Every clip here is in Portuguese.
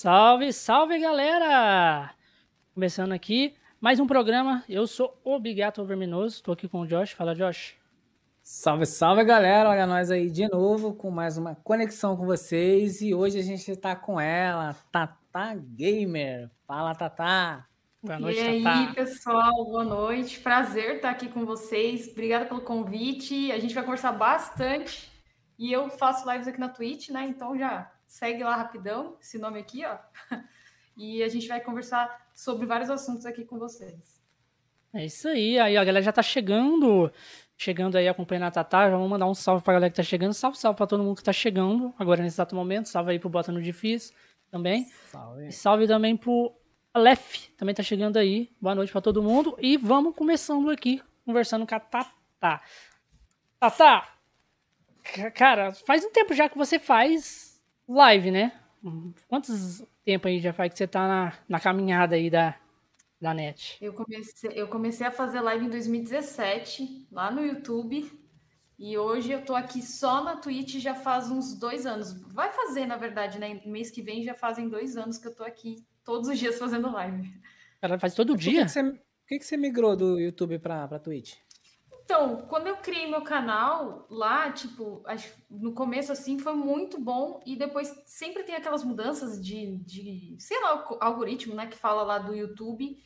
Salve, salve galera! Começando aqui mais um programa. Eu sou o Bigato Verminoso, estou aqui com o Josh. Fala, Josh. Salve, salve galera! Olha nós aí de novo com mais uma conexão com vocês e hoje a gente está com ela, Tata Gamer. Fala, Tata! Boa noite, e Tata. aí, pessoal, boa noite. Prazer estar aqui com vocês. Obrigada pelo convite. A gente vai conversar bastante e eu faço lives aqui na Twitch, né? Então já segue lá rapidão, esse nome aqui, ó. E a gente vai conversar sobre vários assuntos aqui com vocês. É isso aí. Aí a galera já tá chegando, chegando aí acompanhando a Tatá. Já vamos mandar um salve pra galera que tá chegando. Salve, salve pra todo mundo que tá chegando agora nesse exato momento. Salve aí pro Bota no Difícil também. Salve. E salve também pro Aleph, também tá chegando aí. Boa noite pra todo mundo. E vamos começando aqui, conversando com a Tatá. Tatá, cara, faz um tempo já que você faz live, né? Quantos tempo aí já faz que você tá na, na caminhada aí da, da net? Eu comecei, eu comecei a fazer live em 2017, lá no YouTube. E hoje eu tô aqui só na Twitch já faz uns dois anos. Vai fazer, na verdade, né? Mês que vem já fazem dois anos que eu tô aqui todos os dias fazendo live. Ela faz todo dia? Por que, que, você, por que, que você migrou do YouTube pra, pra Twitch? Então, quando eu criei meu canal lá, tipo, no começo assim foi muito bom e depois sempre tem aquelas mudanças de, de sei lá, algoritmo, né, que fala lá do YouTube.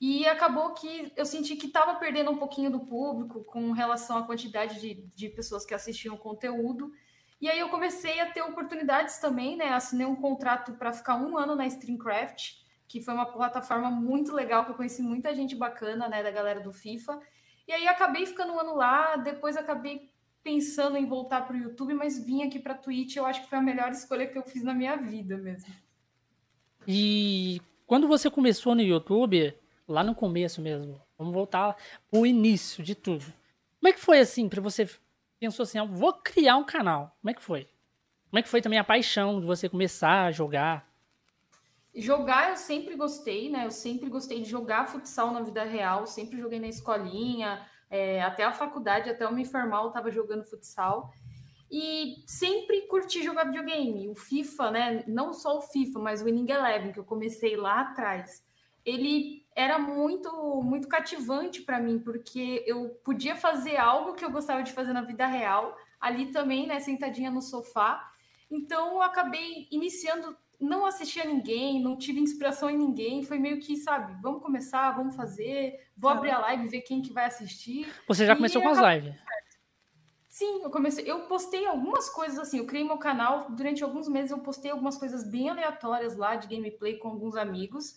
E acabou que eu senti que estava perdendo um pouquinho do público com relação à quantidade de, de pessoas que assistiam o conteúdo. E aí eu comecei a ter oportunidades também, né? Assinei um contrato para ficar um ano na Streamcraft, que foi uma plataforma muito legal, que eu conheci muita gente bacana, né, da galera do FIFA. E aí acabei ficando um ano lá, depois acabei pensando em voltar para o YouTube, mas vim aqui para a Twitch. Eu acho que foi a melhor escolha que eu fiz na minha vida mesmo. E quando você começou no YouTube, lá no começo mesmo, vamos voltar o início de tudo. Como é que foi assim para você pensou assim, ah, vou criar um canal? Como é que foi? Como é que foi também a paixão de você começar a jogar? Jogar eu sempre gostei, né? Eu sempre gostei de jogar futsal na vida real, sempre joguei na escolinha, é, até a faculdade, até eu me formar, eu estava jogando futsal. E sempre curti jogar videogame. O FIFA, né? Não só o FIFA, mas o Winning Eleven, que eu comecei lá atrás. Ele era muito, muito cativante para mim, porque eu podia fazer algo que eu gostava de fazer na vida real, ali também, né? Sentadinha no sofá. Então, eu acabei iniciando não assisti a ninguém, não tive inspiração em ninguém, foi meio que, sabe, vamos começar, vamos fazer, vou abrir a live, ver quem que vai assistir. Você já começou com as lives? Sim, eu comecei, eu postei algumas coisas assim, eu criei meu canal, durante alguns meses eu postei algumas coisas bem aleatórias lá de gameplay com alguns amigos,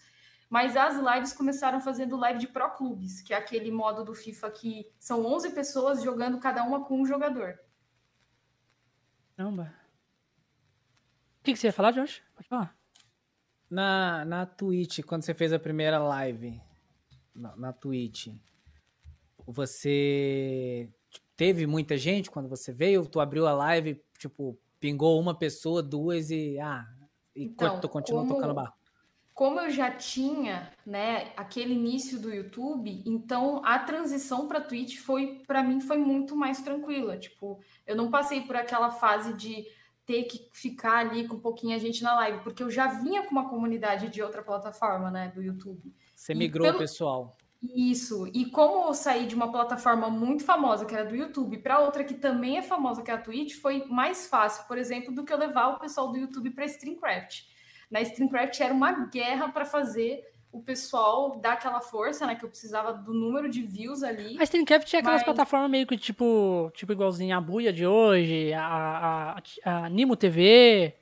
mas as lives começaram fazendo live de Pro Clubes, que é aquele modo do FIFA que são 11 pessoas jogando cada uma com um jogador. Caramba que, que você ia falar, Josh? Pode falar. Na, na Twitch, quando você fez a primeira live na, na Twitch, você teve muita gente quando você veio? Tu abriu a live, tipo, pingou uma pessoa, duas e. Ah, e então, tu continua como, tocando barco? Como eu já tinha, né, aquele início do YouTube, então a transição para Twitch foi, para mim, foi muito mais tranquila. Tipo, eu não passei por aquela fase de ter que ficar ali com um pouquinho a gente na live, porque eu já vinha com uma comunidade de outra plataforma, né, do YouTube. Você migrou pelo... pessoal. Isso. E como eu saí de uma plataforma muito famosa, que era do YouTube, para outra que também é famosa, que é a Twitch, foi mais fácil, por exemplo, do que eu levar o pessoal do YouTube para Streamcraft. Na Streamcraft era uma guerra para fazer o pessoal dar aquela força, né? Que eu precisava do número de views ali. A Streamcraft tinha aquelas mas... plataformas meio que tipo, tipo igualzinho a Buia de hoje, a, a, a Nimo TV.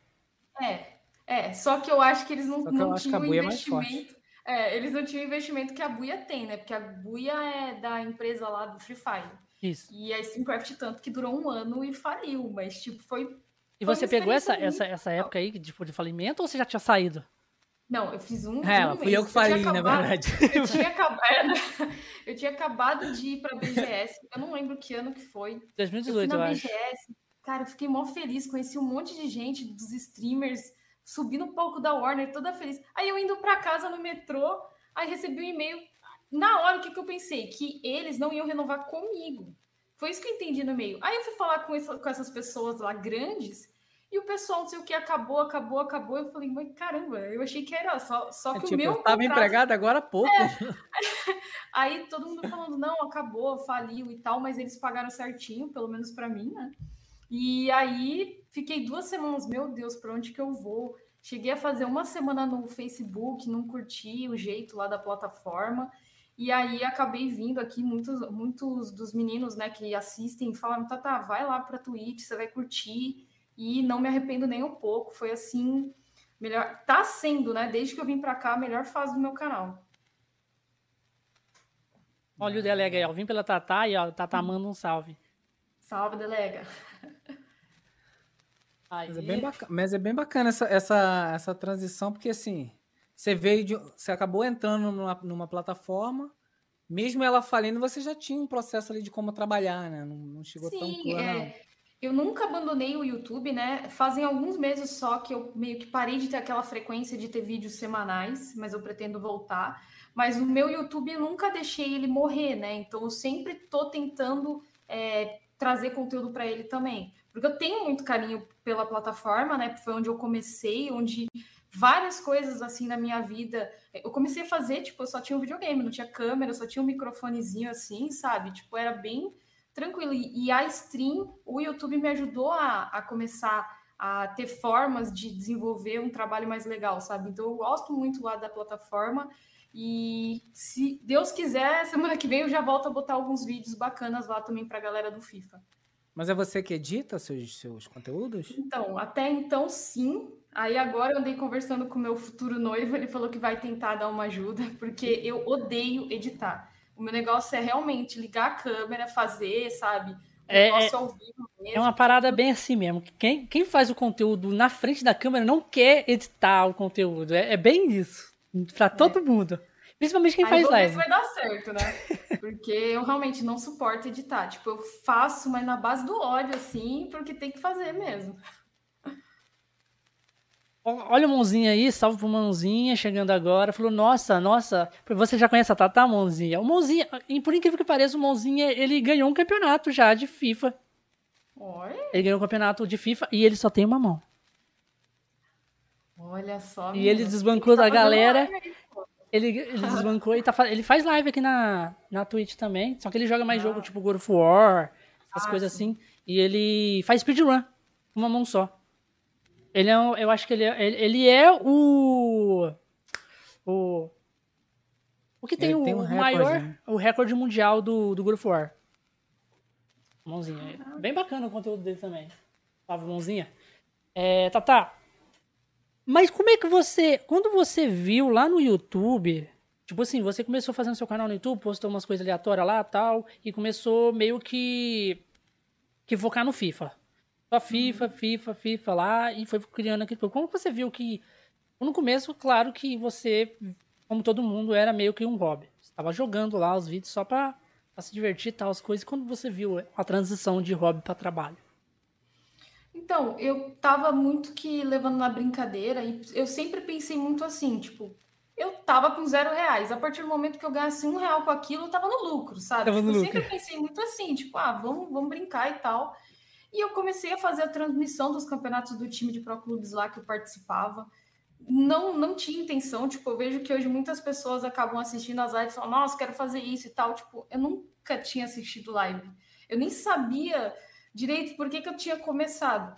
É, é. Só que eu acho que eles não, não tinham é investimento. É, eles não tinham investimento que a Buia tem, né? Porque a Buia é da empresa lá do Free Fire. Isso. E a Streamcraft tanto que durou um ano e faliu, mas tipo, foi. E você pegou essa, essa, essa época aí tipo, de falimento ou você já tinha saído? Não, eu fiz um. É, um fui eu que falei, na verdade. Eu tinha, acabado, eu tinha acabado de ir para a BGS. Eu não lembro que ano que foi. 2018, eu, eu BGS, acho. Cara, eu fiquei mó feliz. Conheci um monte de gente, dos streamers, subindo um pouco da Warner, toda feliz. Aí eu indo para casa no metrô, aí recebi um e-mail. Na hora, o que, que eu pensei? Que eles não iam renovar comigo. Foi isso que eu entendi no meio. Aí eu fui falar com, essa, com essas pessoas lá grandes E o pessoal, não sei o que, acabou, acabou, acabou. Eu falei, mas caramba, eu achei que era só, só é que é, tipo, o meu. Eu tava contrato... empregado agora há pouco. É. Aí todo mundo falando, não, acabou, faliu e tal, mas eles pagaram certinho, pelo menos para mim, né? E aí fiquei duas semanas, meu Deus, para onde que eu vou? Cheguei a fazer uma semana no Facebook, não curti o jeito lá da plataforma. E aí acabei vindo aqui, muitos, muitos dos meninos né, que assistem falam, tá, tá, vai lá para Twitch, você vai curtir. E não me arrependo nem um pouco. Foi assim, melhor. Tá sendo, né? Desde que eu vim para cá, a melhor fase do meu canal. Olha o delega aí, ó. Vim pela Tatá e ó, Tatá manda um salve. Salve, delega. Mas é bem bacana, mas é bem bacana essa, essa, essa transição, porque assim, você veio de, você acabou entrando numa, numa plataforma, mesmo ela falando, você já tinha um processo ali de como trabalhar, né? Não, não chegou Sim, tão claro. É, eu nunca abandonei o YouTube, né? Fazem alguns meses só que eu meio que parei de ter aquela frequência de ter vídeos semanais, mas eu pretendo voltar. Mas o meu YouTube eu nunca deixei ele morrer, né? Então eu sempre tô tentando é, trazer conteúdo para ele também. Porque eu tenho muito carinho pela plataforma, né? Foi onde eu comecei, onde várias coisas assim na minha vida. Eu comecei a fazer, tipo, eu só tinha um videogame, não tinha câmera, só tinha um microfonezinho assim, sabe? Tipo, era bem tranquilo. E a stream, o YouTube me ajudou a, a começar a ter formas de desenvolver um trabalho mais legal, sabe? Então eu gosto muito lá da plataforma. E se Deus quiser, semana que vem eu já volto a botar alguns vídeos bacanas lá também para a galera do FIFA. Mas é você que edita seus, seus conteúdos? Então, até então sim. Aí agora eu andei conversando com o meu futuro noivo, ele falou que vai tentar dar uma ajuda, porque eu odeio editar. O meu negócio é realmente ligar a câmera, fazer, sabe? É, é, é uma parada bem assim mesmo. Quem, quem faz o conteúdo na frente da câmera não quer editar o conteúdo. É, é bem isso. Pra todo é. mundo. Principalmente quem Aí faz live. vai dar certo, né? Porque eu realmente não suporto editar. Tipo, eu faço, mas na base do ódio, assim, porque tem que fazer mesmo. Olha o Mãozinha aí, salve pro Mãozinha, chegando agora. Falou, nossa, nossa, você já conhece a Tata, Mãozinha? O Mãozinha, por incrível que pareça, o Mãozinha, ele ganhou um campeonato já de FIFA. Oi? Ele ganhou um campeonato de FIFA e ele só tem uma mão. Olha só. E ele desbancou tá da galera. Ele, ele desbancou e tá, ele faz live aqui na, na Twitch também. Só que ele joga mais ah. jogo tipo God of War, essas ah, coisas sim. assim. E ele faz speedrun, uma mão só. Ele é, eu acho que ele é, ele, ele é o. O. O que tem, o, tem um recorde, maior. Né? O recorde mundial do, do God of War. Mãozinha. Bem bacana o conteúdo dele também. Salve, mãozinha. É, tá, tá. Mas como é que você, quando você viu lá no YouTube, tipo assim, você começou fazendo seu canal no YouTube, postou umas coisas aleatórias lá tal, e começou meio que que focar no FIFA. Só FIFA, FIFA, FIFA lá, e foi criando aquilo. Como você viu que, no começo, claro que você, como todo mundo, era meio que um hobby. Você estava jogando lá os vídeos só para se divertir e tal, as coisas. Quando você viu a transição de hobby para trabalho? Então, eu tava muito que levando na brincadeira e eu sempre pensei muito assim, tipo, eu tava com zero reais. A partir do momento que eu ganhasse um real com aquilo, eu tava no lucro, sabe? Tipo, eu sempre pensei muito assim, tipo, ah, vamos, vamos brincar e tal. E eu comecei a fazer a transmissão dos campeonatos do time de Pro Clubes lá que eu participava. Não, não tinha intenção, tipo, eu vejo que hoje muitas pessoas acabam assistindo as lives e falam, nossa, quero fazer isso e tal. Tipo, eu nunca tinha assistido live. Eu nem sabia direito por que, que eu tinha começado.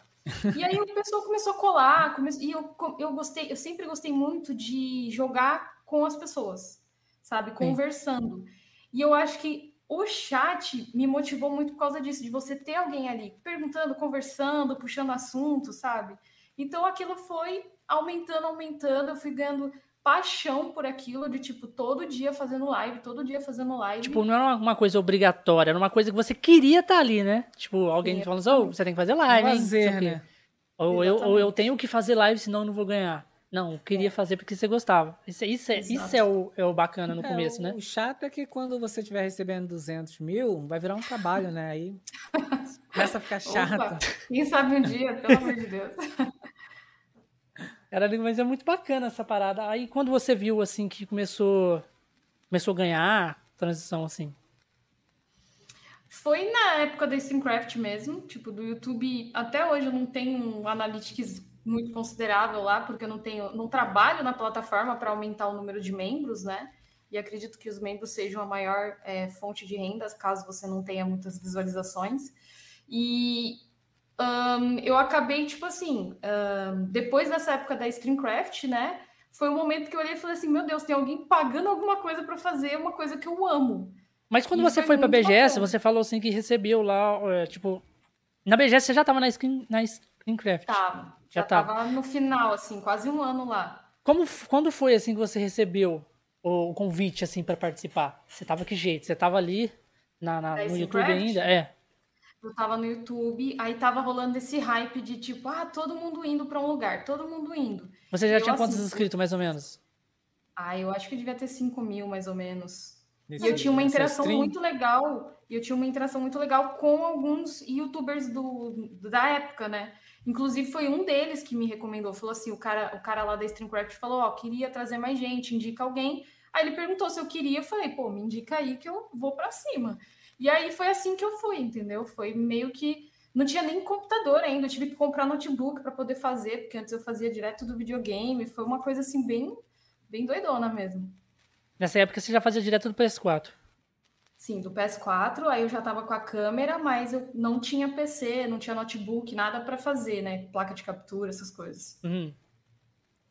E aí o pessoal começou a colar, come... e eu, eu gostei, eu sempre gostei muito de jogar com as pessoas, sabe? Conversando. Sim. E eu acho que o chat me motivou muito por causa disso, de você ter alguém ali perguntando, conversando, puxando assunto, sabe? Então aquilo foi aumentando, aumentando, eu fui ganhando paixão por aquilo, de tipo, todo dia fazendo live, todo dia fazendo live. Tipo, não era uma coisa obrigatória, era uma coisa que você queria estar tá ali, né? Tipo, alguém falando assim, oh, você tem que fazer live, fazer, né? Ou eu, ou eu tenho que fazer live, senão eu não vou ganhar. Não, queria é. fazer porque você gostava. Isso, isso, é, isso é, o, é o bacana no é, começo, né? O chato é que quando você estiver recebendo 200 mil, vai virar um trabalho, né? Aí começa a ficar chato. Opa, quem sabe um dia, pelo amor de Deus. Era, mas é muito bacana essa parada. Aí quando você viu assim que começou começou a ganhar transição assim? Foi na época da Streamcraft mesmo, tipo, do YouTube. Até hoje eu não tenho um analytics muito considerável lá, porque eu não tenho, não trabalho na plataforma para aumentar o número de membros, né? E acredito que os membros sejam a maior é, fonte de rendas, caso você não tenha muitas visualizações. E um, eu acabei, tipo assim, um, depois dessa época da Streamcraft, né? Foi o um momento que eu olhei e falei assim: meu Deus, tem alguém pagando alguma coisa para fazer uma coisa que eu amo. Mas quando e você foi, foi pra BGS, bacana. você falou assim que recebeu lá, é, tipo. Na BGS você já tava na, screen, na Screencraft? Tava. Já, já tava. tava no final, assim, quase um ano lá. Como, quando foi assim que você recebeu o, o convite assim para participar? Você tava que jeito? Você tava ali na, na no YouTube ainda? É. Eu tava no YouTube, aí tava rolando esse hype de tipo, ah, todo mundo indo para um lugar, todo mundo indo. Você já eu, tinha quantos assim, inscritos, mais ou menos? Ah, eu acho que devia ter 5 mil, mais ou menos. Nesse, e eu tinha uma interação muito legal, e eu tinha uma interação muito legal com alguns youtubers do, da época, né? Inclusive foi um deles que me recomendou, falou assim, o cara, o cara lá da Streamcraft falou, ó, queria trazer mais gente, indica alguém. Aí ele perguntou se eu queria, eu falei, pô, me indica aí que eu vou para cima. E aí foi assim que eu fui, entendeu? Foi meio que não tinha nem computador ainda, eu tive que comprar notebook para poder fazer, porque antes eu fazia direto do videogame, foi uma coisa assim bem bem doidona mesmo. Nessa época você já fazia direto do PS4? Sim, do PS4, aí eu já tava com a câmera, mas eu não tinha PC, não tinha notebook, nada para fazer, né? Placa de captura, essas coisas. Uhum.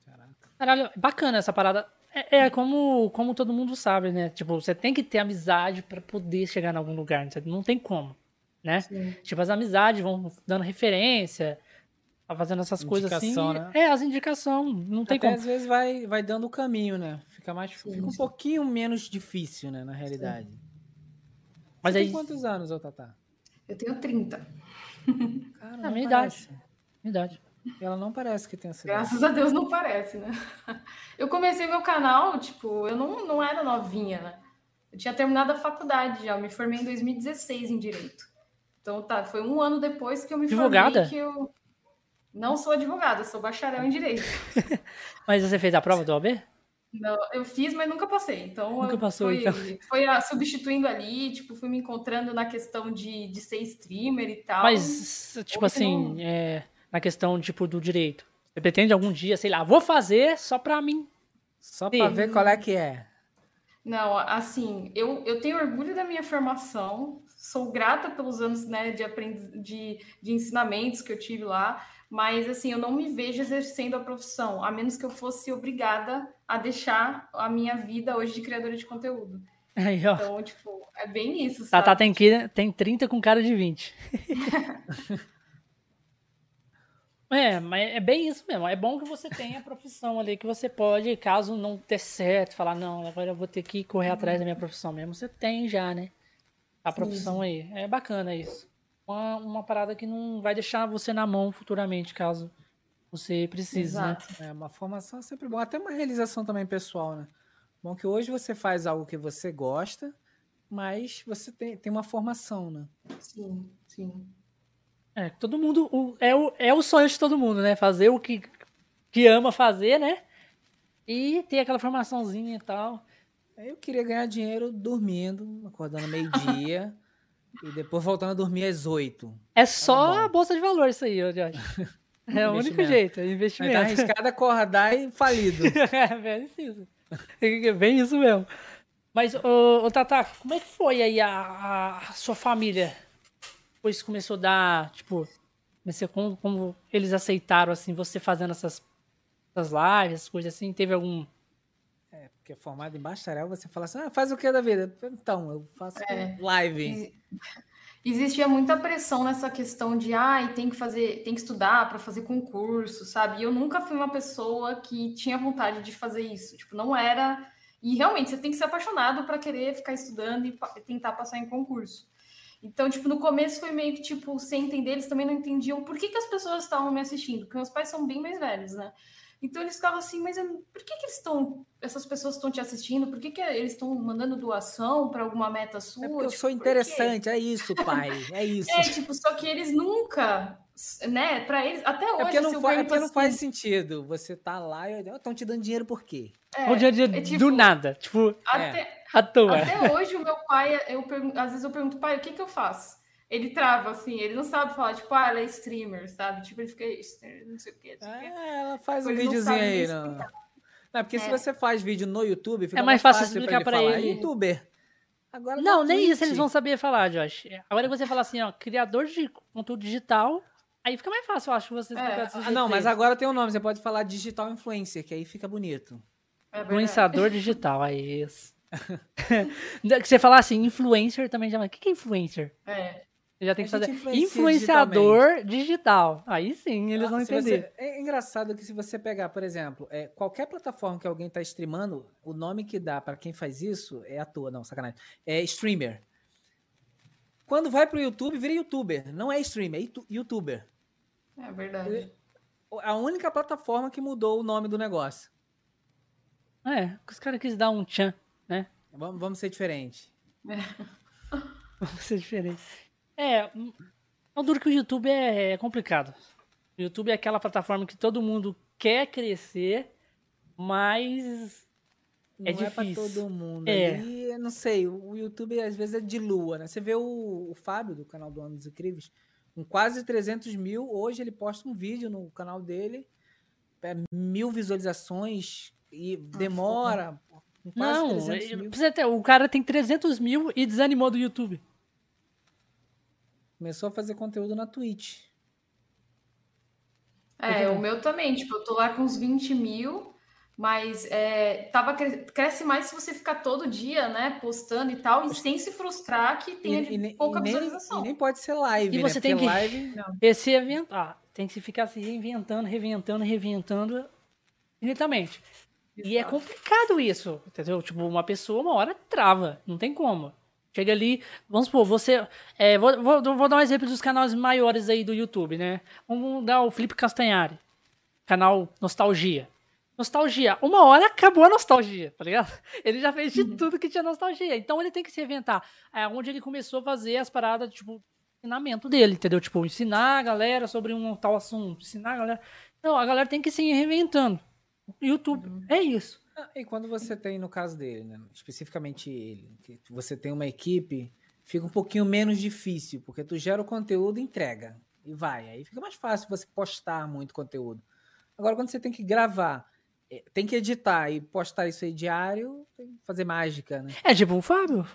Caraca. Caralho, bacana essa parada. É, é, como, como todo mundo sabe, né? Tipo, você tem que ter amizade para poder chegar em algum lugar, não tem como, né? Sim. Tipo, as amizades vão dando referência, tá fazendo essas coisas assim. Né? É, as indicações, não tem Até como. às vezes vai, vai dando o caminho, né? Fica mais fica um pouquinho menos difícil, né, na realidade. Sim. Mas Você aí... tem quantos anos, ô Tatá? Eu tenho 30. Cara, a minha idade. Minha idade. Ela não parece que tem essa Graças a Deus não parece, né? Eu comecei meu canal, tipo, eu não, não era novinha, né? Eu tinha terminado a faculdade já, eu me formei em 2016 em Direito. Então, tá, foi um ano depois que eu me advogada? formei que eu... Não sou advogada, sou bacharel em Direito. mas você fez a prova do OAB? Não, eu fiz, mas nunca passei. Então, nunca passou, foi, então. foi a, substituindo ali, tipo, fui me encontrando na questão de, de ser streamer e tal. Mas, tipo assim, não... é na questão tipo do direito? Você pretende algum dia, sei lá, vou fazer só para mim? Só para ver qual é que é. Não, assim, eu, eu tenho orgulho da minha formação, sou grata pelos anos né, de, aprend... de, de ensinamentos que eu tive lá, mas assim, eu não me vejo exercendo a profissão, a menos que eu fosse obrigada a deixar a minha vida hoje de criadora de conteúdo. Aí, então, tipo, é bem isso. Tá, tá, tem, que, tem 30 com cara de 20. É, mas é bem isso mesmo. É bom que você tenha a profissão ali, que você pode, caso não ter certo, falar, não, agora eu vou ter que correr atrás da minha profissão mesmo. Você tem já, né? A profissão aí. É bacana isso. Uma, uma parada que não vai deixar você na mão futuramente, caso você precise, né? Exato. né? É, uma formação é sempre bom. Até uma realização também pessoal, né? Bom que hoje você faz algo que você gosta, mas você tem, tem uma formação, né? Sim, sim. É, todo mundo. O, é, o, é o sonho de todo mundo, né? Fazer o que, que ama fazer, né? E ter aquela formaçãozinha e tal. Eu queria ganhar dinheiro dormindo, acordando meio-dia. e depois voltando a dormir às oito. É tá só a bolsa de valor isso aí, Jorge. É o único jeito, é investimento. Vai tá arriscado acordar e falido. é, bem isso. É bem isso mesmo. Mas, ô, ô Tata, como é que foi aí a, a sua família depois começou a dar, tipo, comecei, como, como eles aceitaram, assim, você fazendo essas, essas lives, essas coisas assim, teve algum... É, porque formado em bacharel, você fala assim, ah, faz o que da vida? Então, eu faço é, live. Existia muita pressão nessa questão de, ai, ah, tem que fazer, tem que estudar para fazer concurso, sabe? E eu nunca fui uma pessoa que tinha vontade de fazer isso, tipo, não era... E realmente, você tem que ser apaixonado para querer ficar estudando e tentar passar em concurso. Então, tipo, no começo foi meio que, tipo, sem entender, eles também não entendiam por que, que as pessoas estavam me assistindo, porque meus pais são bem mais velhos, né? Então eles ficavam assim, mas por que, que eles estão, essas pessoas estão te assistindo? Por que, que eles estão mandando doação para alguma meta sua? É porque eu tipo, sou interessante, é isso, pai, é isso. é, tipo, só que eles nunca, né, para eles, até hoje... É porque não, faz, é porque não faz sentido, você tá lá e estão te dando dinheiro por quê? É, dia dia é, tipo, do nada, tipo... Até, à toa. Até hoje o meu pai eu às vezes eu pergunto, pai, o que que eu faço? Ele trava, assim, ele não sabe falar, tipo, ah, ela é streamer, sabe? Tipo, ele fica, não sei o quê. Não sei o É, ela faz um videozinho aí, não. Não, é porque é. se você faz vídeo no YouTube, fica é mais fácil, fácil explicar pra ele. Pra ele. YouTuber. Agora não, nem Twitch. isso eles vão saber falar, Josh. Agora você fala assim, ó, criador de conteúdo digital, aí fica mais fácil, eu acho, você explicar é. Ah, não, mas agora tem um nome, você pode falar digital influencer, que aí fica bonito. É Influenciador digital, aí isso. que você falar assim, influencer também já. O que é influencer? É. Já tem que fazer influenciador digital. Aí sim, eles ah, vão entender. Você... É engraçado que se você pegar, por exemplo, é, qualquer plataforma que alguém está streamando, o nome que dá para quem faz isso é à toa, não, sacanagem. É streamer. Quando vai pro YouTube, vira youtuber. Não é streamer, é youtuber. É verdade. A única plataforma que mudou o nome do negócio. É, os caras quis dar um tchan, né? Vamos, vamos ser diferente. É. vamos ser diferente. É, não duro que o YouTube é, é complicado. O YouTube é aquela plataforma que todo mundo quer crescer, mas é não é, difícil. pra todo mundo. É. E, não sei, o YouTube às vezes é de lua, né? Você vê o, o Fábio, do canal do Anos Incríveis, com quase 300 mil, hoje ele posta um vídeo no canal dele, é, mil visualizações, e demora com quase não, 300 mil. o cara tem 300 mil e desanimou do YouTube. Começou a fazer conteúdo na Twitch. É, o meu também. Tipo, eu tô lá com uns 20 mil, mas é, tava, cresce mais se você ficar todo dia, né, postando e tal, e sem se frustrar que tenha e, e, pouca e visualização. Nem, e nem pode ser live, E né? você tem que live... se inventar. Tem que ficar se reinventando, reinventando, reinventando infinitamente. E é complicado isso, entendeu? Tipo, uma pessoa uma hora trava, não tem como. Chega ali, vamos supor, você. É, vou, vou, vou, dar um exemplo dos canais maiores aí do YouTube, né? Vamos dar o Felipe Castanhari, canal Nostalgia. Nostalgia, uma hora acabou a nostalgia, tá ligado? Ele já fez de uhum. tudo que tinha nostalgia. Então ele tem que se inventar. É onde ele começou a fazer as paradas, tipo, ensinamento dele, entendeu? Tipo, ensinar a galera sobre um tal assunto, ensinar a galera. Não, a galera tem que se reinventando. YouTube, uhum. é isso. Ah, e quando você tem, no caso dele, né, especificamente ele, que você tem uma equipe, fica um pouquinho menos difícil, porque tu gera o conteúdo, entrega e vai. Aí fica mais fácil você postar muito conteúdo. Agora, quando você tem que gravar, é, tem que editar e postar isso aí diário, tem que fazer mágica, né? É tipo o Fábio.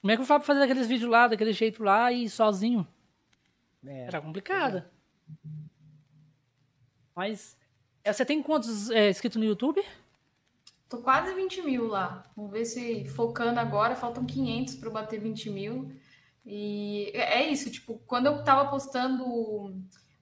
Como é que o Fábio fazia aqueles vídeos lá, daquele jeito lá e sozinho? É, Era complicado. É. Mas é, você tem quantos é, inscritos no YouTube? Tô quase 20 mil lá. Vamos ver se focando agora, faltam 500 para bater 20 mil. E é, é isso, tipo, quando eu tava postando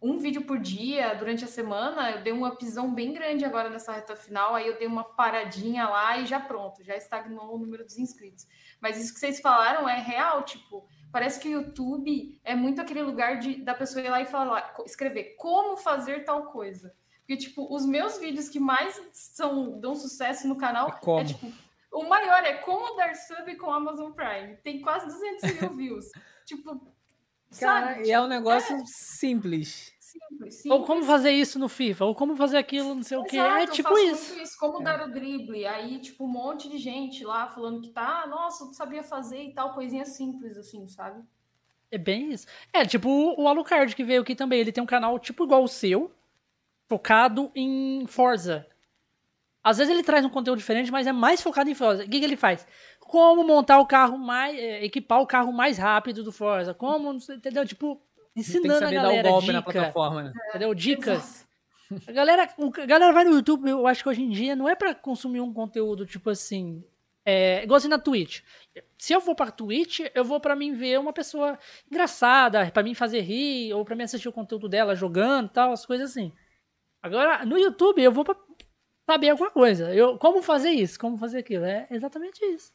um vídeo por dia durante a semana, eu dei uma upzão bem grande agora nessa reta final, aí eu dei uma paradinha lá e já pronto, já estagnou o número dos inscritos. Mas isso que vocês falaram é real, tipo, parece que o YouTube é muito aquele lugar de, da pessoa ir lá e falar, escrever como fazer tal coisa. Porque, tipo, os meus vídeos que mais são, dão sucesso no canal é, é tipo, o maior é como dar sub com Amazon Prime. Tem quase 200 mil views. tipo, Cara, sabe? E é um negócio é... simples. Simples, simples. Ou como fazer isso no FIFA, ou como fazer aquilo, não sei Exato, o que. É tipo isso. isso. Como é. dar o drible. Aí, tipo, um monte de gente lá falando que tá, nossa, tu sabia fazer e tal, coisinha simples, assim, sabe? É bem isso. É, tipo o Alucard que veio aqui também. Ele tem um canal tipo igual o seu, focado em Forza. Às vezes ele traz um conteúdo diferente, mas é mais focado em Forza. O que, que ele faz? Como montar o carro mais. É, equipar o carro mais rápido do Forza. Como, entendeu? Tipo, ensinando a galera. Dar golpe dica, na plataforma, né? Entendeu? Dicas. A galera, a galera vai no YouTube, eu acho que hoje em dia não é para consumir um conteúdo tipo assim. É, igual assim na Twitch. Se eu vou pra Twitch, eu vou para mim ver uma pessoa engraçada, para mim fazer rir, ou para mim assistir o conteúdo dela jogando tal, as coisas assim. Agora, no YouTube, eu vou pra saber alguma coisa. Eu, como fazer isso? Como fazer aquilo? É exatamente isso.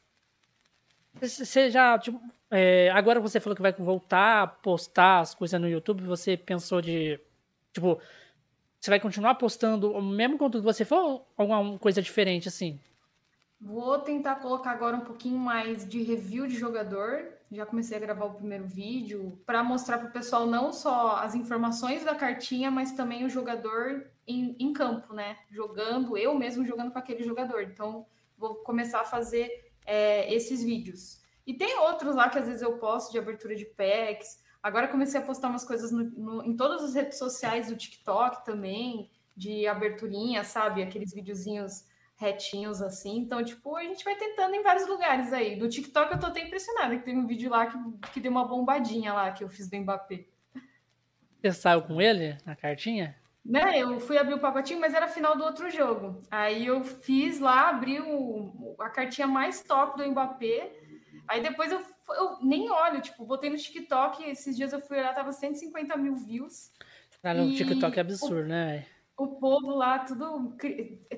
Você já, tipo, é, agora você falou que vai voltar a postar as coisas no YouTube, você pensou de, tipo, você vai continuar postando o mesmo conteúdo que você for ou alguma coisa diferente, assim? Vou tentar colocar agora um pouquinho mais de review de jogador. Já comecei a gravar o primeiro vídeo para mostrar para o pessoal não só as informações da cartinha, mas também o jogador em, em campo, né? Jogando, eu mesmo jogando com aquele jogador. Então, vou começar a fazer é, esses vídeos. E tem outros lá que às vezes eu posto de abertura de packs. Agora comecei a postar umas coisas no, no, em todas as redes sociais do TikTok também, de aberturinha, sabe? Aqueles videozinhos retinhos assim. Então, tipo, a gente vai tentando em vários lugares aí. Do TikTok eu tô até impressionada, que tem um vídeo lá que, que deu uma bombadinha lá que eu fiz do Mbappé. Você saiu com ele na cartinha? Né, eu fui abrir o pacotinho, mas era final do outro jogo. Aí eu fiz lá, abri o, a cartinha mais top do Mbappé. Aí depois eu, eu nem olho, tipo, botei no TikTok. Esses dias eu fui olhar, tava 150 mil views. Cara, no TikTok é absurdo, o, né? O povo lá, tudo.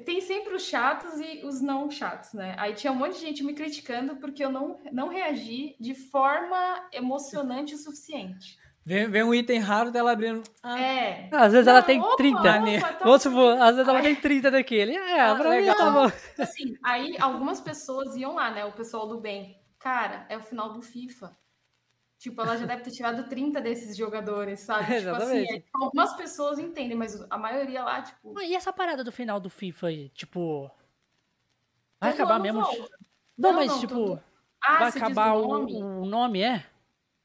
Tem sempre os chatos e os não chatos, né? Aí tinha um monte de gente me criticando porque eu não, não reagi de forma emocionante o suficiente. Vem, vem um item raro dela abrindo. Ah. É. Às vezes não, ela tem opa, 30. Opa, tá Vamos supor, às vezes ela tem 30 daquele. É, ah, pra legal. mim tá bom. Assim, aí algumas pessoas iam lá, né? O pessoal do bem. Cara, é o final do FIFA. Tipo, ela já deve ter tirado 30 desses jogadores, sabe? É, tipo assim, é, algumas pessoas entendem, mas a maioria lá, tipo. e essa parada do final do FIFA aí? Tipo. Vai acabar mesmo. Não, não, mas não, tipo. Tudo... Ah, vai acabar o nome? o nome, é?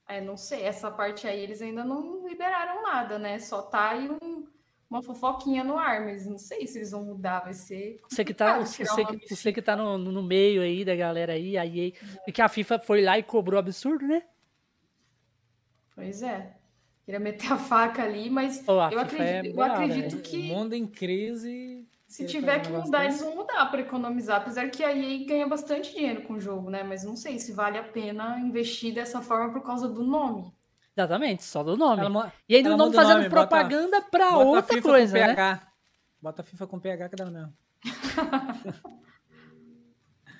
É, não sei, essa parte aí eles ainda não liberaram nada, né? Só tá aí um, uma fofoquinha no ar, mas não sei se eles vão mudar, vai ser. Você que tá, você, que, você que tá no, no meio aí da galera aí, aí, porque a FIFA foi lá e cobrou absurdo, né? Pois é. Queria meter a faca ali, mas oh, eu acredito, é eu acredito que. O mundo em crise se tiver que mudar, eles vão mudar para economizar, apesar que a EA ganha bastante dinheiro com o jogo, né? Mas não sei se vale a pena investir dessa forma por causa do nome. Exatamente, só do nome. Ela, e ainda não fazendo nome, propaganda para outra coisa, né? Bota a FIFA com PH que dá mesmo.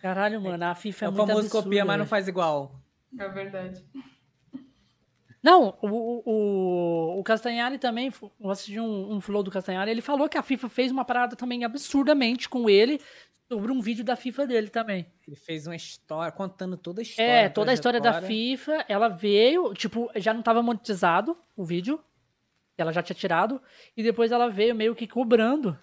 Caralho, mano, a FIFA é, é muito absurda. O famoso copia, mas não faz igual. É verdade. Não, o, o, o Castanhari também, eu assisti um, um flow do Castanhari, ele falou que a FIFA fez uma parada também absurdamente com ele sobre um vídeo da FIFA dele também. Ele fez uma história, contando toda a história. É, toda a história da FIFA, ela veio, tipo, já não estava monetizado o vídeo, ela já tinha tirado, e depois ela veio meio que cobrando.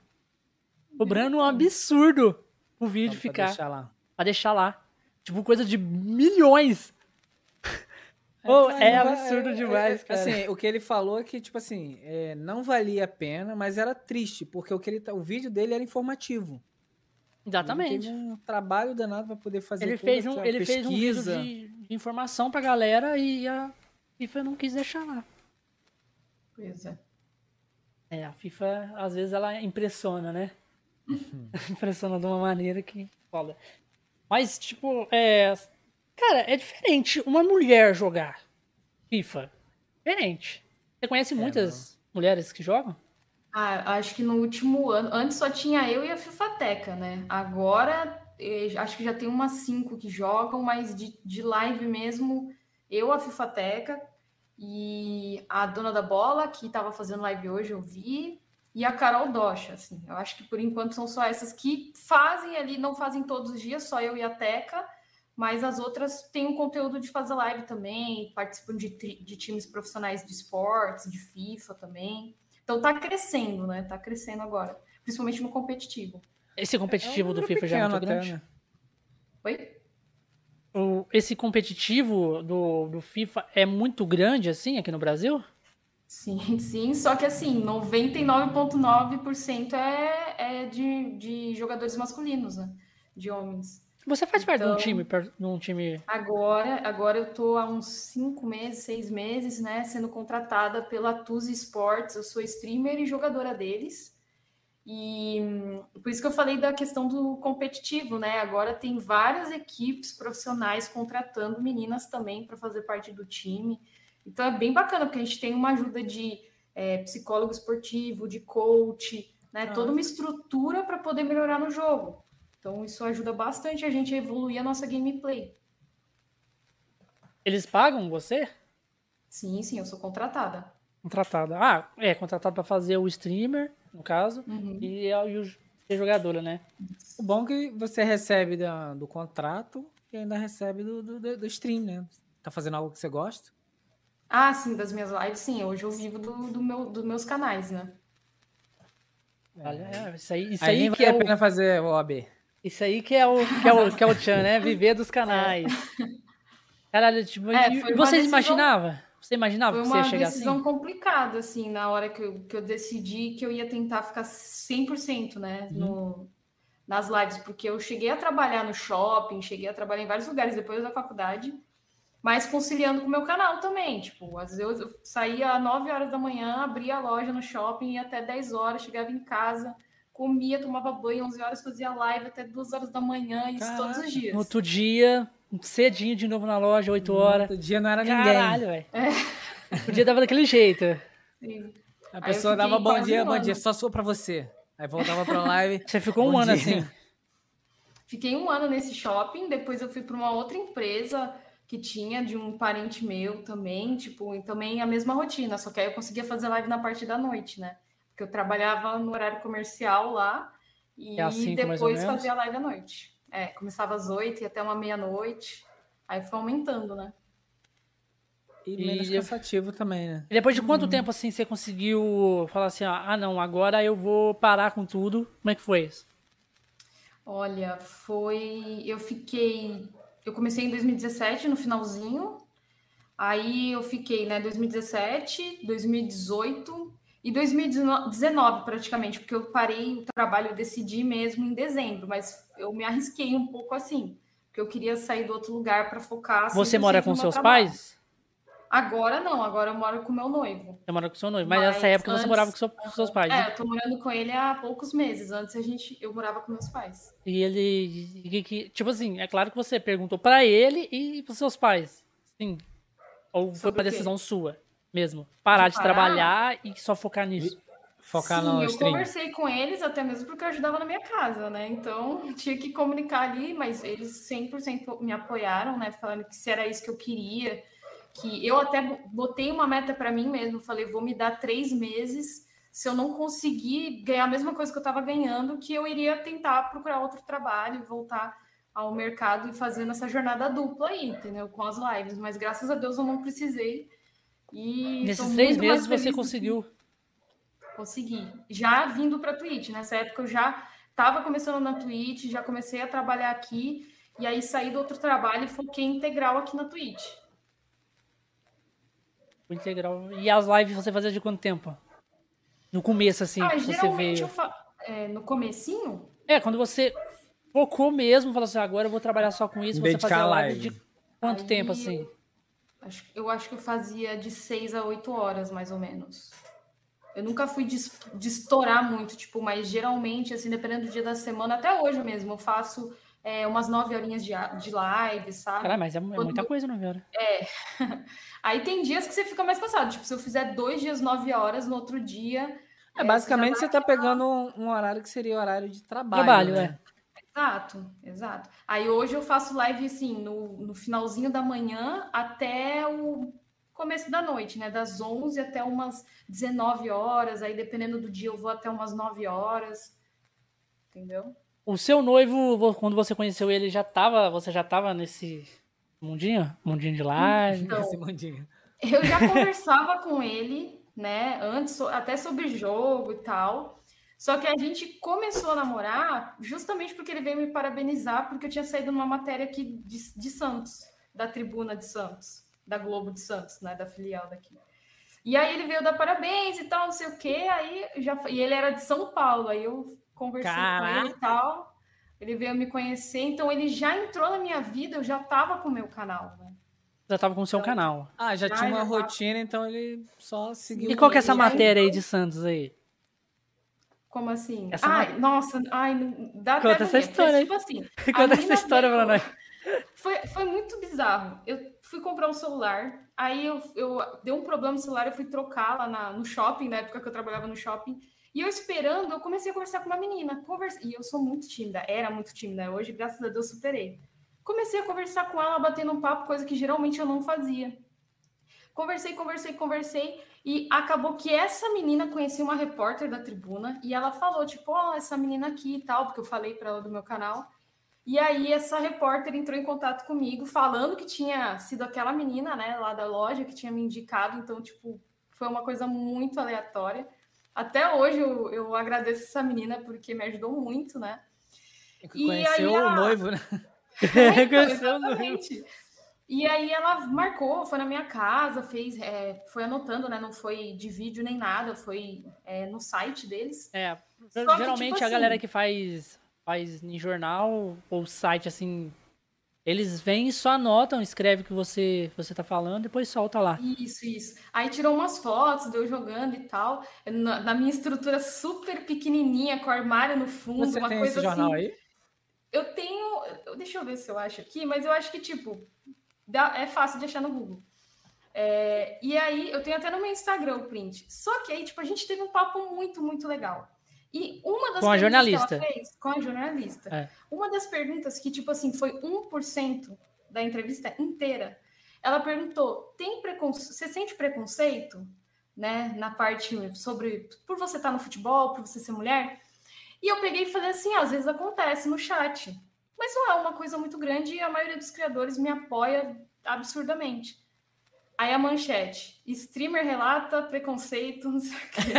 Cobrando um absurdo o vídeo então, ficar. Pra deixar lá. Pra deixar lá. Tipo, coisa de milhões. Oh, é absurdo é, demais, cara. Assim, o que ele falou é que, tipo assim, é, não valia a pena, mas era triste, porque o, que ele, tá, o vídeo dele era informativo. Exatamente. Ele teve um trabalho danado para poder fazer ele fez um, Ele pesquisa. fez um vídeo de, de informação pra galera e a FIFA não quis deixar lá. Pois é. É, a FIFA, às vezes, ela impressiona, né? impressiona de uma maneira que foda. Mas, tipo, é, Cara, é diferente uma mulher jogar FIFA. Diferente. Você conhece é, muitas mulheres que jogam? Ah, acho que no último ano. Antes só tinha eu e a FIFAteca, né? Agora eh, acho que já tem umas cinco que jogam, mas de, de live mesmo, eu, a FIFAteca e a dona da bola, que estava fazendo live hoje, eu vi, e a Carol Docha, assim. Eu acho que por enquanto são só essas que fazem ali, não fazem todos os dias, só eu e a Teca mas as outras têm um conteúdo de fazer live também, participam de, de times profissionais de esportes, de FIFA também. Então tá crescendo, né? Tá crescendo agora, principalmente no competitivo. Esse competitivo é um do FIFA já é muito grande? Né? Oi? O, esse competitivo do, do FIFA é muito grande assim aqui no Brasil? Sim, sim, só que assim, 99,9% é, é de, de jogadores masculinos, né? De homens. Você faz parte então, de um então, time, de um time. Agora, agora eu tô há uns cinco meses, seis meses, né, sendo contratada pela Tuz Sports. Eu sou streamer e jogadora deles. E por isso que eu falei da questão do competitivo, né? Agora tem várias equipes profissionais contratando meninas também para fazer parte do time. Então é bem bacana, porque a gente tem uma ajuda de é, psicólogo esportivo, de coach, né? Toda uma estrutura para poder melhorar no jogo. Então, isso ajuda bastante a gente a evoluir a nossa gameplay. Eles pagam você? Sim, sim, eu sou contratada. Contratada. Ah, é, contratada para fazer o streamer, no caso, uhum. e, e o ser jogadora, né? O bom é que você recebe da, do contrato e ainda recebe do, do, do, stream, né? Tá fazendo algo que você gosta? Ah, sim, das minhas lives, sim. Hoje eu vivo do, do meu, dos meus canais, né? Olha, é, isso aí, isso aí, aí nem vale é a pena fazer o OAB. Isso aí que é o que é o, que é o Chan, né? Viver dos canais. Caralho, tipo, É, e- foi uma você decisão- imaginava? Você imaginava Foi que você ia uma chegar decisão assim? complicada, assim, na hora que eu, que eu decidi que eu ia tentar ficar 100%, né, Uhum. no, nas lives, porque eu cheguei a trabalhar no shopping, cheguei a trabalhar em vários lugares depois da faculdade, mas conciliando com o meu canal também, tipo, às vezes eu saía às 9 horas da manhã, abria a loja no shopping, ia até 10 horas, chegava em casa, comia, tomava banho, 11 horas fazia live até 2 horas da manhã, isso todos Caraca, os dias. No outro dia, cedinho de novo na loja, 8 horas. Outro dia não era ninguém. Caralho, velho. O dia dava daquele jeito. Sim. A pessoa dava bom dia, um bom dia, só sua pra você. Aí voltava pra live. Você ficou um ano dia. assim. Fiquei um ano nesse shopping, depois eu fui para uma outra empresa que tinha de um parente meu também, tipo, e também a mesma rotina, só que aí eu conseguia fazer live na parte da noite, né? Porque eu trabalhava no horário comercial lá e É ou depois fazia live à noite. É, começava às oito e até uma meia-noite, aí foi aumentando, né? E E menos eu- cansativo também, né? E depois de Uhum. quanto tempo assim você conseguiu falar assim, ó, ah não, agora eu vou parar com tudo? Como é que foi isso? Olha, foi. Eu fiquei. Eu comecei em 2017, no finalzinho. Aí eu fiquei, né, 2017, 2018 e 2019 praticamente, porque eu parei o trabalho, eu decidi mesmo em dezembro, mas eu me arrisquei um pouco assim, porque eu queria sair do outro lugar para focar. Você 100% mora com seus trabalho. pais? Agora não, agora eu moro com meu noivo. Você mora com seu noivo. Mas, Mas nessa época você antes- morava com seu- com seus pais. É, eu tô morando com ele há poucos meses. Antes a gente, eu morava com meus pais. E ele. que- Tipo assim, é claro que você perguntou pra ele e pros seus pais. Sim. Ou foi Sobre uma o quê? decisão sua mesmo? Parar de, De parar? trabalhar e só focar nisso. Focar Sim, no eu stream. conversei com eles até mesmo porque eu ajudava na minha casa, né? Então, tinha que comunicar ali, mas eles 100% me apoiaram, né? Falando que se era isso que eu queria, que eu até botei uma meta para mim mesmo, falei, vou me dar três meses, se eu não conseguir ganhar a mesma coisa que eu estava ganhando, que eu iria tentar procurar outro trabalho, voltar ao mercado e fazendo essa jornada dupla aí, entendeu? Com as lives, mas graças a Deus eu não precisei. E Nesses três meses você conseguiu. Consegui. Já vindo para Twitch. Nessa época eu já estava começando na Twitch, já comecei a trabalhar aqui. E aí saí do outro trabalho e foquei integral aqui na Twitch. Integral. E as lives você fazia de quanto tempo? No começo, assim, ah, você veio. fa... é, no comecinho, É, quando você focou mesmo, falou assim, agora eu vou trabalhar só com isso, você fazia a live live. de quanto Aí tempo, assim? Acho- eu acho que eu fazia de 6 a 8 horas, mais ou menos. Eu nunca fui de, de estourar muito, tipo, mas geralmente, assim, dependendo do dia da semana, até hoje mesmo, eu faço é, umas 9 horinhas de, de live, sabe? Caralho, mas é, é Quando- muita coisa, não viu? Aí tem dias que você fica mais cansado. Tipo, se eu fizer dois dias, nove horas, no outro dia. É, é, basicamente já você tá pegando um, um horário que seria o horário de trabalho. Trabalho, né? é. Exato, exato. Aí hoje eu faço live assim, no, no finalzinho da manhã até o começo da noite, né? Das 11 até umas 19 horas. Aí dependendo do dia eu vou até umas 9 horas. Entendeu? O seu noivo, vo- quando você conheceu ele, já tava, você já tava nesse mundinho? Mundinho de live? Então, Esse mundinho. Eu já conversava com ele, né, antes, até sobre jogo e tal. Só que a gente começou a namorar justamente porque ele veio me parabenizar, porque eu tinha saído numa matéria aqui de, de Santos, da Tribuna de Santos, da Globo de Santos, né, da filial daqui. E aí ele veio dar parabéns e tal, não sei o quê, aí já e ele era de São Paulo, aí eu conversei com ele e tal. Ele veio me conhecer, então ele já entrou na minha vida, eu já estava com o meu canal, né? Já tava com o seu canal. Ah, já Já, tinha uma já tava. rotina, então ele só seguiu. E qual que é essa matéria aí de Santos aí? Como assim? Essa ai, nossa, ai, não- dá Conta até essa história. Tipo assim, Conta essa história veio- pra nós. Foi, foi muito bizarro. Eu fui comprar um celular, aí eu, eu deu um problema no celular, eu fui trocar lá na- no shopping, na época que eu trabalhava no shopping. E eu esperando, eu comecei a conversar com uma menina. Conversa... E eu sou muito tímida, era muito tímida. Hoje, graças a Deus, superei. Comecei a conversar com ela, batendo um papo, coisa que geralmente eu não fazia. Conversei, conversei, conversei. E acabou que essa menina conhecia uma repórter da tribuna e ela falou, tipo, ó, essa menina aqui e tal, porque eu falei para ela do meu canal. E aí essa repórter entrou em contato comigo, falando que tinha sido aquela menina, né, lá da loja, que tinha me indicado. Então, tipo, foi uma coisa muito aleatória. Até hoje eu, eu agradeço essa menina porque me ajudou muito, né? E Conheceu aí, o a- noivo, né? Então, Conheceu o noivo. exatamente. E aí ela marcou, foi na minha casa, fez, é, foi anotando, né? Não foi de vídeo nem nada, foi é, no site deles. É, Só geralmente que, tipo a galera assim que faz, faz em jornal ou site assim, eles vêm e só anotam, escreve o que você, você tá falando, depois solta lá. Isso, isso. Aí tirou umas fotos, deu jogando e tal. Na, na minha estrutura super pequenininha, com armário no fundo, você uma tem coisa esse assim. jornal aí? Eu tenho. Deixa eu ver se eu acho aqui, mas eu acho que, tipo, dá, é fácil de achar no Google. É, e aí, eu tenho até no meu Instagram o print. Só que aí, tipo, a gente teve um papo muito, muito legal. E uma das com a jornalista. Fez, com a jornalista. É. Uma das perguntas que, tipo assim, foi 1% da entrevista inteira. Ela perguntou: tem preconceito? Você sente preconceito? Né, na parte sobre por você estar tá no futebol, por você ser mulher. E eu peguei e falei assim: às vezes acontece no chat, mas não é uma coisa muito grande e a maioria dos criadores me apoia absurdamente. Aí a manchete: streamer relata preconceito, não sei o quê.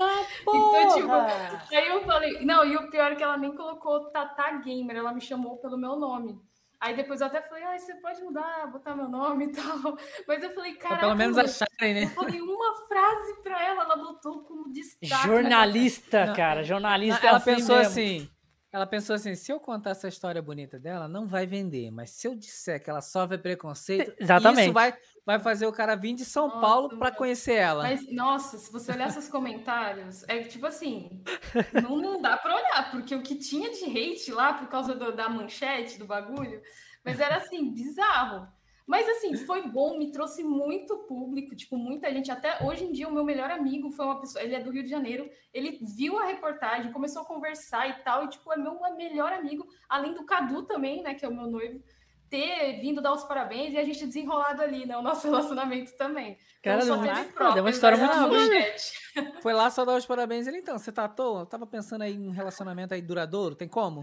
ah, então, tipo, aí eu falei, não, e o pior é que ela nem colocou Tata Gamer, ela me chamou pelo meu nome. Aí depois eu até falei, ah, você pode mudar, botar meu nome e tal. Mas eu falei, cara. Pelo menos acharem, né? Eu falei uma frase pra ela, ela botou como destaque. Jornalista, cara, jornalista. Ela assim pensou mesmo. assim. Ela pensou assim: se eu contar essa história bonita dela, não vai vender. Mas se eu disser que ela sofre preconceito, Exatamente. isso vai, vai fazer o cara vir de São Nossa, Paulo para conhecer ela. Mas, nossa, se você olhar esses comentários, é tipo assim, não, não dá pra olhar, porque o que tinha de hate lá por causa do- da manchete, do bagulho, mas era assim, bizarro. Mas assim, foi bom, me trouxe muito público, tipo, muita gente. Até hoje em dia, o meu melhor amigo foi uma pessoa, ele é do Rio de Janeiro, ele viu a reportagem, começou a conversar e tal, e tipo, é meu melhor amigo, além do Cadu também, né, que é o meu noivo, ter vindo dar os parabéns e a gente desenrolado ali, né, o nosso relacionamento também. Cara, Então, só deu teve uma- prova, deu uma história mas muito manchete. Foi lá só dar os parabéns. Ele, então, você tá à toa? Eu tava pensando aí em um relacionamento aí duradouro, tem como?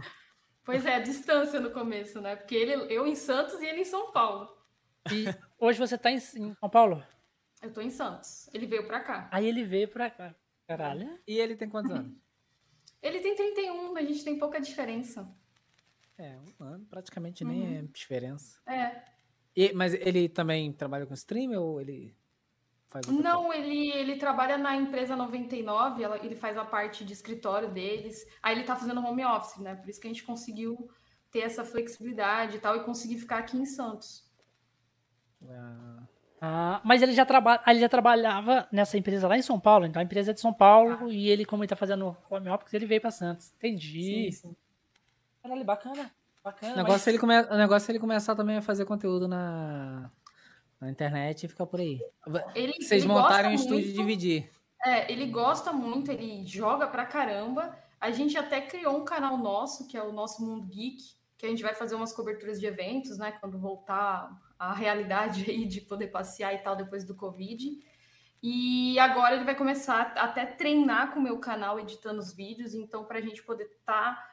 Pois é, a distância no começo, né? Porque ele, eu em Santos e ele em São Paulo. E hoje você tá em, em São Paulo? Eu tô em Santos. Ele veio pra cá. Aí ele veio pra cá. Caralho. E ele tem quantos anos? Ele tem 31, a gente tem pouca diferença. É, um ano, praticamente nem é diferença. É. E- mas ele também trabalha com stream ou ele faz outra coisa? Não, ele, ele trabalha na empresa 99, ela- ele faz a parte de escritório deles. Aí ele tá fazendo home office, né? Por isso que a gente conseguiu ter essa flexibilidade e tal e conseguir ficar aqui em Santos. Ah, Ah, mas ele já, traba... ah, ele já trabalhava nessa empresa lá em São Paulo, então a empresa é de São Paulo e ele, como ele tá fazendo home office, ele veio pra Santos. Entendi. Sim, sim. Caralho, bacana. Bacana. o, negócio é ele come... o negócio é ele começar também a fazer conteúdo na, na internet e ficar por aí. Ele, Vocês ele montarem um gosta estúdio e muito- dividir. É, ele gosta muito, ele joga pra caramba. A gente até criou um canal nosso, que é o nosso Mundo Geek, que a gente vai fazer umas coberturas de eventos, né? Quando voltar a realidade aí de poder passear e tal depois do Covid. E agora ele vai começar até treinar com o meu canal editando os vídeos, então para a gente poder estar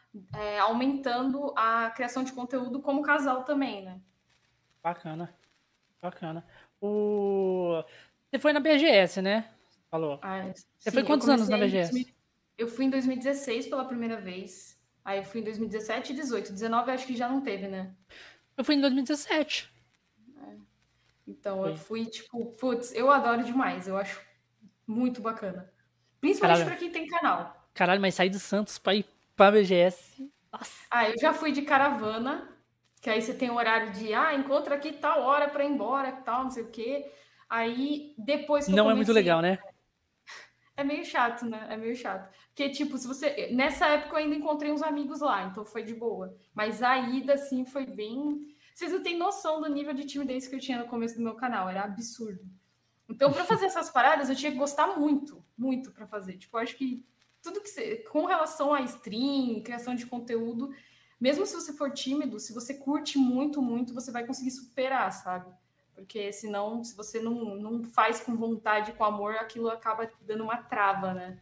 aumentando a criação de conteúdo como casal também, né? Bacana. Bacana. O... Você foi na BGS, né? Falou. Ah, Você sim, foi quantos anos na em BGS? 2000 Eu fui em 2016 pela primeira vez. Aí eu fui em 2017 e 18. 19 eu acho que já não teve, né? Eu fui em 2017. Então eu Sim. fui, tipo, putz, eu adoro demais. Eu acho muito bacana. Principalmente Caralho. pra quem tem canal. Caralho, mas sair de Santos pra ir pra BGS. Nossa. Ah, eu já fui de caravana, que aí você tem o horário de, ah, encontra aqui tal hora pra ir embora, tal, não sei o quê. Aí depois que eu Não é muito comecei- legal, né? É meio chato, né? É meio chato. Porque, tipo, se você. Nessa época eu ainda encontrei uns amigos lá, então foi de boa. Mas a ida, assim, foi bem. Vocês não têm noção do nível de timidez que eu tinha no começo do meu canal, era absurdo. Então, para fazer essas paradas, eu tinha que gostar muito, muito para fazer. Tipo, eu acho que tudo que você. Com relação a stream, criação de conteúdo, mesmo se você for tímido, se você curte muito, muito, você vai conseguir superar, sabe? Porque senão, se você não, não faz com vontade, com amor, aquilo acaba dando uma trava, né?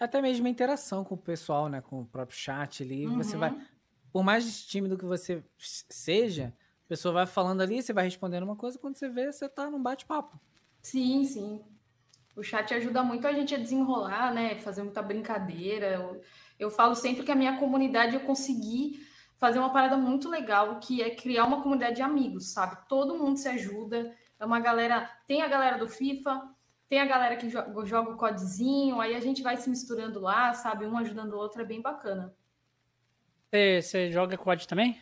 Até mesmo a interação com o pessoal, né? Com o próprio chat ali. Você Uhum. vai. Por mais tímido que você seja, a pessoa vai falando ali, você vai respondendo uma coisa, quando você vê, você tá num bate-papo. Sim, sim. O chat ajuda muito a gente a desenrolar, né? Fazer muita brincadeira. Eu, eu falo sempre que a minha comunidade eu consegui fazer uma parada muito legal, que é criar uma comunidade de amigos, sabe? Todo mundo se ajuda. É uma galera. Tem a galera do FIFA, tem a galera que joga, joga o codezinho, aí a gente vai se misturando lá, sabe? Um ajudando o outro, é bem bacana. Você, você joga COD também?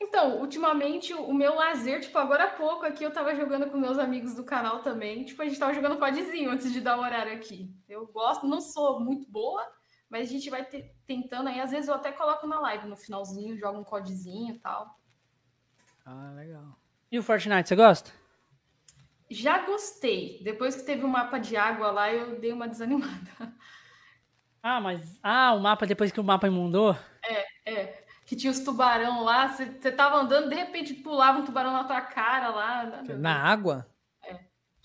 Então, ultimamente, o meu lazer, tipo, agora há pouco aqui eu tava jogando com meus amigos do canal também. Tipo, a gente tava jogando CODzinho antes de dar o horário aqui. Eu gosto, não sou muito boa, mas a gente vai te, tentando aí. Às vezes eu até coloco na live no finalzinho, jogo um CODzinho e tal. Ah, legal. E o Fortnite, você gosta? Já gostei. Depois que teve o um mapa de água lá, eu dei uma desanimada. Ah, mas. Ah, o mapa depois que o mapa imundou? É, é. Que tinha os tubarão lá, você tava andando, de repente pulava um tubarão na tua cara lá. Na água?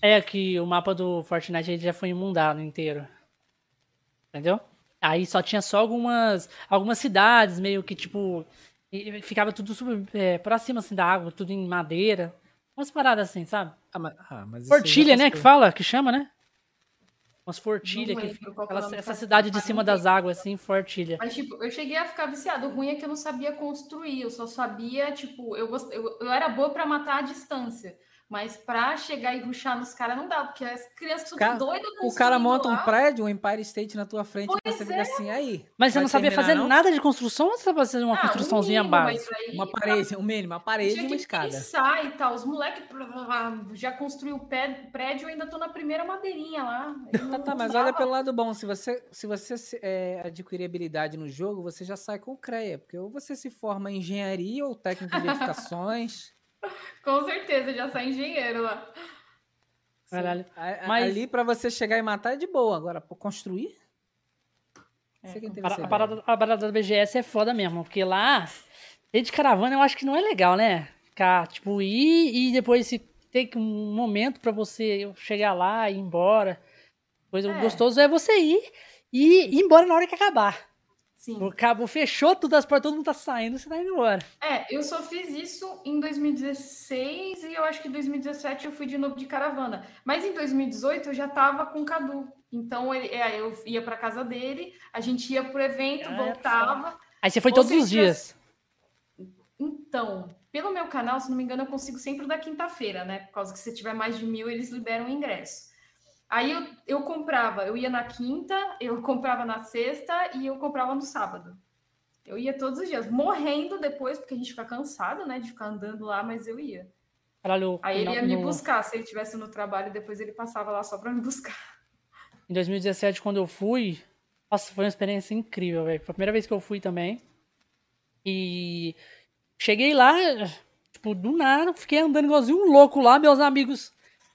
É. É que o mapa do Fortnite ele já foi imundado inteiro. Entendeu? Aí só tinha só algumas algumas cidades, meio que tipo. Ficava tudo super, é, próximo assim da água, tudo em madeira. Umas paradas assim, sabe? Ah, mas, ah, mas Fortilha, né? Que fala, que chama, né? Umas fortilhas, que fica, aquela, essa cidade de cima das águas, assim, fortilha. Mas, tipo, eu cheguei a ficar viciado. O ruim é que eu não sabia construir, eu só sabia, tipo, eu, gost... eu, eu era boa para matar a distância. Mas pra chegar e ruxar nos caras não dá, porque as crianças são cara, doidas O cara monta lá. um prédio, um Empire State na tua frente, pois você é. fica assim, aí. Mas você não sabia fazer não? nada de construção ou você sabia fazer uma ah, construçãozinha um mínimo, básica? Aí, uma parede, um mínimo, uma parede e uma escada. Pensar e tal. Os moleques já construiu o prédio, eu ainda tô na primeira madeirinha lá. Tá, tá, mas olha pelo lado bom, se você, se você é, adquirir habilidade no jogo, você já sai com o CREA, porque ou você se forma em engenharia ou técnico de edificações. Com certeza, já sai engenheiro lá. Caralho. Mas... Ali para você chegar e matar é de boa. Agora, para construir? É, a, parada, a parada da BGS é foda mesmo, porque lá, de caravana eu acho que não é legal, né? Ficar, tipo, ir e depois se ter um momento para você chegar lá e ir embora. Pois é. o gostoso é você ir e ir embora na hora que acabar. Sim. O cabo fechou tudo, as portas, todo mundo tá saindo, você tá indo embora. É, eu só fiz isso em 2016 e eu acho que em 2017 eu fui de novo de caravana. Mas em 2018 eu já tava com o Cadu. Então ele, é, eu ia pra casa dele, a gente ia pro evento, é, voltava. Aí você foi todos os dias. Então, pelo meu canal, se não me engano, eu consigo sempre da quinta-feira, né? Por causa que se tiver mais de mil, eles liberam o ingresso. Aí eu, eu comprava, eu ia na quinta, eu comprava na sexta e eu comprava no sábado. Eu ia todos os dias, morrendo depois, porque a gente fica cansado, né, de ficar andando lá, mas eu ia. Caralho, Aí ele ia no... me buscar, se ele estivesse no trabalho, depois ele passava lá só para me buscar. Em 2017, quando eu fui, nossa, foi uma experiência incrível, velho. Foi a primeira vez que eu fui também. E cheguei lá, tipo, do nada, fiquei andando igualzinho um louco lá, meus amigos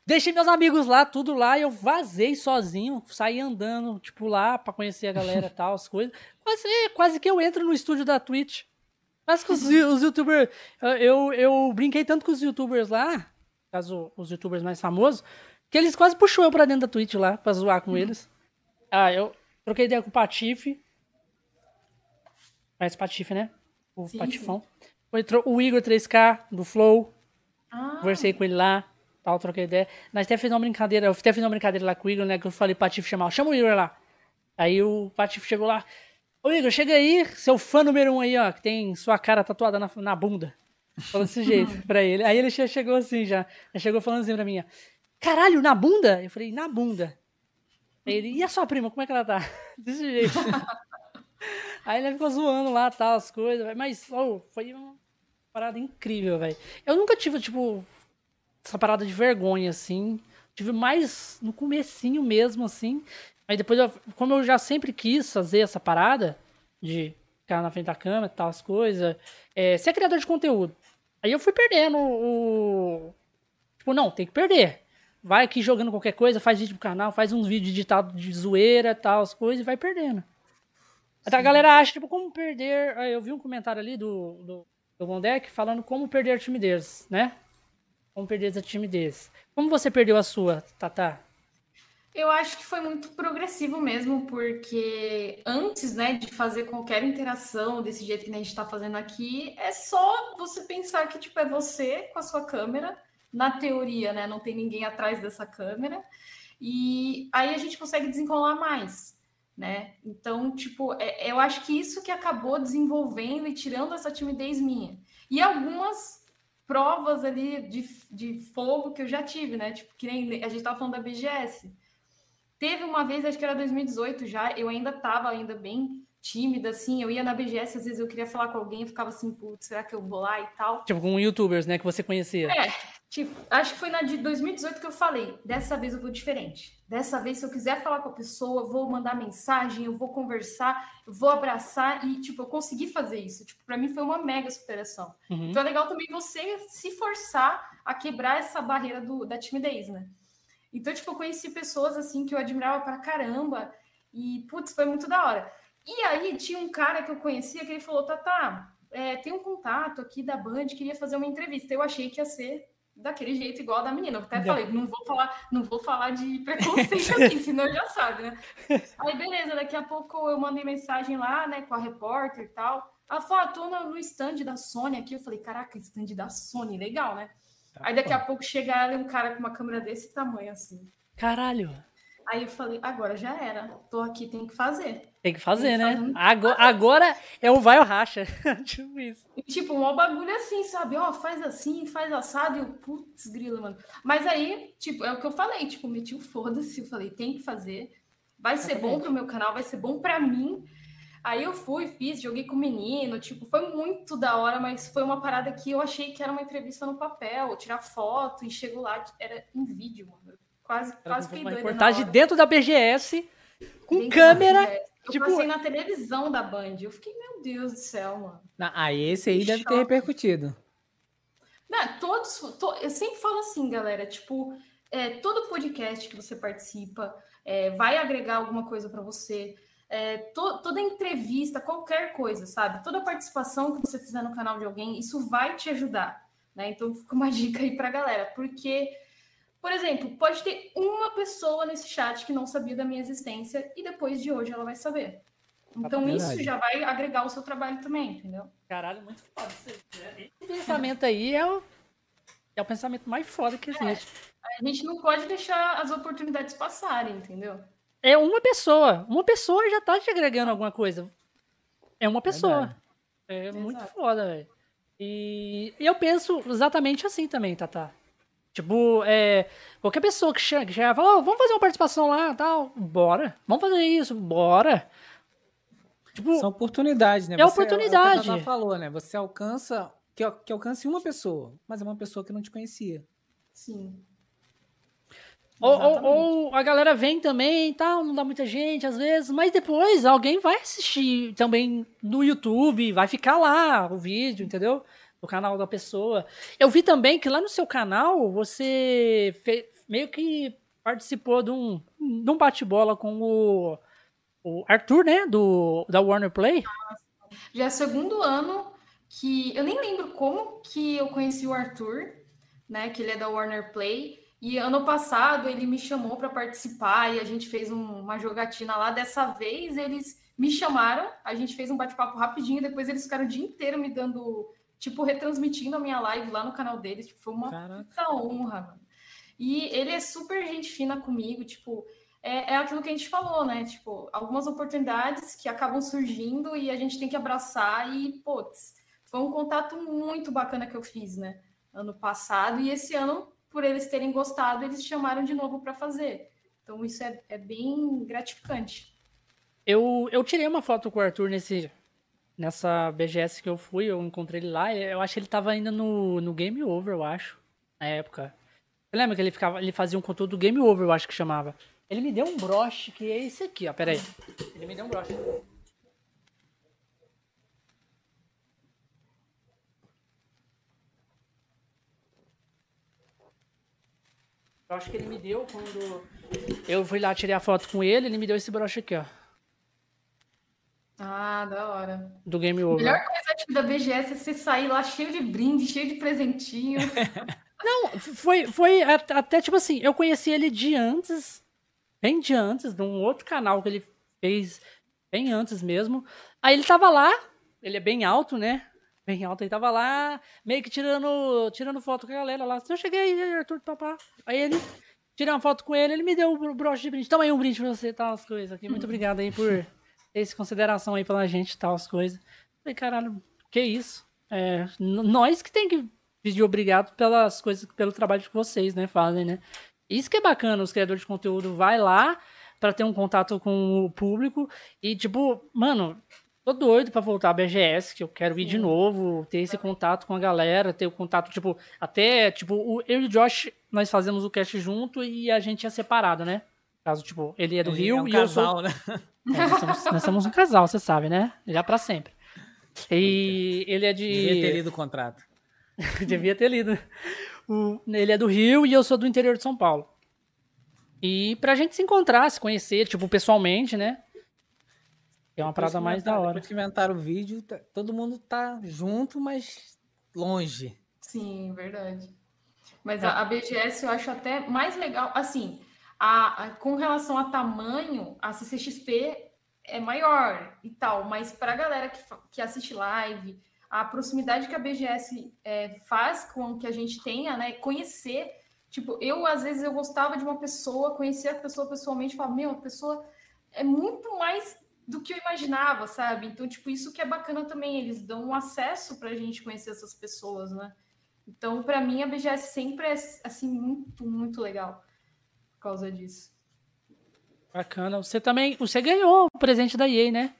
Deixei meus amigos lá, tudo lá, e eu vazei sozinho, saí andando, tipo, lá pra conhecer a galera e tal, as coisas. Quase, quase que eu entro no estúdio da Twitch. Mas que os, os youtubers. Eu, eu brinquei tanto com os youtubers lá, caso os youtubers mais famosos, que eles quase puxou eu pra dentro da Twitch lá, pra zoar com eles. Ah, eu troquei ideia com o Patife. Mas Patife, né? O sim, Patifão. Sim. O Igor 3K, do Flow. Ah. Conversei com ele lá tal, troquei ideia. Nós até fizemos uma brincadeira, eu até fiz uma brincadeira lá com o Igor, né? Que eu falei pra Tiff chamar, chama o Igor lá. Aí o Patife chegou lá. Ô Igor, chega aí, seu fã número um aí, ó, que tem sua cara tatuada na, na bunda. Falou desse jeito pra ele. Aí ele chegou assim já. Ele chegou falando assim pra mim, ó. Caralho, na bunda? Eu falei, na bunda. Aí ele, e a sua prima, como é que ela tá? Desse jeito. aí ele ficou zoando lá, tal, as coisas. Mas, oh, foi uma parada incrível, velho. Eu nunca tive, tipo, essa parada de vergonha, assim. Tive mais no comecinho mesmo, assim. Aí depois, eu, como eu já sempre quis fazer essa parada de ficar na frente da câmera e tal, as coisas, é, ser criador de conteúdo. Aí eu fui perdendo o. Tipo, não, tem que perder. Vai aqui jogando qualquer coisa, faz vídeo pro canal, faz uns vídeos editados de zoeira e tal, as coisas, e vai perdendo. Sim. A galera acha, tipo, como perder. Eu vi um comentário ali do, do, do Gondek falando como perder a timidez, né? Como perder essa timidez. Como você perdeu a sua, Tata? Eu acho que foi muito progressivo mesmo, porque antes, né, de fazer qualquer interação desse jeito que a gente está fazendo aqui, é só você pensar que tipo é você com a sua câmera, na teoria, né, não tem ninguém atrás dessa câmera, e aí a gente consegue desenrolar mais. né? Então, tipo, é, eu acho que isso que acabou desenvolvendo e tirando essa timidez minha. E algumas provas ali de, de fogo que eu já tive, né? Tipo, que nem a gente tava falando da BGS. Teve uma vez, acho que era 2018 já, eu ainda tava ainda bem tímida, assim, eu ia na BGS, às vezes eu queria falar com alguém, eu ficava assim, putz, será que eu vou lá e tal? Tipo, com youtubers, né, que você conhecia. É, tipo, acho que foi na de 2018 que eu falei, dessa vez eu vou diferente. Dessa vez, se eu quiser falar com a pessoa, eu vou mandar mensagem, eu vou conversar, eu vou abraçar e, tipo, eu consegui fazer isso. Tipo, pra mim foi uma mega superação. Uhum. Então é legal também você se forçar a quebrar essa barreira do, da timidez, né? Então, tipo, eu conheci pessoas, assim, que eu admirava pra caramba e, putz, foi muito da hora. E aí tinha um cara que eu conhecia que ele falou: Tata, é, tem um contato aqui da Band, queria fazer uma entrevista. Eu achei que ia ser daquele jeito igual da menina. Eu até falei, não vou falar, não vou falar de preconceito aqui, senão já sabe, né? Aí, beleza, daqui a pouco eu mandei mensagem lá, né, com a repórter e tal. Ela falou, ah, tô no, stand da Sony aqui. Eu falei, caraca, stand da Sony, legal, né? Tá Aí daqui a pouco chega ela e um cara com uma câmera desse tamanho, assim. Caralho! Aí eu falei, agora já era. Tô aqui, tem que fazer. Tem que fazer, tem que né? Fazer. Agora, agora é o vai ou racha. tipo isso. tipo, um bagulho assim, sabe? Ó, faz assim, faz assado. E eu, putz, grila, mano. Mas aí, tipo, é o que eu falei. Tipo, meti o foda-se. Eu falei, tem que fazer. Vai ser bom pro meu canal, vai ser bom pra mim. Aí eu fui, fiz, joguei com o menino. Tipo, foi muito da hora, mas foi uma parada que eu achei que era uma entrevista no papel. Tirar foto e chego lá, era em vídeo, mano Quase, quase fiquei doida. Reportagem dentro da BGS, com câmera. Eu tipo... passei na televisão da Band. Eu fiquei, meu Deus do céu, mano. Aí esse aí que deve choque. ter repercutido. Não, todos. To, eu sempre falo assim, galera, tipo, é, todo podcast que você participa é, vai agregar alguma coisa para você. É, to, toda entrevista, qualquer coisa, sabe? Toda participação que você fizer no canal de alguém, isso vai te ajudar. Né? Então fica uma dica aí pra galera, porque por exemplo, pode ter uma pessoa nesse chat que não sabia da minha existência e depois de hoje ela vai saber. Então é isso já vai agregar o seu trabalho também, entendeu? Caralho, muito foda. Esse pensamento aí é o, é o pensamento mais foda que existe. É, a gente não pode deixar as oportunidades passarem, entendeu? É uma pessoa. Uma pessoa já tá te agregando alguma coisa. É uma pessoa. É, é muito foda, velho. E eu penso exatamente assim também, Tata. Tipo, é, qualquer pessoa que chega, que chega e fala, oh, vamos fazer uma participação lá tal, bora. Vamos fazer isso, bora. Tipo, São oportunidades, né? É Você, oportunidade. É o que a falou, né? Você alcança, que, que alcance uma pessoa, mas é uma pessoa que não te conhecia. Sim. Ou, ou, ou, a galera vem também tal, não dá muita gente às vezes, mas depois alguém vai assistir também no YouTube, vai ficar lá o vídeo, entendeu? Do canal da pessoa. Eu vi também que lá no seu canal você fez, meio que participou de um, de um bate-bola com o, o Arthur, né? Do, da Warner Play. Já é segundo ano que. Eu nem lembro como que eu conheci o Arthur, né? Que ele é da Warner Play. E ano passado ele me chamou para participar e a gente fez um, uma jogatina lá. Dessa vez eles me chamaram, a gente fez um bate-papo rapidinho, depois eles ficaram o dia inteiro me dando tipo, retransmitindo a minha live lá no canal deles. Tipo, foi uma Caraca. puta honra, mano. E ele é super gente fina comigo, tipo, é, é aquilo que a gente falou, né? Tipo, algumas oportunidades que acabam surgindo e a gente tem que abraçar e, putz, foi um contato muito bacana que eu fiz, né? Ano passado, e esse ano, por eles terem gostado, eles chamaram de novo para fazer. Então, isso é, é bem gratificante. Eu, eu tirei uma foto com o Arthur nesse, nessa BGS que eu fui, eu encontrei ele lá. Eu acho que ele tava ainda no, no Game Over, eu acho, na época. Você lembra que ele, ficava, ele fazia um conteúdo Game Over, eu acho que chamava. Ele me deu um broche, que é esse aqui, ó. Pera aí. Ele me deu um broche. Eu acho que ele me deu quando eu fui lá tirei a foto com ele, ele me deu esse broche aqui, ó. Ah, da hora. Do Game Over. A melhor coisa tipo, da BGS é você sair lá cheio de brinde, cheio de presentinho. Não, foi, foi até tipo assim, eu conheci ele de antes, bem de antes, de um outro canal que ele fez bem antes mesmo. Aí ele tava lá, ele é bem alto, né? Bem alto, ele tava lá, meio que tirando, tirando foto com a galera lá. Eu cheguei aí, Arthur, papá. Aí ele tirei uma foto com ele, ele me deu o broche de brinde. Toma aí um brinde pra você, tal, as coisas aqui. Muito obrigado aí por ter essa consideração aí pela gente, tal, as coisas. Falei, caralho, que isso? É, nós que tem que pedir obrigado pelas coisas, pelo trabalho que vocês, né, fazem, né? Isso que é bacana, os criadores de conteúdo vai lá para ter um contato com o público e, tipo, mano, tô doido para voltar à BGS, que eu quero ir Sim. de novo, ter esse contato com a galera, ter o contato, tipo, até, tipo, eu e o Josh, nós fazemos o cast junto e a gente é separado, né? Caso, tipo, ele é do ele Rio é um e casal, eu sou... né? É, nós, somos, nós somos um casal, você sabe, né? Já para sempre. E ele é de. Devia ter lido o contrato. Devia ter lido. O, ele é do Rio e eu sou do interior de São Paulo. E pra gente se encontrar, se conhecer, tipo, pessoalmente, né? É uma parada mais da hora. Depois que inventaram o vídeo, tá, todo mundo tá junto, mas longe. Sim, verdade. Mas é. a, a, BGS eu acho até mais legal. Assim, a, a, com relação a tamanho, a CCXP é maior e tal, mas para a galera que, que assiste live, a proximidade que a BGS é, faz com que a gente tenha, né, conhecer, tipo, eu às vezes eu gostava de uma pessoa, conhecer a pessoa pessoalmente, falar, meu, a pessoa é muito mais do que eu imaginava, sabe? Então, tipo, isso que é bacana também, eles dão um acesso para a gente conhecer essas pessoas, né? Então, para mim, a BGS sempre é, assim, muito, muito legal por causa disso. Bacana. Você também, você ganhou o presente da EA, né?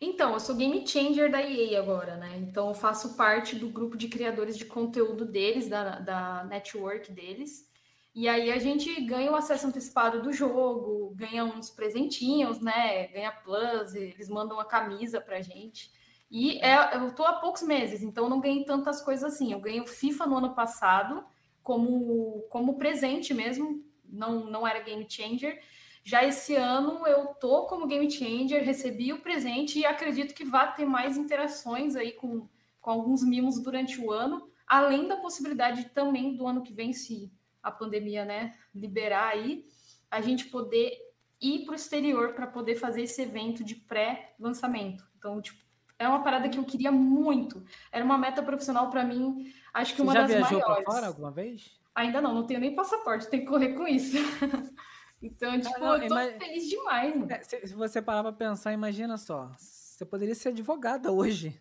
Então, eu sou game changer da EA agora, né? Então, eu faço parte do grupo de criadores de conteúdo deles, da, da network deles. E aí a gente ganha o acesso antecipado do jogo, ganha uns presentinhos, né? Ganha plus, eles mandam uma camisa pra gente. E é, eu tô há poucos meses, então não ganhei tantas coisas assim. Eu ganhei o FIFA no ano passado como, como presente mesmo, não, não era game changer. Já esse ano eu tô como game changer, recebi o presente e acredito que vai ter mais interações aí com, com alguns mimos durante o ano, além da possibilidade também do ano que vem, se a pandemia né, liberar aí, a gente poder ir para o exterior para poder fazer esse evento de pré-lançamento. Então, tipo, é uma parada que eu queria muito. Era uma meta profissional para mim, acho que Você uma das maiores. Já viajou fora alguma vez? Ainda não, não tenho nem passaporte, tenho que correr com isso. então, tipo, não, não, eu tô imag... feliz demais. Mano. É, se, você parar pra pensar, imagina só. Você poderia ser advogada hoje.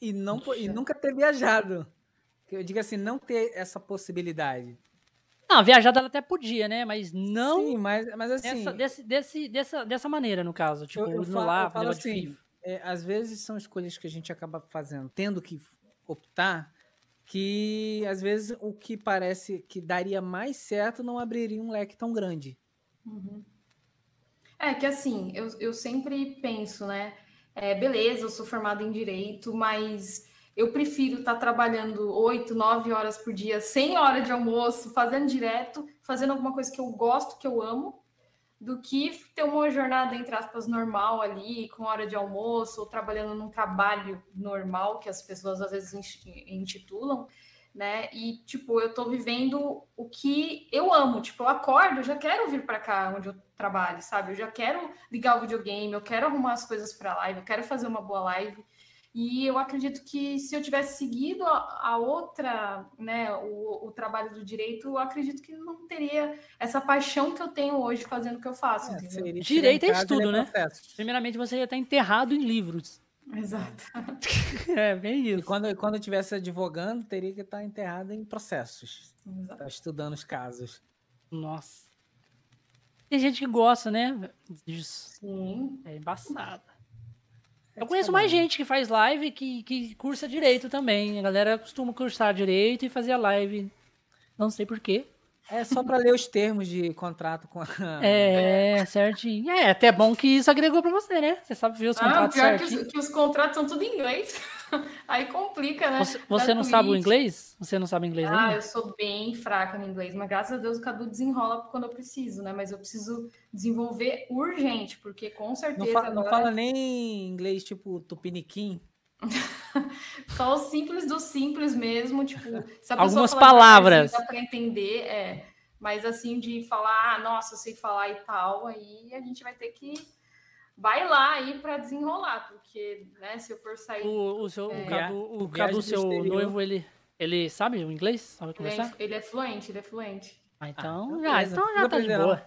E, não, e nunca ter viajado. Eu digo assim, não ter essa possibilidade. Não, viajada ela até podia, né? Mas não. Sim, mas, mas assim. Dessa, desse, desse, dessa, dessa maneira, no caso. Tipo, eu, eu no lá, eu falo assim, é, às vezes são escolhas que a gente acaba fazendo, tendo que optar que às vezes o que parece que daria mais certo não abriria um leque tão grande. Uhum. É que assim, eu, eu sempre penso, né? É, beleza, eu sou formada em direito, mas eu prefiro estar tá trabalhando oito, nove horas por dia, sem hora de almoço, fazendo direto, fazendo alguma coisa que eu gosto, que eu amo, do que ter uma jornada, entre aspas, normal ali, com hora de almoço, ou trabalhando num trabalho normal, que as pessoas às vezes intitulam, né? E, tipo, eu tô vivendo o que eu amo. Tipo, eu acordo, eu já quero vir para cá onde eu trabalho, sabe? Eu já quero ligar o videogame, eu quero arrumar as coisas para live, eu quero fazer uma boa live. E eu acredito que se eu tivesse seguido a, a outra, né, o, o, trabalho do direito, eu acredito que não teria essa paixão que eu tenho hoje fazendo o que eu faço. É, direito é estudo, né? Processo. Primeiramente, você ia estar enterrado em livros. Exato. é, bem isso. E quando, quando eu estivesse advogando, teria que estar enterrado em processos. Exato. Tá estudando os casos. Nossa. Tem gente que gosta, né? Disso. Sim. É embaçado. Eu conheço mais gente que faz live que, que cursa direito também. A galera costuma cursar direito e fazer live. Não sei porquê. É só para ler os termos de contrato com a. É, certinho. É, até bom que isso agregou para você, né? Você sabe ver os ah, contratos ah, pior que os, que os, contratos são tudo em inglês. Aí complica, né? Você, você não sabe o inglês? Você não sabe inglês Ah, eu sou bem fraca no inglês, mas graças a Deus o Cadu desenrola quando eu preciso, né? Mas eu preciso desenvolver urgente, porque com certeza. Não, fala, agora... não fala nem inglês tipo tupiniquim. Só o simples do simples mesmo, tipo, se a Algumas palavras dá para entender, é. Mas assim de falar, ah, nossa, eu sei falar e tal, aí a gente vai ter que vai lá aí para desenrolar, porque, né, se eu for sair o, o seu é... o Cadu, o Cadu seu noivo, ele Ele sabe o inglês? Sabe Ele conversar? é, ele é fluente, ele é fluente. Ah, então, Ah, já, beleza. então Não já tá de aprender, boa.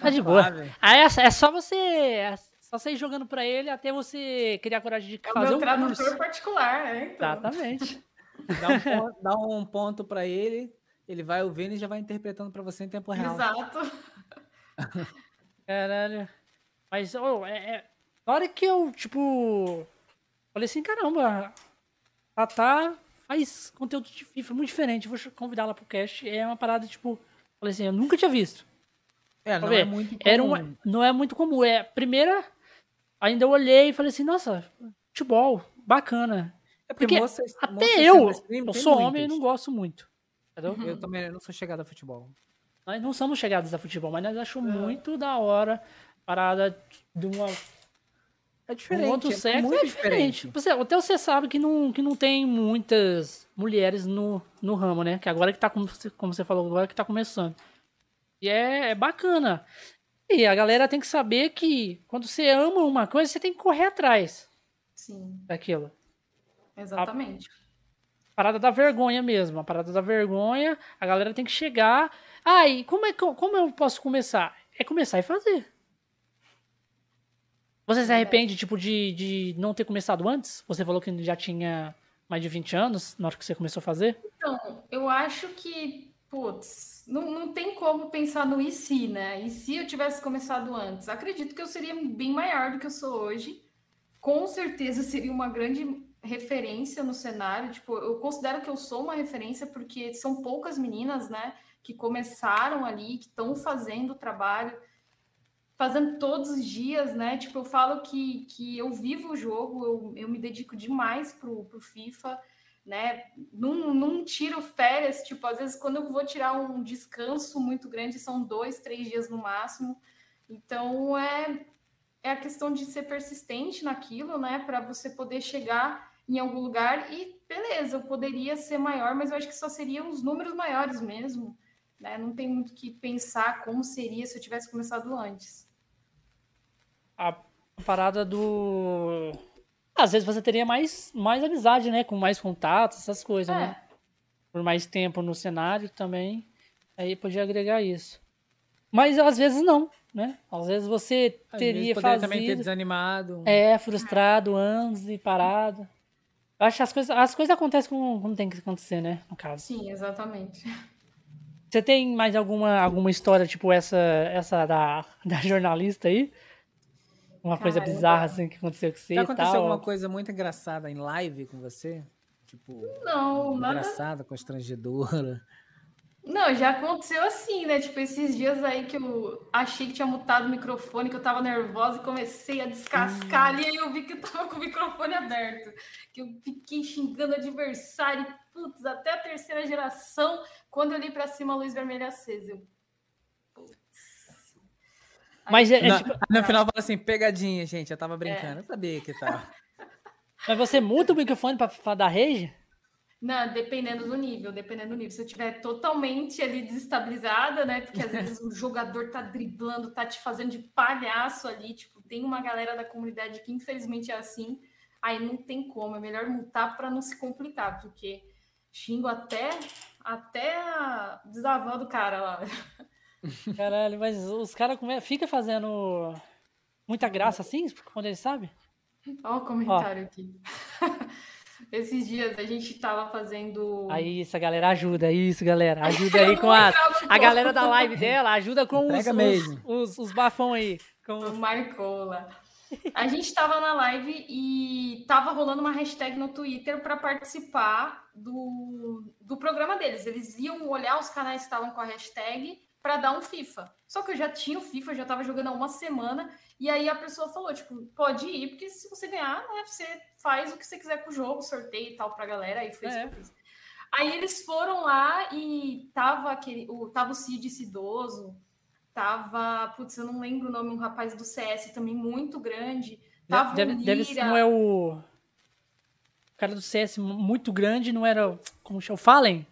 Tá de boa. Aí é, é só você. É só você ir jogando pra ele até você criar coragem de É o fazer meu um tradutor curso. particular, né? Então. Exatamente. Dá um ponto, dá um ponto para ele, ele vai ouvindo e já vai interpretando para você em tempo real. Exato. Caralho. Mas, ô, é, é- Na hora que eu, tipo. Falei assim, caramba, a Tatá faz conteúdo de FIFA muito diferente. Vou convidar ela pro cast. É uma parada, tipo. Falei assim, eu nunca tinha visto. É, não é muito Era comum. uma, não é muito comum. É a primeira. Ainda eu olhei e falei assim, nossa, futebol, bacana. É porque moças- Até moças eu, stream, eu sou homem e muitas. não gosto muito. Entendeu? Eu também não sou chegado a futebol. Nós não somos chegados a futebol, mas nós achamos muito da hora parada de uma É um diferente. outro é sexo muito é diferente. Você, até você sabe que não, que não tem muitas mulheres no, no ramo, né? Que agora que tá, como você, como você falou, agora que tá começando. E é, é bacana. E a galera tem que saber que quando você ama uma coisa, você tem que correr atrás Sim, daquilo. exatamente. Parada da vergonha mesmo. A parada da vergonha, a galera tem que chegar. Ah, e como, é que eu, como eu posso começar? É começar e fazer. Você se arrepende, tipo, de, de não ter começado antes? Você falou que já tinha mais de 20 anos na hora que você começou a fazer? Então, eu acho que, putz, não, não tem como pensar no e se, né? E se eu tivesse começado antes? Acredito que eu seria bem maior do que eu sou hoje. Com certeza seria uma grande referência no cenário. Tipo, eu considero que eu sou uma referência porque são poucas meninas, né, que começaram ali, que estão fazendo o trabalho, fazendo todos os dias, né? Tipo, eu falo que, que eu vivo o jogo, eu, eu me dedico demais pro, pro FIFA né? Não, não tiro férias, tipo, às vezes quando eu vou tirar um descanso muito grande, são dois, três dias no máximo. Então é, é a questão de ser persistente naquilo, né? Para você poder chegar em algum lugar e beleza, eu poderia ser maior, mas eu acho que só seriam os números maiores mesmo. Né? Não tem muito que pensar como seria se eu tivesse começado antes. A parada do. Às vezes você teria mais, mais amizade, né? Com mais contatos, essas coisas, É. né? Por mais tempo no cenário também. Aí podia agregar isso. Mas às vezes não, né? Às vezes você teria vezes poderia também ter fazido. desanimado. É, frustrado, anos e parado. Eu acho que as coisas, as coisas acontecem como, como tem que acontecer, né? No caso. Sim, exatamente. Você tem mais alguma, alguma história, tipo essa, essa da, da jornalista aí? Uma coisa Caramba. bizarra assim que aconteceu com você Já e aconteceu tal? alguma coisa muito engraçada em live com você? Tipo, Não, nada engraçada, constrangedora. Não, já aconteceu assim, né? Tipo, esses dias aí que eu achei que tinha mutado o microfone, que eu tava nervosa e comecei a descascar ali, aí eu vi que eu tava com o microfone aberto. Que eu fiquei xingando adversário, putz, até a terceira geração, quando eu olhei pra cima, a luz vermelha acesa. Eu, putz. Mas, é, é Na- tipo, no final fala assim, pegadinha, gente. Eu tava brincando. Eu sabia que tava. mas você muda o microfone pra, pra dar rage? Não, dependendo do nível, dependendo do nível. Se eu estiver totalmente ali desestabilizada, né? Porque às vezes o jogador tá driblando, tá te fazendo de palhaço ali. Tipo, tem uma galera da comunidade que infelizmente é assim. Aí não tem como. É melhor mutar para não se complicar, porque xingo até, até a desavó do cara lá. Caralho, mas os caras come... ficam fazendo muita graça assim, quando eles sabem? Olha o comentário aqui. Esses dias a gente tava fazendo. Aí, isso, galera, ajuda, isso, galera. Ajuda aí com a, a galera da live dela, ajuda com os, os, os, os bafão aí. Com... O Marcou lá. A gente tava na live e tava rolando uma hashtag no Twitter para participar do, do programa deles. Eles iam olhar os canais que estavam com a hashtag para dar um FIFA. Só que eu já tinha o FIFA, já tava jogando há uma semana. E aí a pessoa falou, tipo, pode ir, porque se você ganhar, né, você faz o que você quiser com o jogo, sorteio e tal pra galera. Aí foi isso É. que eu fiz. Aí eles foram lá e tava aquele, o, tava o Cid Cidoso, tava, putz, eu não lembro o nome, um rapaz do CS também muito grande. Tava Deve, o deve ser, não é o. O cara do CS muito grande, não era. Como chama? O Fallen?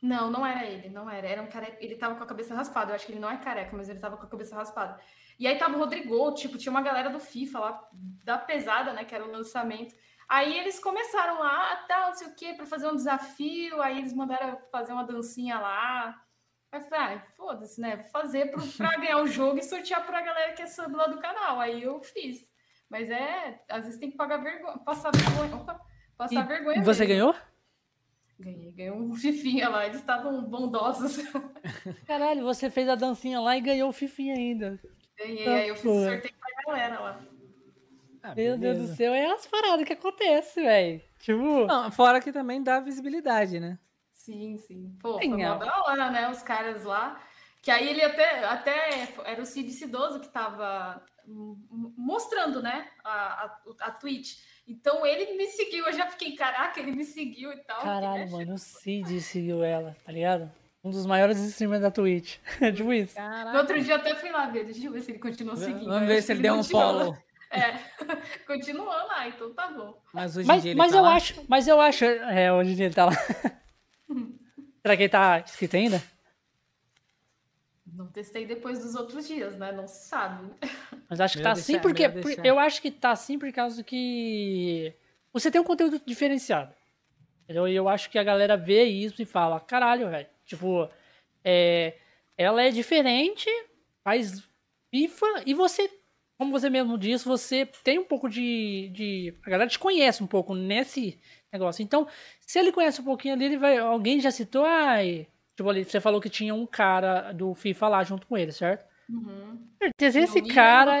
Não, não era ele, não era. Era um careca. Ele tava com a cabeça raspada. Eu acho que ele não é careca, mas ele tava com a cabeça raspada. E aí tava o Rodrigo, tipo, tinha uma galera do FIFA lá, da pesada, né? Que era o lançamento. Aí eles começaram lá, tal, não sei o quê, para fazer um desafio. Aí eles mandaram fazer uma dancinha lá. Aí eu falei, ah, foda-se, né? Fazer para ganhar o jogo e sortear para a galera que é sub lá do canal. Aí eu fiz. Mas é, às vezes tem que pagar vergonha, passar vergonha. Opa, passar e vergonha. Você mesmo. ganhou? Ganhei, ganhei um fifinha lá, eles estavam bondosos. Caralho, você fez a dancinha lá e ganhou o fifinha ainda. Ganhei, aí eu fiz o sorteio pra galera lá. Ah, Meu Deus do céu, é as paradas que acontecem, velho. Tipo. Não, fora que também dá visibilidade, né? Sim, sim. Pô, foi mó da hora, né? Os caras lá. Que aí ele até, até era o Cid Cidoso que tava mostrando, né? A, a, a Twitch. Então ele me seguiu, eu já fiquei, caraca, ele me seguiu e tal. Caralho, mano, o Cid seguiu ela, tá ligado? Um dos maiores streamers da Twitch. tipo isso. Caraca. No outro dia eu até fui lá ver, deixa eu ver se ele continua seguindo. Vamos ver se ele, ele deu um follow. É, continuou lá, então tá bom. Mas hoje em mas, dia ele mas tá eu lá? acho, Mas eu acho, é, hoje em dia ele tá lá. Será que ele tá escrito ainda? Não testei depois dos outros dias, né? Não se sabe. Mas acho que tá assim porque. Eu acho que tá assim por causa que. Você tem um conteúdo diferenciado. Entendeu? E eu acho que a galera vê isso e fala: caralho, velho. Tipo, é, ela é diferente, faz FIFA e você, como você mesmo disse, você tem um pouco de, de. A galera te conhece um pouco nesse negócio. Então, se ele conhece um pouquinho ali, ele vai. Alguém já citou, ai. Tipo, ali, você falou que tinha um cara do FIFA lá junto com ele, certo? Uhum. Certeza, esse cara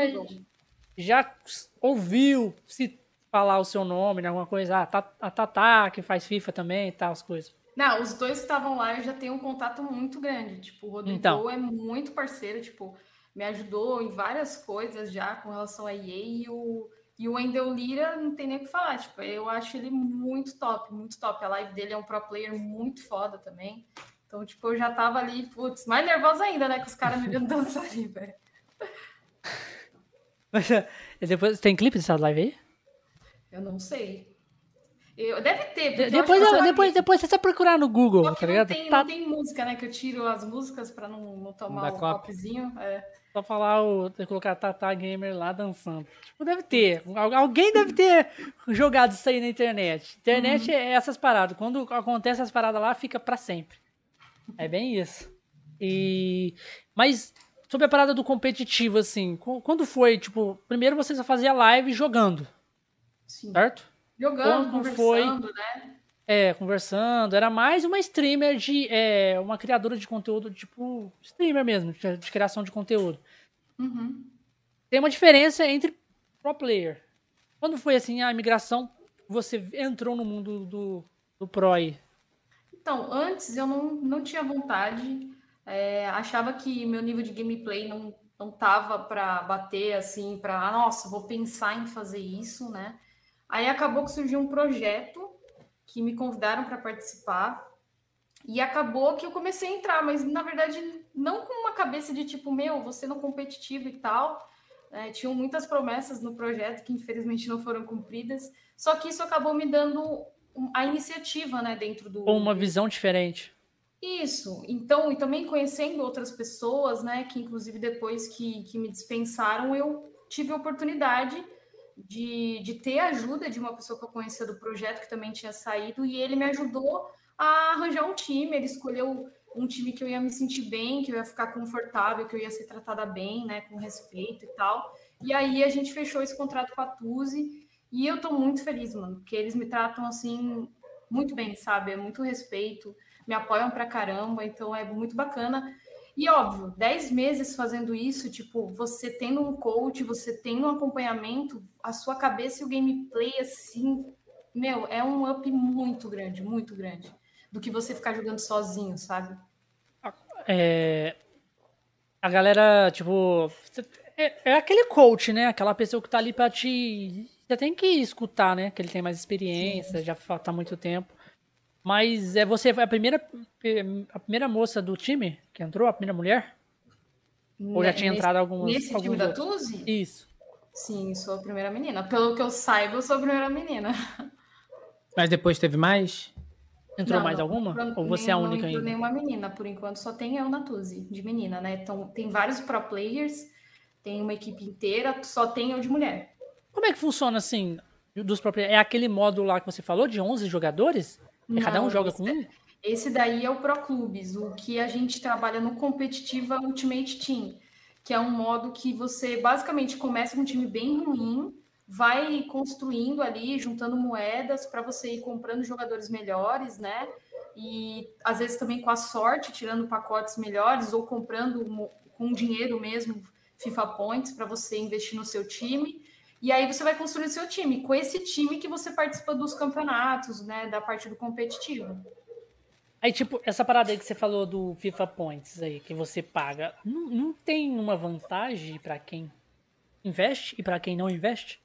já ouviu se falar o seu nome, né, alguma coisa. Ah, tá, a Tatá, que faz FIFA também e tal, as coisas. Não, os dois que estavam lá eu já tenho um contato muito grande. Tipo, o Rodrigo então. é muito parceiro, tipo, me ajudou em várias coisas já com relação a EA e o, e o Wendel Lira não tem nem o que falar. Tipo, eu acho ele muito top, muito top. A live dele é um pro player muito foda também. Então, tipo, eu já tava ali, putz, mais nervosa ainda, né? Com os caras me vendo dançar ali, velho. Mas eh, depois, tem clipe dessa live aí? Eu não sei. Eu, deve ter. depois, eu, depois, depois você procurar no Google, tá ligado? Não tem, tá... não tem música, né? Que eu tiro as músicas pra não, não tomar um copzinho. É. Só falar, o, colocar Tata Gamer lá dançando. Tipo, deve ter. Alguém deve ter jogado isso aí na internet. Internet uhum. é essas paradas. Quando acontece essas paradas lá, fica pra sempre. É bem isso. E mas sobre a parada do competitivo assim, quando foi, tipo, primeiro você só fazia live jogando. Sim. Certo? Jogando, quando conversando, foi, né? É, conversando. Era mais uma streamer de. É, uma criadora de conteúdo, tipo, streamer mesmo, de, de criação de conteúdo. Uhum. Tem uma diferença entre pro player. Quando foi assim a migração, você entrou no mundo do, do pro aí? Então, antes eu não, não tinha vontade, é, achava que meu nível de gameplay não, não tava para bater assim, para, ah, nossa, vou pensar em fazer isso, né? Aí acabou que surgiu um projeto que me convidaram para participar e acabou que eu comecei a entrar, mas na verdade não com uma cabeça de tipo, meu, você não competitivo e tal. É, tinham muitas promessas no projeto que infelizmente não foram cumpridas. Só que isso acabou me dando a iniciativa, né, dentro do. Ou uma visão diferente. Isso. Então, e também conhecendo outras pessoas, né, que inclusive depois que, que me dispensaram, eu tive a oportunidade de, de ter a ajuda de uma pessoa que eu conhecia do projeto, que também tinha saído, e ele me ajudou a arranjar um time. Ele escolheu um time que eu ia me sentir bem, que eu ia ficar confortável, que eu ia ser tratada bem, né, com respeito e tal. E aí a gente fechou esse contrato com a Tuzi e eu tô muito feliz, mano, porque eles me tratam assim muito bem, sabe? É muito respeito, me apoiam pra caramba, então é muito bacana. E óbvio, 10 meses fazendo isso, tipo, você tendo um coach, você tendo um acompanhamento, a sua cabeça e o gameplay, assim, meu, é um up muito grande, muito grande, do que você ficar jogando sozinho, sabe? É... A galera, tipo, é, é aquele coach, né? Aquela pessoa que tá ali pra te você tem que escutar, né? Que ele tem mais experiência, Sim. já tá há muito tempo. Mas é você a primeira a primeira moça do time que entrou, a primeira mulher? Ou já tinha nesse, entrado algumas Nesse alguns time da Tuzi? Isso. Sim, sou a primeira menina. Pelo que eu saiba, eu sou a primeira menina. Mas depois teve mais? Entrou não, mais alguma? Ou você é a única não ainda? nenhuma menina, por enquanto só tem eu na Tuzi, de menina, né? Então tem vários pro players, tem uma equipe inteira, só tem eu de mulher. Como é que funciona assim? dos próprios. É aquele modo lá que você falou, de 11 jogadores? Não, cada um joga com um? Esse daí é o Pro Clubes, o que a gente trabalha no Competitiva Ultimate Team, que é um modo que você basicamente começa com um time bem ruim, vai construindo ali, juntando moedas para você ir comprando jogadores melhores, né? E às vezes também com a sorte, tirando pacotes melhores ou comprando com dinheiro mesmo FIFA Points para você investir no seu time. E aí você vai construir seu time, com esse time que você participa dos campeonatos, né? Da parte do competitivo. Aí, tipo, essa parada aí que você falou do FIFA Points aí, que você paga, não, não tem uma vantagem para quem investe e para quem não investe?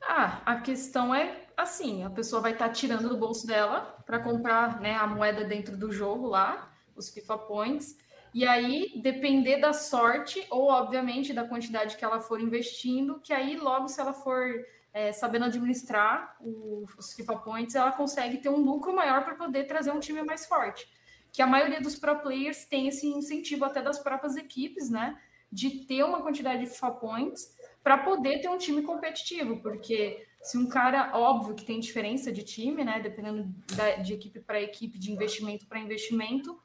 Ah, a questão é assim, a pessoa vai estar tá tirando do bolso dela para comprar né, a moeda dentro do jogo lá, os FIFA Points, e aí depender da sorte ou, obviamente, da quantidade que ela for investindo, que aí logo se ela for é, sabendo administrar o, os FIFA Points, ela consegue ter um lucro maior para poder trazer um time mais forte. Que a maioria dos pro players tem esse incentivo até das próprias equipes, né? De ter uma quantidade de FIFA Points para poder ter um time competitivo, porque se um cara, óbvio que tem diferença de time, né, dependendo da, de equipe para equipe, de investimento para investimento,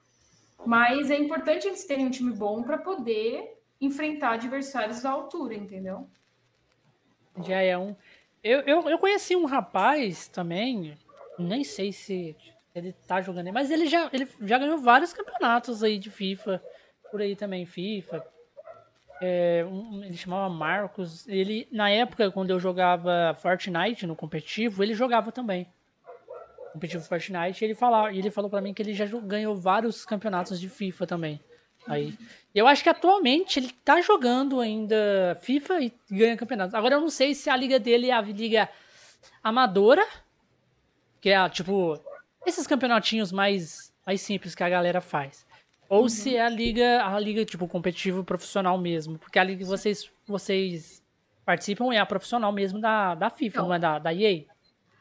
mas é importante eles terem um time bom para poder enfrentar adversários à altura, entendeu? Já é um. Eu, eu, eu conheci um rapaz também, nem sei se ele tá jogando, mas ele já, ele já ganhou vários campeonatos aí de FIFA, por aí também, FIFA, é, um, ele chamava Marcos. Ele, na época, quando eu jogava Fortnite no competitivo, ele jogava também. Competitivo Fortnite, ele falava, ele falou para mim que ele já ganhou vários campeonatos de FIFA também. Aí, eu acho que atualmente ele tá jogando ainda FIFA e ganha campeonatos. Agora eu não sei se a liga dele é a liga amadora, que é tipo esses campeonatinhos mais mais simples que a galera faz. Ou uhum. se é a liga, a liga tipo competitivo profissional mesmo, porque a liga que vocês vocês participam é a profissional mesmo da, da FIFA, então, não é da, da EA.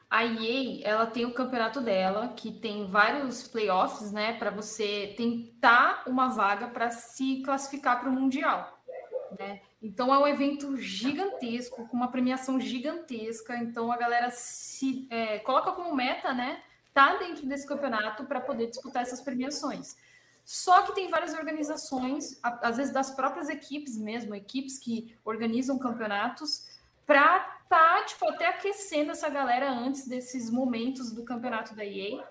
A EA, ela tem o campeonato dela, que tem vários playoffs, né, para você tentar uma vaga para se classificar para o mundial, né? Então é um evento gigantesco, com uma premiação gigantesca. Então a galera se é, coloca como meta, né, tá dentro desse campeonato para poder disputar essas premiações. Só que tem várias organizações, às vezes das próprias equipes mesmo, equipes que organizam campeonatos, para tá, tipo, até aquecendo essa galera antes desses momentos do campeonato da EA,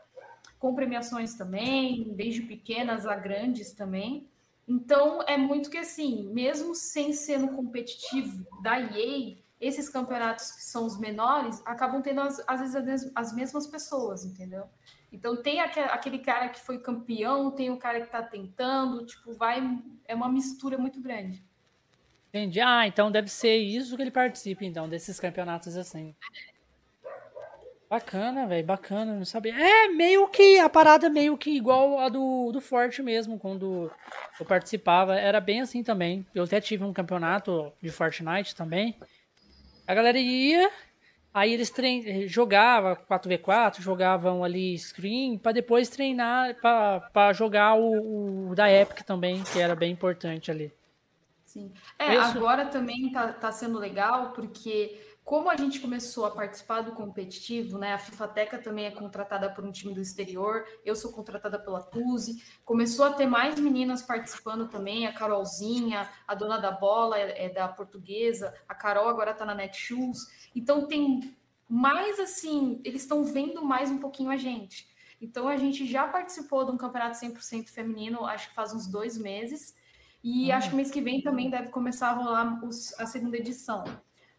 com premiações também, desde pequenas a grandes também. Então, é muito que assim, mesmo sem ser no competitivo da EA, esses campeonatos que são os menores acabam tendo, às vezes, as mesmas pessoas, entendeu? Então tem aquele cara que foi campeão, tem o cara que está tentando, tipo, vai. É uma mistura muito grande. Entendi. Ah, então deve ser isso que ele participa, então, desses campeonatos assim. Bacana, velho, bacana, não sabia. É meio que a parada meio que igual a do, do Forte mesmo, quando eu participava, era bem assim também. Eu até tive um campeonato de Fortnite também. A galera ia, Aí eles trein... jogavam 4v4, jogavam ali screen, para depois treinar para jogar o, o, da Epic também, que era bem importante ali. Sim. É, Isso... agora também tá, tá sendo legal, porque como a gente começou a participar do competitivo, né? A FIFATECA também é contratada por um time do exterior, eu sou contratada pela Tuzi, começou a ter mais meninas participando também, a Carolzinha, a dona da bola é, é da portuguesa, a Carol agora está na Netshoes. Então tem mais assim, eles estão vendo mais um pouquinho a gente. Então a gente já participou de um campeonato 100% feminino, acho que faz uns dois meses, e acho que mês que vem também deve começar a rolar os, a segunda edição.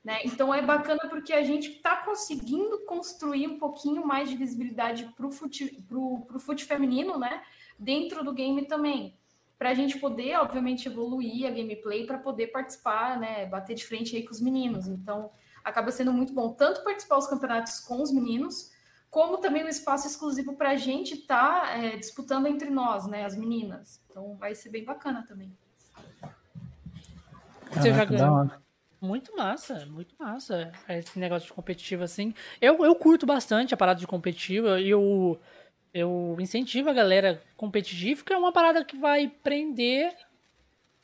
Né? Então é bacana porque a gente está conseguindo construir um pouquinho mais de visibilidade para o fute, pro, pro fute feminino, né? Dentro do game também. Para a gente poder, obviamente, evoluir a gameplay para poder participar, né? Bater de frente aí com os meninos. Então, acaba sendo muito bom tanto participar dos campeonatos com os meninos, como também um espaço exclusivo para a gente estar tá, é, disputando entre nós, né, as meninas. Então vai ser bem bacana também. Você já ganhou. Muito massa, muito massa esse negócio de competitivo assim. Eu, eu curto bastante a parada de competitivo. Eu, eu incentivo a galera competitiva, porque é uma parada que vai prender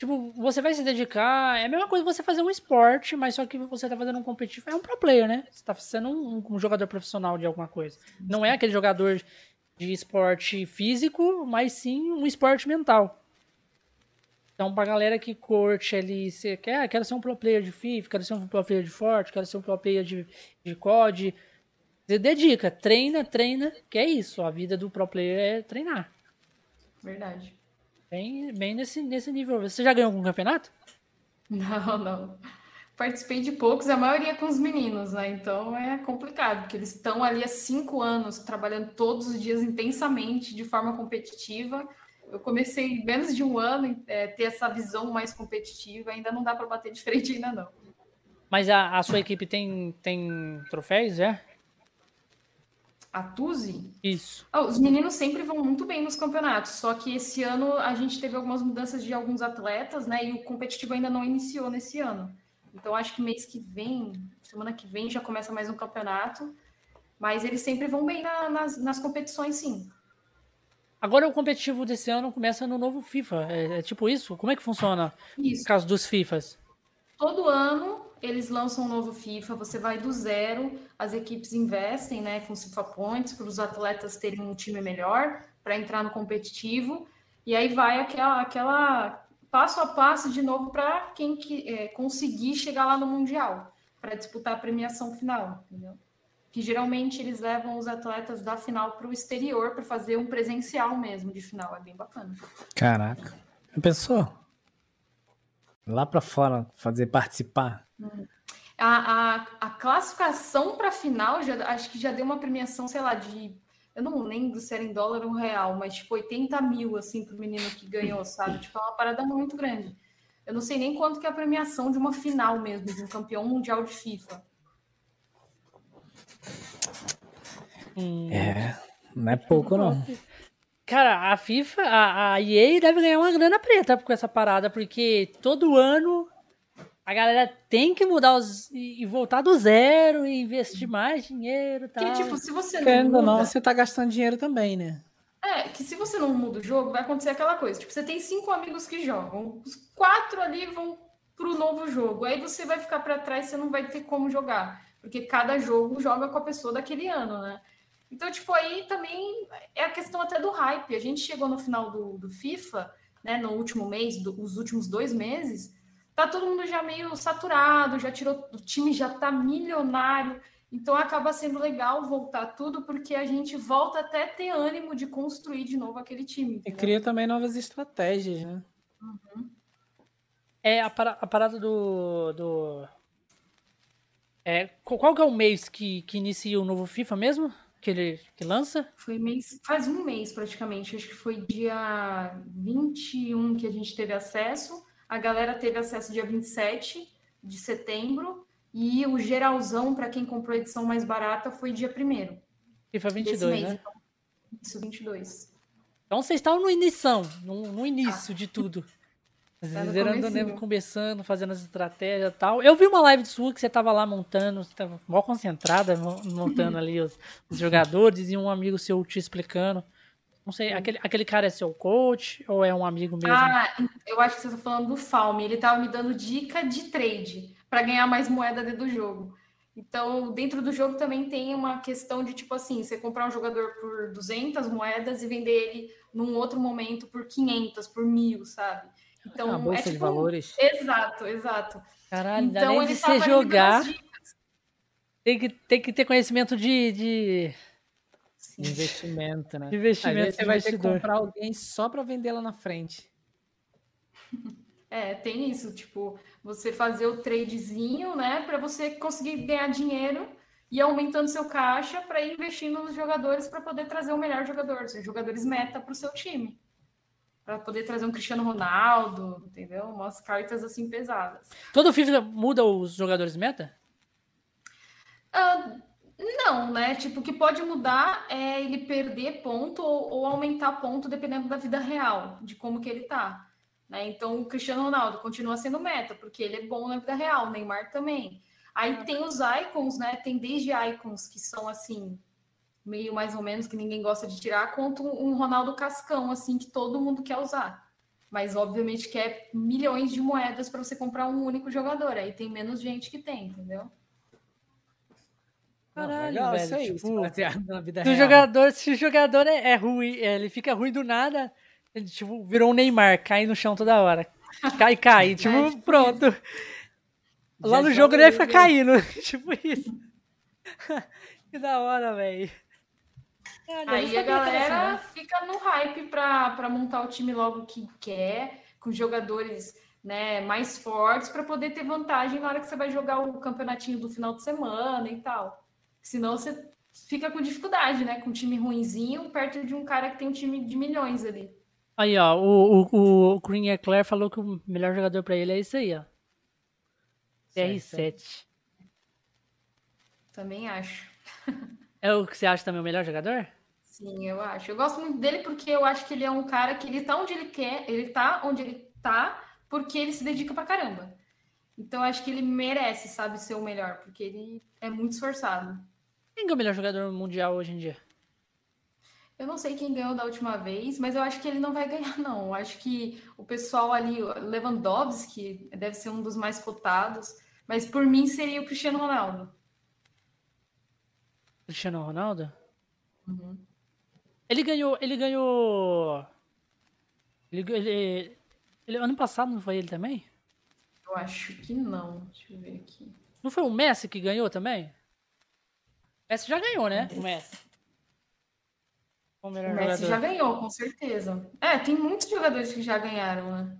Tipo, você vai se dedicar. É a mesma coisa você fazer um esporte, mas só que você tá fazendo um competitivo. É um pro player, né? Você tá sendo um, um jogador profissional de alguma coisa. Não é aquele jogador de esporte físico, mas sim um esporte mental. Então, pra galera que curte ali, você quer, ah, quero ser um pro player de FIFA, quero ser um pro player de Forte, quero ser um pro player de, de COD. Você dedica, treina, treina, que é isso. A vida do pro player é treinar. Verdade. Bem, bem nesse, nesse nível. Você já ganhou algum campeonato? Não, não. Participei de poucos, a maioria com os meninos, né? Então é complicado, porque eles estão ali há cinco anos trabalhando todos os dias intensamente, de forma competitiva. Eu comecei menos de um ano é, ter essa visão mais competitiva, ainda não dá para bater de frente ainda não. Mas a, a sua equipe tem, tem troféus, é? A Tuzi? Isso. Oh, os meninos sempre vão muito bem nos campeonatos, só que esse ano a gente teve algumas mudanças de alguns atletas, né? E o competitivo ainda não iniciou nesse ano. Então acho que mês que vem, semana que vem, já começa mais um campeonato. Mas eles sempre vão bem na, nas, nas competições, sim. Agora o competitivo desse ano começa no novo FIFA. É, é tipo isso? Como é que funciona? Isso. No caso dos FIFAs. Todo ano eles lançam um novo FIFA, você vai do zero, as equipes investem né, com FIFA Points para os atletas terem um time melhor para entrar no competitivo, e aí vai aquela, aquela passo a passo de novo para quem que, é, conseguir chegar lá no Mundial, para disputar a premiação final, entendeu? Que geralmente eles levam os atletas da final para o exterior para fazer um presencial mesmo de final, é bem bacana. Caraca, pensou? Lá para fora, fazer participar. A, a, a classificação para a final, já, acho que já deu uma premiação, sei lá, de. Eu não lembro se era em dólar ou real, mas tipo 80 mil, assim, para o menino que ganhou, sabe? Tipo, é uma parada muito grande. Eu não sei nem quanto que é a premiação de uma final mesmo, de um campeão mundial de FIFA. Hum. É, não é pouco, não. Cara, a FIFA, a, a EA deve ganhar uma grana preta com essa parada, porque todo ano a galera tem que mudar os. e voltar do zero e investir mais dinheiro. Tal. Que, tipo, se você não. Muda, não, você tá gastando dinheiro também, né? É, que se você não muda o jogo, vai acontecer aquela coisa. Tipo, você tem cinco amigos que jogam, os quatro ali vão pro novo jogo. Aí você vai ficar para trás, você não vai ter como jogar. Porque cada jogo joga com a pessoa daquele ano, né? Então, tipo, aí também é a questão até do hype. A gente chegou no final do, do FIFA, né, no último mês, do, os últimos dois meses, tá todo mundo já meio saturado, já tirou, o time já tá milionário. Então acaba sendo legal voltar tudo, porque a gente volta até ter ânimo de construir de novo aquele time. Entendeu? E cria também novas estratégias, né? Uhum. É a, a parada do. do... É, qual que é o mês que, que inicia o novo FIFA mesmo? Que ele que lança? Foi mês, faz um mês praticamente, acho que foi dia 21 que a gente teve acesso. A galera teve acesso dia 27 de setembro e o geralzão para quem comprou a edição mais barata foi dia 1 E foi 22, mês, né? Então, isso, 22. Então vocês estavam no início, no, no início ah. de tudo. Tá Zerando Nevo conversando, fazendo as estratégias e tal. Eu vi uma live sua que você tava lá montando, você tava mó concentrada, montando ali os, os, jogadores e um amigo seu te explicando. Não sei, aquele, aquele cara é seu coach ou é um amigo mesmo? Ah, eu acho que você tá falando do Falme. Ele tava me dando dica de trade para ganhar mais moeda dentro do jogo. Então, dentro do jogo também tem uma questão de tipo assim, você comprar um jogador por 200 moedas e vender ele num outro momento por 500, por mil, sabe? Então, a bolsa é, tipo, de valores. Exato, exato. Caralho, então, além de você jogar, tem que, tem que ter conhecimento de, de... investimento, né? Investimento. Às você vai ter que comprar alguém só para vender lá na frente. É, tem isso, tipo, você fazer o tradezinho, né, para você conseguir ganhar dinheiro e aumentando seu caixa para ir investindo nos jogadores para poder trazer o melhor jogador, os jogadores meta para o seu time para poder trazer um Cristiano Ronaldo, entendeu? Umas cartas assim pesadas. Todo FIFA muda os jogadores meta? Uh, não, né? Tipo, o que pode mudar é ele perder ponto ou, ou, aumentar ponto dependendo da vida real, de como que ele tá. Né? Então, o Cristiano Ronaldo continua sendo meta, porque ele é bom na vida real, o Neymar também. Aí tem os icons, né? Tem desde icons que são assim, meio mais ou menos que ninguém gosta de tirar, quanto um Ronaldo Cascão, assim, que todo mundo quer usar. Mas obviamente quer milhões de moedas para você comprar um único jogador. Aí tem menos gente que tem, entendeu? Caralho, legal, velho. isso aí, tipo, na vida se jogador, se o jogador é, é ruim, é, ele fica ruim do nada, ele, tipo, virou um Neymar, cai no chão toda hora. Cai, cai, tipo, É, tipo pronto. Lá Já no jogo ele vai ficar caindo. tipo isso. que da hora, velho. Aí a assim, galera não. fica no hype para montar o time logo que quer, com jogadores né, mais fortes, para poder ter vantagem na hora que você vai jogar o campeonatinho do final de semana e tal. Senão você fica com dificuldade, né? Com um time ruinzinho, perto de um cara que tem um time de milhões ali. Aí, ó, o, o, o Green Eclair falou que o melhor jogador pra ele é isso aí, ó. CR7. Também acho. É o que você acha também o melhor jogador? Sim, eu acho. Eu gosto muito dele porque eu acho que ele é um cara que ele tá onde ele quer, ele tá onde ele tá porque ele se dedica pra caramba. Então eu acho que ele merece, sabe, ser o melhor, porque ele é muito esforçado. Quem que é o melhor jogador mundial hoje em dia? Eu não sei quem ganhou da última vez, mas eu acho que ele não vai ganhar, não. Eu acho que o pessoal ali, Lewandowski, deve ser um dos mais cotados, mas por mim seria o Cristiano Ronaldo. Cristiano Ronaldo? Uhum. Ele ganhou. Ele ganhou. Ele, ele, ele- Ano passado não foi ele também? Eu acho que não. Deixa eu ver aqui. Não foi o Messi que ganhou também? O Messi já ganhou, né? O Messi. O O Messi já jogador. ganhou, com certeza. É, tem muitos jogadores que já ganharam, né?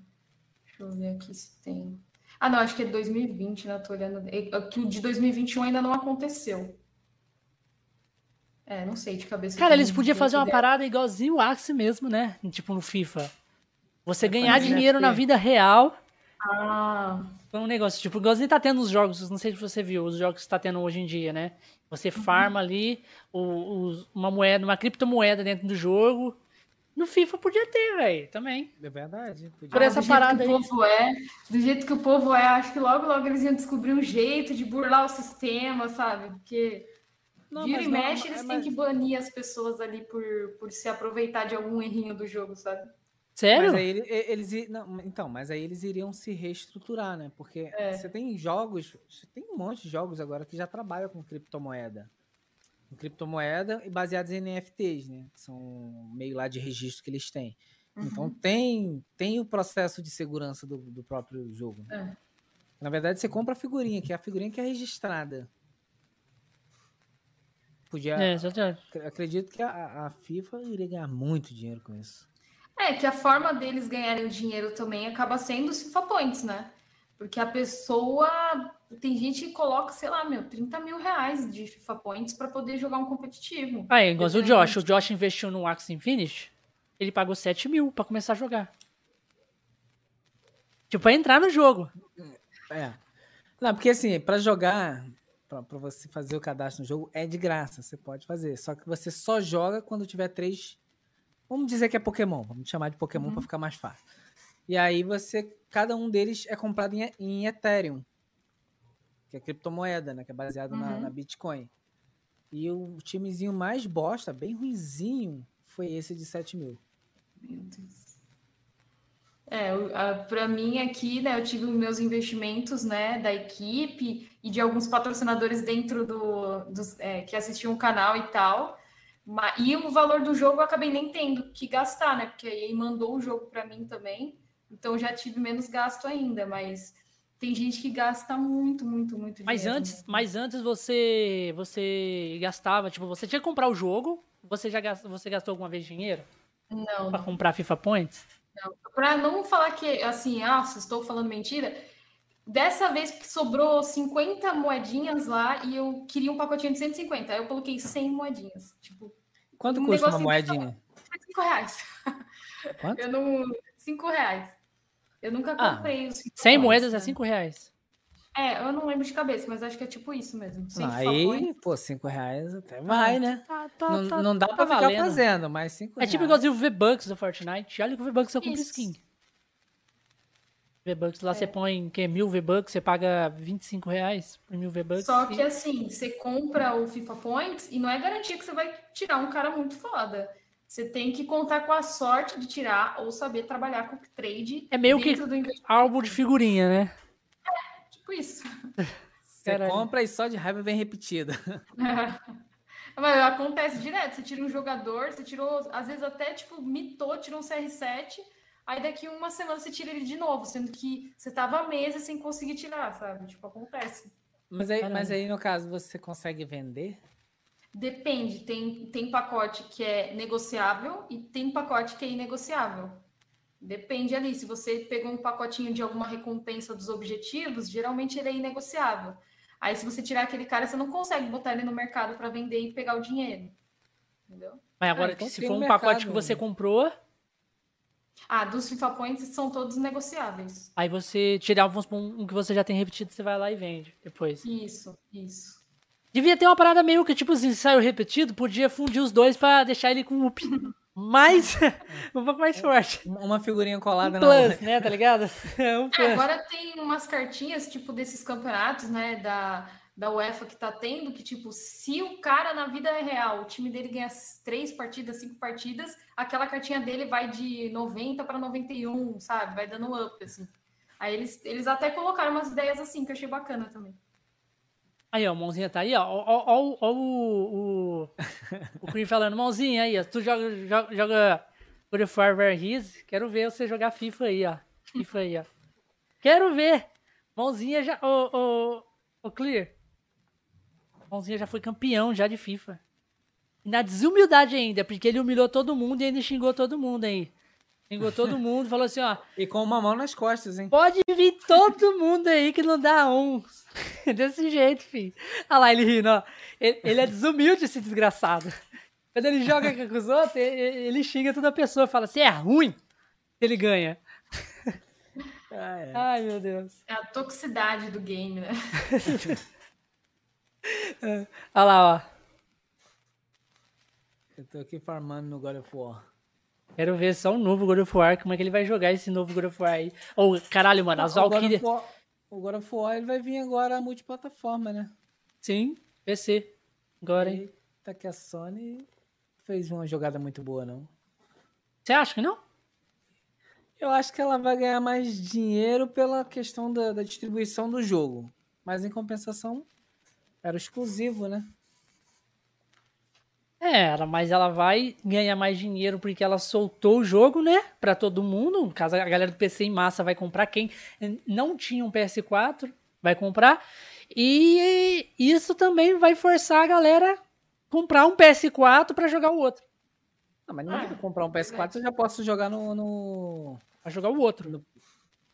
Deixa eu ver aqui se tem. Ah, não, acho que é 2020, né? Tô olhando. é, Que o de 2021 ainda não aconteceu. É, não sei de cabeça. Cara, eles podiam fazer uma que parada igualzinho o Axie mesmo, né? Tipo no FIFA. Você ganhar fazer dinheiro na vida real. Ah, Foi um negócio, tipo, igualzinho tá tendo os jogos, não sei se você viu, os jogos que tá tendo hoje em dia, né? Você farma ali o- os- uma moeda, uma criptomoeda dentro do jogo. No FIFA podia ter, velho, também. É verdade. podia. Por essa do jeito parada que o aí. povo é, do jeito que o povo é, acho que logo, logo eles iam descobrir um jeito de burlar o sistema, sabe? Porque Não, vira mas e não, mexe, é, eles têm mas- que banir as pessoas ali por, por se aproveitar de algum errinho do jogo, sabe? Sério? Mas aí ele- eles, não, então, mas aí eles iriam se reestruturar, né? Porque É. você tem jogos, você tem um monte de jogos agora que já trabalham com criptomoeda. Com criptomoeda e baseados em NFTs, né? Que são meio lá de registro que eles têm. Então tem, tem o processo de segurança do, do próprio jogo. É. Na verdade, você compra a figurinha, que é a figurinha que é registrada. Podia. É, Acredito que a, a FIFA iria ganhar muito dinheiro com isso. É, que a forma deles ganharem o dinheiro também acaba sendo os FIFA Points, né? Porque a pessoa. Tem gente que coloca, sei lá, meu, 30 mil reais de FIFA Points para poder jogar um competitivo. Aí, igual o Josh. O Josh investiu no Axie Infinity, ele pagou 7 mil pra começar a jogar. Tipo, pra entrar no jogo. É. Não, porque assim, pra jogar, pra, pra você fazer o cadastro no jogo, é de graça, você pode fazer. Só que você só joga quando tiver três. Vamos dizer que é Pokémon, vamos chamar de Pokémon Uhum. pra ficar mais fácil. E aí você. Cada um deles é comprado em, em Ethereum. Que é criptomoeda, né? Que é baseado na, Uhum. na Bitcoin. E o timezinho mais bosta, bem ruinzinho, foi esse de 7 mil. Meu Deus. É, o- a- pra mim aqui, né, eu tive meus investimentos, né, da equipe e de alguns patrocinadores dentro do, dos, é, que assistiam o canal e tal. Ma- E o valor do jogo eu acabei nem tendo que gastar, né, porque aí mandou o jogo pra mim também, então já tive menos gasto ainda, mas tem gente que gasta muito, muito, muito Mas dinheiro. antes, mas antes você você gastava, tipo, você tinha que comprar o jogo, você já gastou, você gastou alguma vez dinheiro Não, pra comprar FIFA Points? Para não falar que, assim, ah, estou falando mentira, dessa vez sobrou 50 moedinhas lá e eu queria um pacotinho de 150, aí eu coloquei 100 moedinhas. Tipo, Quanto Um custa uma moedinha? 5 reais. Quanto? Eu não. 5 reais. Eu nunca Ah, comprei os 100 FIFA moedas é né? 5 reais. É, eu não lembro de cabeça, mas acho que é tipo isso mesmo. 100 FIFA aí, pô, 5 reais até vai, né? Tá, tá, não, tá- não dá tá pra ficar valendo. fazendo, mas 5 É reais. tipo igualzinho o V-Bucks do Fortnite. Olha que o V-Bucks eu compro Isso. skin. V-Bucks lá É. você põe que mil V-Bucks, você paga 25 reais por mil V-Bucks. Só que assim, você compra o FIFA Points e não é garantia que você vai tirar um cara muito foda. Você tem que contar com a sorte de tirar ou saber trabalhar com trade. É meio que álbum de figurinha, né? É, tipo isso. Você Caralho. compra e só de raiva vem repetida. Mas acontece direto. Você tira um jogador, você tirou, às vezes até tipo, mitou, tirou um CR7, aí daqui uma semana você tira ele de novo, sendo que você tava meses sem conseguir tirar, sabe? Tipo, acontece. Mas aí, mas aí, no caso, você consegue vender? Depende, tem, tem pacote que é negociável e tem pacote que é inegociável. Depende ali, se você pegou um pacotinho de alguma recompensa dos objetivos, geralmente ele é inegociável. Aí se você tirar aquele cara, você não consegue botar ele no mercado para vender e pegar o dinheiro. Entendeu? Mas agora, ah, então se for um mercado, pacote que você comprou. Ah, dos FIFA Points são todos negociáveis. Aí você tirar um que você já tem repetido, você vai lá e vende depois. Isso, isso. Devia ter uma parada meio que, tipo assim, saiu repetido, podia fundir os dois para deixar ele com up mais. um pouco mais forte. Uma figurinha colada um plus, né, tá ligado? um plus. É, agora tem umas cartinhas, tipo, desses campeonatos, né, da, da UEFA que tá tendo, que, tipo, se o cara na vida real, o time dele ganha três partidas, cinco partidas, aquela cartinha dele vai de 90 para 91, sabe? Vai dando up, assim. Aí eles, eles até colocaram umas ideias assim, que eu achei bacana também. Aí, ó, mãozinha tá aí, ó. Ó, ó, ó, ó o, o, o Queen falando, mãozinha aí, ó. Tu joga, joga, joga God of War quero ver você jogar FIFA aí, ó. FIFA aí, ó. Quero ver. Mãozinha já. Ô, ô, ô, Clear. Mãozinha já foi campeão já de FIFA. Na desumildade ainda, porque ele humilhou todo mundo e ainda xingou todo mundo aí. Xingou todo mundo, falou assim, ó. E com uma mão nas costas, hein? Pode vir todo mundo aí que não dá um. Desse jeito, filho. Olha lá ele rindo, ó. Ele, ele é desumilde, esse desgraçado. Quando ele joga com os outros, ele xinga toda a pessoa, fala assim, é ruim. Ele ganha. Ah, é. Ai, meu Deus. É a toxicidade do game, né? Olha lá, ó. Eu tô aqui farmando no God of War. Quero ver só o novo God of War, como é que ele vai jogar esse novo God of War aí. Ou, oh, caralho, mano, as Valkyrias... O God of War ele vai vir agora multiplataforma, né? Sim, PC. Agora, hein? Tá que a Sony fez uma jogada muito boa, não. Você acha que não? Eu acho que ela vai ganhar mais dinheiro pela questão da, da distribuição do jogo. Mas em compensação, era exclusivo, né? Era, mas ela vai ganhar mais dinheiro porque ela soltou o jogo, né? Pra todo mundo. No caso, a galera do PC em massa vai comprar. Quem não tinha um PS4 vai comprar. E isso também vai forçar a galera comprar um PS4 para jogar o outro. Não, mas não ah, é comprar um PS4, eu já posso jogar no. no... Vai jogar o outro. No...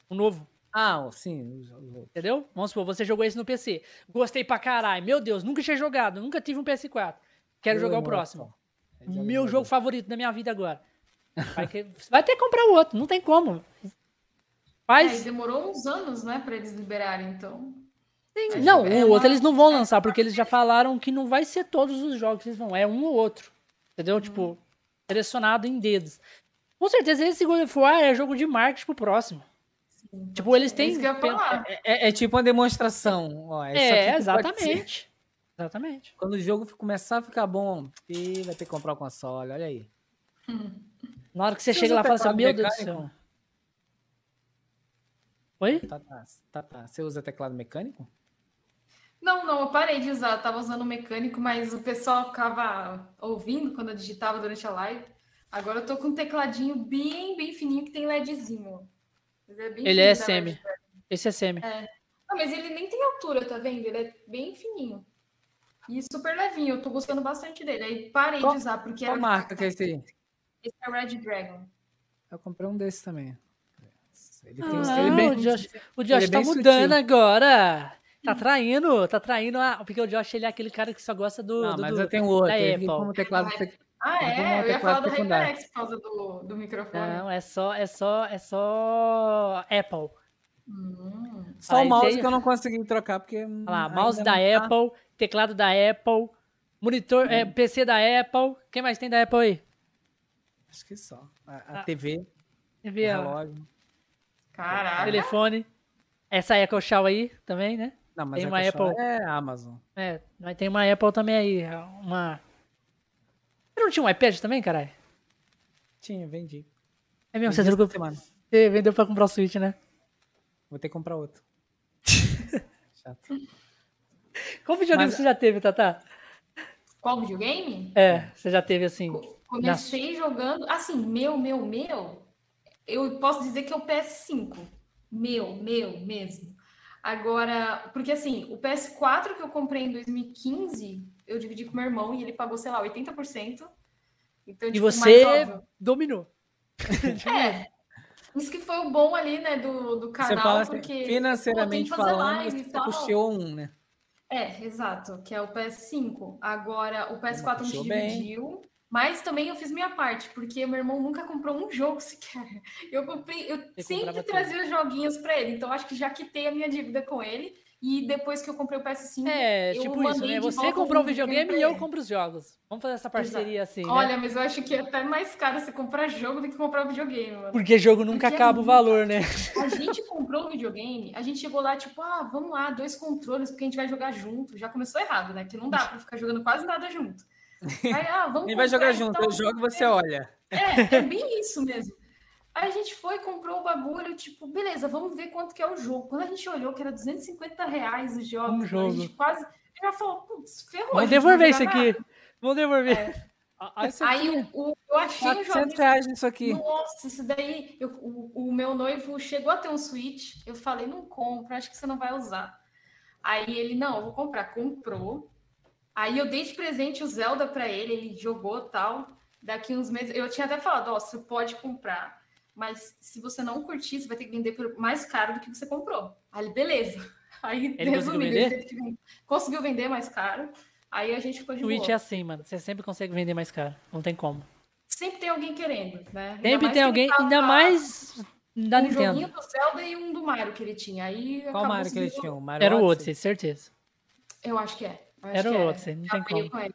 O novo. Ah, sim. Entendeu? Vamos supor, você jogou esse no PC. Gostei pra caralho. Meu Deus, nunca tinha jogado, nunca tive um PS4. Quero jogar o próximo. Meu jogo favorito da minha vida agora. Vai, que... vai, ter que comprar o outro, não tem como. Faz... É, demorou uns anos, né, para eles liberarem, então. Sim, não, é o outro eles não vão lançar, porque eles já falaram que não vai ser todos os jogos que eles vão, é um ou outro. Entendeu? Hum. Tipo, selecionado em dedos. Com certeza esse God of War é jogo de marketing pro próximo. Sim, tipo, eles têm. É, é, é, tipo uma demonstração. Ó, é, exatamente. Exatamente. Quando o jogo começar a ficar bom, e vai ter que comprar o console, olha aí. Na hora que você, você chega lá e fala assim, meu Deus do céu. Oi? Tá, tá, tá, tá. Você usa teclado mecânico? Não, não, eu parei de usar. Eu tava usando mecânico, mas o pessoal ficava ouvindo quando eu digitava durante a live. Agora eu tô com um tecladinho bem, bem fininho que tem LEDzinho. É ele é semi. Esse é semi. É. Não, mas ele nem tem altura, tá vendo? Ele é bem fininho. E super levinho, eu tô gostando bastante dele. Aí parei qual, de usar, porque qual marca que é esse aí? Esse é o Red Dragon. Eu comprei um desse também. Ele tem ah, ele bem, o Josh, o Josh tá mudando sutil. agora. Tá traindo, tá traindo. A, porque o Josh ele é aquele cara que só gosta do. Não, do, mas eu tenho outro. Da Apple. Como teclado, ah, é? Eu ia falar do HyperX por causa do, do microfone. Não, é só, é só, é só Apple. Hum. Só o mouse tem... que eu não consegui trocar, porque. Olha lá, mouse da tá... Apple, teclado da Apple, monitor, hum. é, PC da Apple. Quem mais tem da Apple aí? Acho que só. A, a ah. TV. TV, relógio. Caralho. Telefone. Essa Echo Show aí também, né? Não, mas tem uma Apple. É Amazon. É, mas tem uma Apple também aí. Uma. Você não tinha um iPad também, caralho? Tinha, vendi. É mesmo, você, trocou, você vendeu pra comprar o Switch, né? Vou ter que comprar outro. Chato. Qual videogame Mas... você já teve, Tata? Qual videogame? É, você já teve assim. Comecei na... jogando. Assim, meu, meu, meu. Eu posso dizer que é o PS5. Meu, meu mesmo. Agora, porque assim, o PS4 que eu comprei em 2015, eu dividi com meu irmão e ele pagou, sei lá, 80%. Então, e tipo, você dominou. É. Isso que foi o bom ali, né, do, do canal, você fala, assim, porque financeiramente falando, você puxou um, né? É, exato, que é o PS5. Agora, o PS4 a gente dividiu, mas também eu fiz minha parte, porque meu irmão nunca comprou um jogo sequer. Eu comprei, eu sempre trazia os joguinhos para ele, então acho que já quitei a minha dívida com ele. E depois que eu comprei o PS5, é, tipo isso, né? Você comprou o videogame e eu compro os jogos. Vamos fazer essa parceria Exato. assim. Né? Olha, mas eu acho que é até mais caro você comprar jogo do que comprar o videogame, mano. Porque jogo nunca Porque é acaba é o valor, né? A gente comprou o videogame, a gente chegou lá, tipo, ah, vamos lá, dois controles, porque a gente vai jogar junto. Já começou errado, né? Que não dá pra ficar jogando quase nada junto. Aí, ah, vamos Quem vai jogar junto, eu jogo e você olha. É, é bem isso mesmo. Aí a gente foi, comprou o bagulho, tipo, beleza, vamos ver quanto que é o jogo. Quando a gente olhou que era 250 reais o jogo, um jogo. a gente quase já falou, putz, ferrou. Vamos devolver isso aqui. Vamos devolver. É. Aí o, eu achei o jogo. reais isso aqui. Nossa, isso daí. Eu, o, o, meu noivo chegou a ter um Switch. Eu falei, não compra, acho que você não vai usar. Aí ele, não, eu vou comprar. Comprou. Aí eu dei de presente o Zelda para ele, ele jogou tal. Daqui uns meses, eu tinha até falado, ó, oh, você pode comprar mas se você não curtir, você vai ter que vender por mais caro do que você comprou. Aí, beleza. Aí, ele resumindo, ele conseguiu vender mais caro. Aí a gente ficou de Twitch boa. é assim, mano. Você sempre consegue vender mais caro. Não tem como. Sempre tem alguém querendo, né? Sempre tem alguém, ainda mais da um Nintendo. joguinho do Zelda e um do Mario que ele tinha. Aí Qual Mario que ele tinha? O Mario Era o Odyssey, certeza. Eu acho que é. Acho Era o é. Odyssey, não tem como.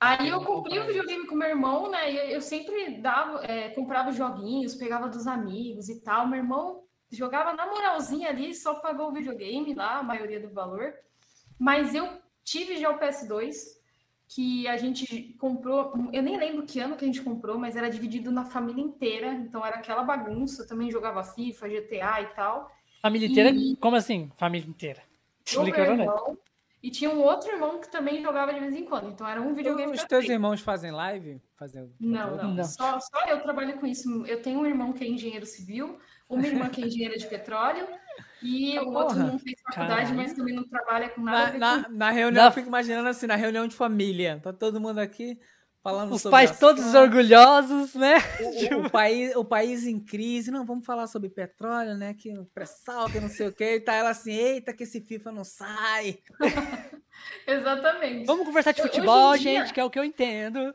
Aí eu comprei o videogame com meu irmão, né? E eu sempre dava, é, comprava joguinhos, pegava dos amigos e tal. Meu irmão jogava na moralzinha ali, só pagou o videogame lá, a maioria do valor. Mas eu tive já o PS2, que a gente comprou. Eu nem lembro que ano que a gente comprou, mas era dividido na família inteira. Então era aquela bagunça. Eu também jogava FIFA, GTA e tal. Família inteira? E... Como assim? Família inteira? Explica, meu irmão, e tinha um outro irmão que também jogava de vez em quando. Então era um videogame. Os teus irmãos fazem live? Fazem... Não, não. não. Só, só eu trabalho com isso. Eu tenho um irmão que é engenheiro civil, uma irmã que é engenheira de petróleo. E o outro não fez faculdade, Caramba. mas também não trabalha com nada. Na, na, na reunião, eu fico imaginando assim, na reunião de família. Tá todo mundo aqui. Falando Os pais todos orgulhosos, né? O, o, país, o país em crise. Não, vamos falar sobre petróleo, né? Que pré-sal, que não sei o quê. E tá ela assim, eita, que esse FIFA não sai. Exatamente. Vamos conversar de futebol, dia, gente, que é o que eu entendo.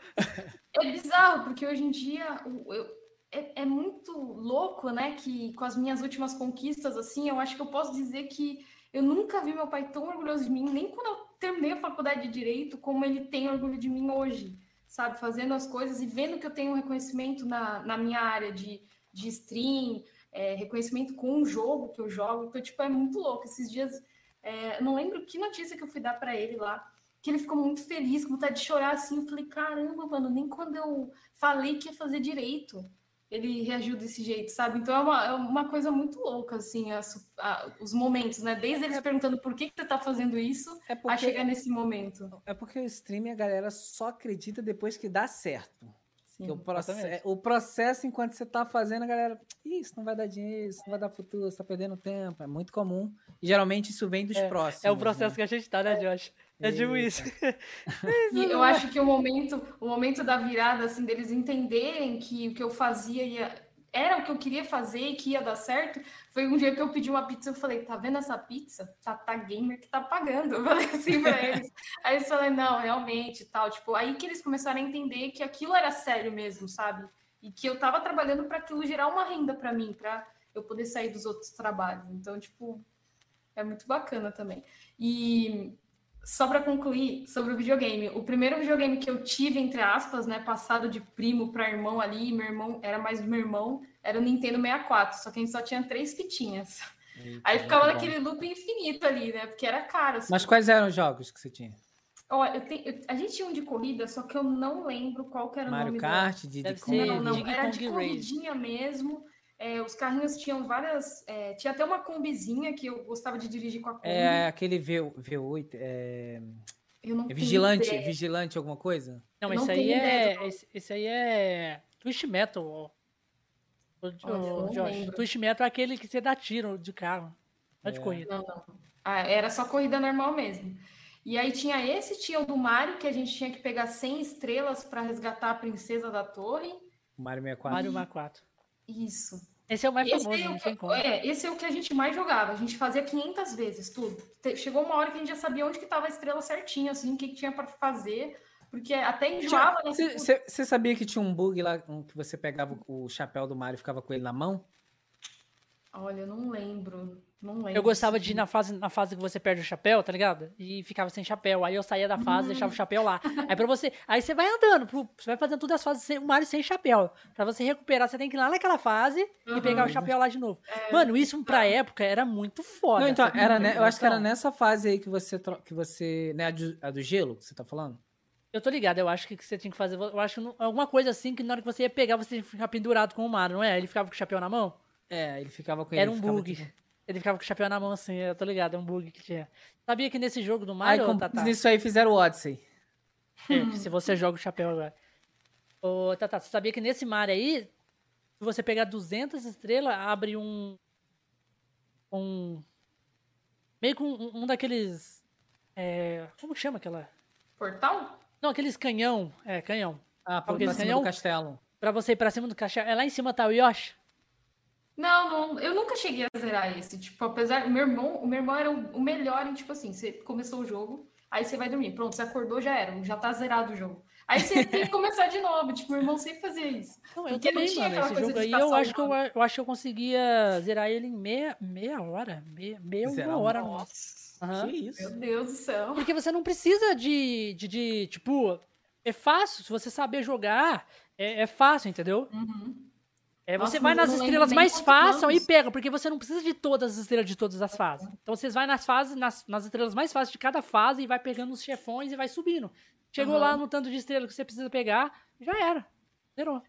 É bizarro, porque hoje em dia eu, é, é, muito louco, né? Que com as minhas últimas conquistas, assim, eu acho que eu posso dizer que eu nunca vi meu pai tão orgulhoso de mim, nem quando eu terminei a faculdade de Direito, como ele tem orgulho de mim hoje sabe, fazendo as coisas e vendo que eu tenho um reconhecimento na, na minha área de, de stream, é, reconhecimento com um jogo que eu jogo. Então, tipo, é muito louco. Esses dias, é, não lembro que notícia que eu fui dar para ele lá, que ele ficou muito feliz, com vontade de chorar assim. Eu falei, caramba, mano, nem quando eu falei que ia fazer direito, ele reagiu desse jeito, sabe? Então é uma, é uma coisa muito louca, assim, a, a, os momentos, né? Desde eles é, perguntando por que, que você tá fazendo isso, é porque, a chegar nesse momento. É porque o streaming a galera só acredita depois que dá certo. Sim, o, processo, o processo, enquanto você tá fazendo, a galera, isso não vai dar dinheiro, isso não vai dar futuro, você tá perdendo tempo. É muito comum. E geralmente isso vem dos é, próximos. É o processo né? que a gente tá, né, Josh? É tipo isso. e eu acho que o momento, o momento da virada, assim, deles entenderem que o que eu fazia ia, era o que eu queria fazer e que ia dar certo, foi um dia que eu pedi uma pizza, eu falei, tá vendo essa pizza? Tá, tá gamer que tá pagando. Eu falei assim pra eles. aí eles falaram, não, realmente, tal. Tipo, aí que eles começaram a entender que aquilo era sério mesmo, sabe? E que eu tava trabalhando para aquilo gerar uma renda para mim, para eu poder sair dos outros trabalhos. Então, tipo, é muito bacana também. E só para concluir sobre o videogame, o primeiro videogame que eu tive, entre aspas, né, passado de primo para irmão ali, meu irmão era mais do meu irmão, era o Nintendo 64, só que a gente só tinha três fitinhas. Eita, Aí ficava naquele loop infinito ali, né? Porque era caro. Assim. Mas quais eram os jogos que você tinha? Ó, eu tenho, eu- a gente tinha um de corrida, só que eu não lembro qual que era o Mario nome Kart, de, de ser Não, não, era de corridinha mesmo. É, os carrinhos tinham várias. é, tinha até uma combizinha que eu gostava de dirigir com a Kombi. É aquele v, V8, é, eu não é vigilante, ideia. vigilante alguma coisa? Não, Eu esse não aí ideia é. Esse, esse aí é. Twist Metal, ô, não Josh. Twist Metal é aquele que você dá tiro de carro. Não é de É. corrida. Não, não. Ah, era só corrida normal mesmo. E aí tinha esse, tinha o do Mario, que a gente tinha que pegar 100 estrelas para resgatar a princesa da torre. O Mario 64. Mario Mar 4. Isso. Esse é o mais Esse, famoso, é o que, é, esse é o que a gente mais jogava. A gente fazia 500 vezes tudo. Chegou uma hora que a gente já sabia onde que estava a estrela certinho, assim, o que, que tinha para fazer. Porque até enjoava, Você sabia que tinha um bug lá que você pegava o chapéu do Mario e ficava com ele na mão? Olha, eu não lembro. Não lembro. Eu gostava de ir na fase, na fase que você perde o chapéu, tá ligado? E ficava sem chapéu. Aí eu saía da fase, deixava o chapéu lá. Aí pra você. Aí você vai andando, pro- você vai fazendo todas as fases sem o Mario sem chapéu. Pra você recuperar, você tem que ir lá naquela fase e Uhum. pegar o chapéu lá de novo. Mano, isso pra época era muito foda. Não, então, era, ne- eu acho que era nessa fase aí que você. tro- Que você né, a, do, a do gelo que você tá falando? Eu tô ligado, eu acho que você tinha que fazer. Eu acho que não- alguma coisa assim que na hora que você ia pegar, você tinha que ficar pendurado com o Mario, não é? Ele ficava com o chapéu na mão? É, ele ficava com ele. Era um bug. tipo- Ele ficava com o chapéu na mão assim, eu tô ligado, é um bug que tinha. Sabia que nesse jogo do Aí, Mario, com Tata, isso aí fizeram o Odyssey. é, se você joga o chapéu agora. Ô, Tata, você sabia que nesse Mario aí, se você pegar 200 estrelas, abre um. Um. Meio com um, um daqueles. É, como chama aquela? Portal? Não, aqueles canhão. É, canhão. Ah, pra, pra cima canhão? do castelo. Pra você ir pra cima do caixa. É lá em cima tá o Yoshi. Não, não, eu nunca cheguei a zerar esse. Tipo, apesar. Meu irmão, o meu irmão era o, melhor em, tipo assim, você começou o jogo, aí você vai dormir. Pronto, você acordou, já era, já tá zerado o jogo. Aí você tem que começar de novo. Tipo, meu irmão sempre fazia isso. Não, eu Porque não também, tinha mano. aquela Esse coisa aí eu acho, que eu, eu acho que eu conseguia zerar ele em meia, meia hora. Meia, meia uma um- hora. no Nossa, Aham. Que isso? meu Deus do céu. Porque você não precisa de, de, de, tipo, é fácil, se você saber jogar, é, é fácil, entendeu? Uhum. É, Nossa, você vai nas estrelas mais fáceis e pega, porque você não precisa de todas as estrelas de todas as fases. Então vocês vai nas fases, nas, nas estrelas mais fáceis de cada fase e vai pegando os chefões e vai subindo. Chegou Aham. lá no tanto de estrela que você precisa pegar, já era. Zerou.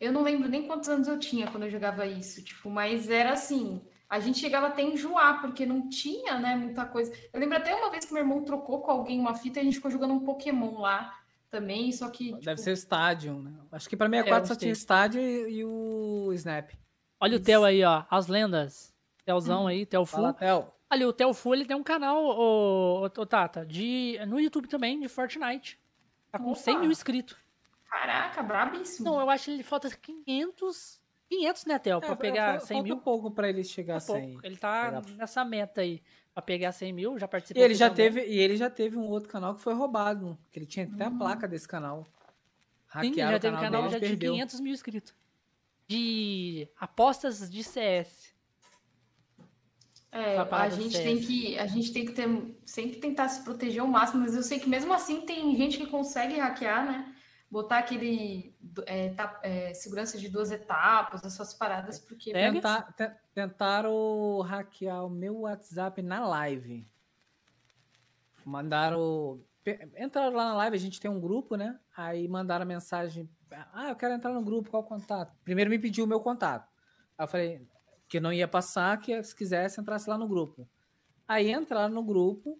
Eu não lembro nem quantos anos eu tinha quando eu jogava isso, tipo, mas era assim, a gente chegava até a enjoar, porque não tinha, né, muita coisa. Eu lembro até uma vez que meu irmão trocou com alguém uma fita e a gente ficou jogando um Pokémon lá também, só que, Deve tipo, ser o Stadium, né? Acho que pra 64 É, só eu tinha o. Stadium e, e o Snap. Olha o Isso. Theo aí, ó. As lendas. Theozão aí, Theo Fu. Ali, o Theo Fu, ele tem um canal, ô, ô, ô, Tata, de, no YouTube também, de Fortnite. Tá com Opa. 100 mil inscritos. caraca, brabíssimo. Não, eu acho que ele falta 500, 500, né, Theo, pra É, pegar fa- 100 falta mil. pouco pra ele chegar a Tá pouco. 100. Ele tá Pegar- nessa meta aí, pra pegar 100 mil, já E participou. ele já também. teve, e ele já teve um outro canal que foi roubado, que ele tinha até a placa desse canal. Sim, Hackearam já o teve canal, canal já e de perdeu. 500 mil inscritos. De apostas de CS. É, a gente CS. tem que, a gente tem que ter, sempre tentar se proteger ao máximo, mas eu sei que mesmo assim tem gente que consegue hackear, né? Botar aquele é, ta- é, segurança de duas etapas, essas paradas, porque. Tentar- te- tentaram hackear o meu WhatsApp na live. Mandaram. Entraram lá na live, a gente tem um grupo, né? Aí mandaram mensagem. Ah, eu quero entrar no grupo, qual o contato? Primeiro me pediu o meu contato. Aí eu falei que não ia passar, que se quisesse entrasse lá no grupo. Aí entraram no grupo,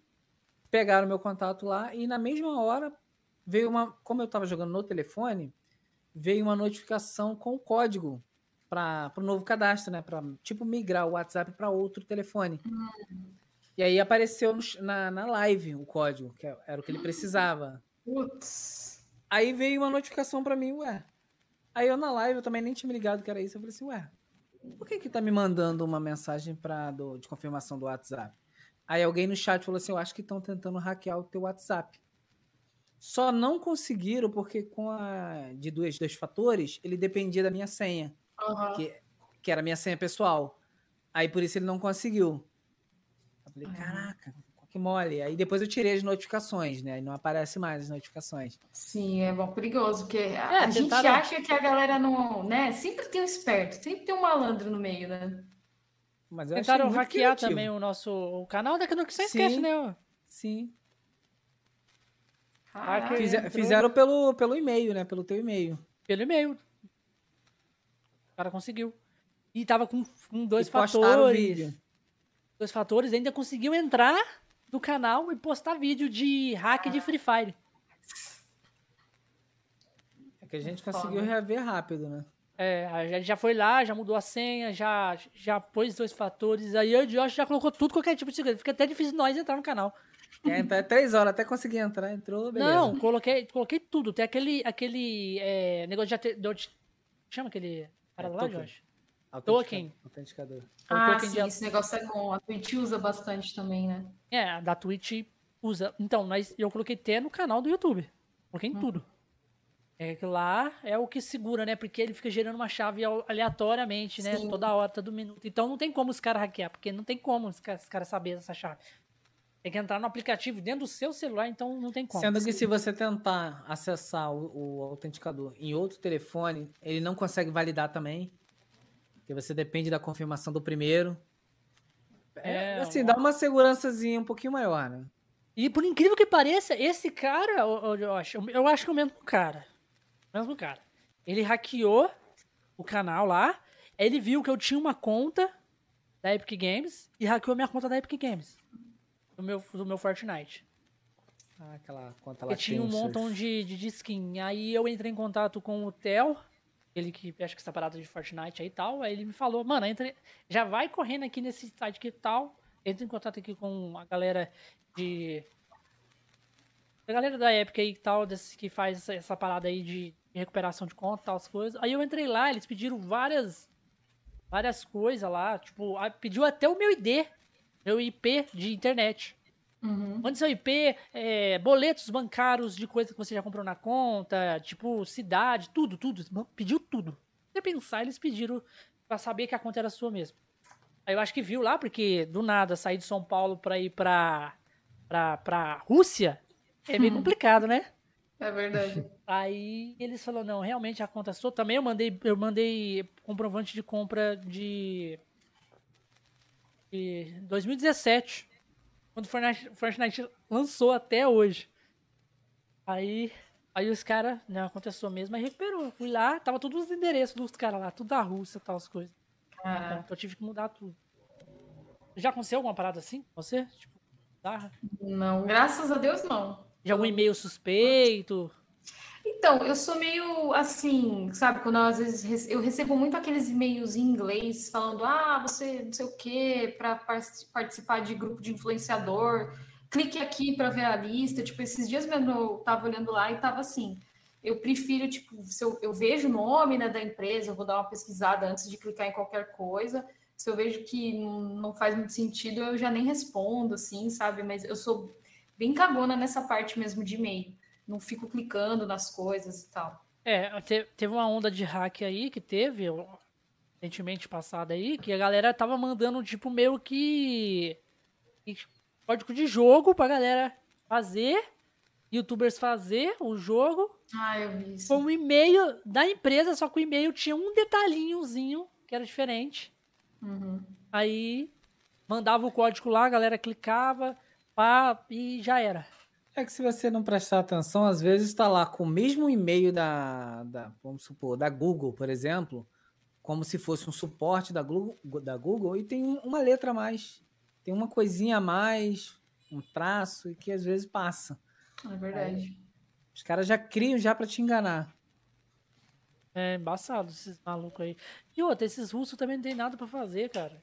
pegaram meu contato lá e na mesma hora veio uma. Como eu estava jogando no telefone, veio uma notificação com o código para o novo cadastro, né? Para tipo migrar o WhatsApp para outro telefone. E aí apareceu no na, na live o código, que era o que ele precisava. putz, Aí veio uma notificação para mim, ué. Aí eu na live, eu também nem tinha me ligado que era isso. Eu falei assim, ué, por que que tá me mandando uma mensagem pra, do- de confirmação do WhatsApp? Aí alguém no chat falou assim, eu acho que estão tentando hackear o teu WhatsApp. Só não conseguiram porque com a de dois, dois fatores, ele dependia da minha senha, aham. que, que era a minha senha pessoal. Aí por isso ele não conseguiu. Eu falei, caraca, que mole. Aí depois eu tirei as notificações, né? Aí não aparece mais as notificações. Sim, é bom, perigoso, porque a, É, a gente tentaram- acha que a galera não, né? Sempre tem um esperto, sempre tem um malandro no meio, né? Mas eu Tentaram hackear criativo. também o nosso o canal da você Sim. esquece, né? Sim. Ah, Fizer, fizeram pelo, pelo e-mail, né? Pelo teu e-mail. Pelo e-mail. O cara conseguiu. E tava com, com dois fatores. Dois fatores, ainda conseguiu entrar no canal e postar vídeo de hack de Free Fire. É que a gente conseguiu reaver rápido, né? É, a gente já foi lá, já mudou a senha, já, já pôs dois fatores. Aí o Josh já colocou tudo, qualquer tipo de segredo. Fica até difícil nós entrar no canal. É, então é três horas até conseguir entrar, entrou, beleza. Não, coloquei, coloquei tudo. Tem aquele, aquele é, negócio de, de, Chama aquele. Para é, lá, Josh? Token. Autenticador. Ah, token sim, esse negócio é bom. A Twitch usa bastante também, né? É, a da Twitch usa. Então, mas eu coloquei até no canal do YouTube. Coloquei em hum. tudo. É que lá é o que segura, né? Porque ele fica gerando uma chave aleatoriamente, né? Sim. Toda hora, todo minuto. Então não tem como os caras hackear, porque não tem como os caras, cara saberem essa chave. Tem que entrar no aplicativo dentro do seu celular, então não tem como. Sendo que se você tentar acessar o, o autenticador em outro telefone, ele não consegue validar também. Porque você depende da confirmação do primeiro. É, é assim, uma... dá uma segurançazinha um pouquinho maior, né? E por incrível que pareça, esse cara, eu, eu, acho, eu acho que é o mesmo cara. O mesmo cara. Ele hackeou o canal lá. Ele viu que eu tinha uma conta da Epic Games e hackeou minha conta da Epic Games do meu, do meu Fortnite. Ah, aquela conta lá. Eu tinha um montão de, de, de skin. Aí eu entrei em contato com o Theo, ele que acho que está parado de Fortnite aí e tal. Aí ele me falou, mano, entre, já vai correndo aqui nesse site que tal. Entra em contato aqui com a galera de. A galera da Epic aí e tal, desse, que faz essa, essa parada aí de, de recuperação de conta e tal, as coisas. Aí eu entrei lá, eles pediram várias. Várias coisas lá, tipo, pediu até o meu ID meu IP de internet. Uhum. Mande seu IP, é, boletos bancários de coisa que você já comprou na conta, tipo cidade, tudo, tudo. Pediu tudo. Você pensar, eles pediram para saber que a conta era sua mesmo. Aí eu acho que viu lá, porque do nada sair de São Paulo para ir pra, pra, pra Rússia é meio uhum. complicado, né? É verdade. Aí eles falaram, não, realmente a conta é sua. Também eu mandei, eu mandei comprovante de compra de de 2017, quando o Fortnite, Fortnite lançou até hoje. Aí, aí os caras, né, aconteceu mesmo, aí recuperou. Fui lá, tava todos os endereços dos caras lá, tudo da Rússia e tal, as coisas. Ah. Então, eu tive que mudar tudo. Já aconteceu alguma parada assim com você? Tipo, tá? Não, graças a Deus não. Já algum e-mail suspeito? Então, eu sou meio assim, sabe? Quando eu, às vezes eu recebo muito aqueles e-mails em inglês falando, ah, você não sei o quê, para participar de grupo de influenciador, clique aqui para ver a lista. Tipo, esses dias mesmo eu tava olhando lá e tava assim. Eu prefiro, tipo, se eu, eu vejo o nome né, da empresa, eu vou dar uma pesquisada antes de clicar em qualquer coisa. Se eu vejo que não faz muito sentido, eu já nem respondo, assim, sabe? Mas eu sou bem cagona nessa parte mesmo de e-mail não fico clicando nas coisas e tal. É, teve uma onda de hack aí que teve, recentemente passada aí, que a galera tava mandando, tipo, meio que código de jogo pra galera fazer, youtubers fazer o jogo. Ah, eu vi isso. Com o e-mail da empresa, só que o e-mail tinha um detalhinhozinho que era diferente. Uhum. Aí mandava o código lá, a galera clicava, pá, e já era. É que se você não prestar atenção, às vezes está lá com o mesmo e-mail da, da, vamos supor, da Google, por exemplo, como se fosse um suporte da Google, da Google e tem uma letra a mais, tem uma coisinha a mais, um traço, e que às vezes passa. É verdade. Aí, os caras já criam já para te enganar. É embaçado esses malucos aí. E outra, esses russos também não tem nada para fazer, cara.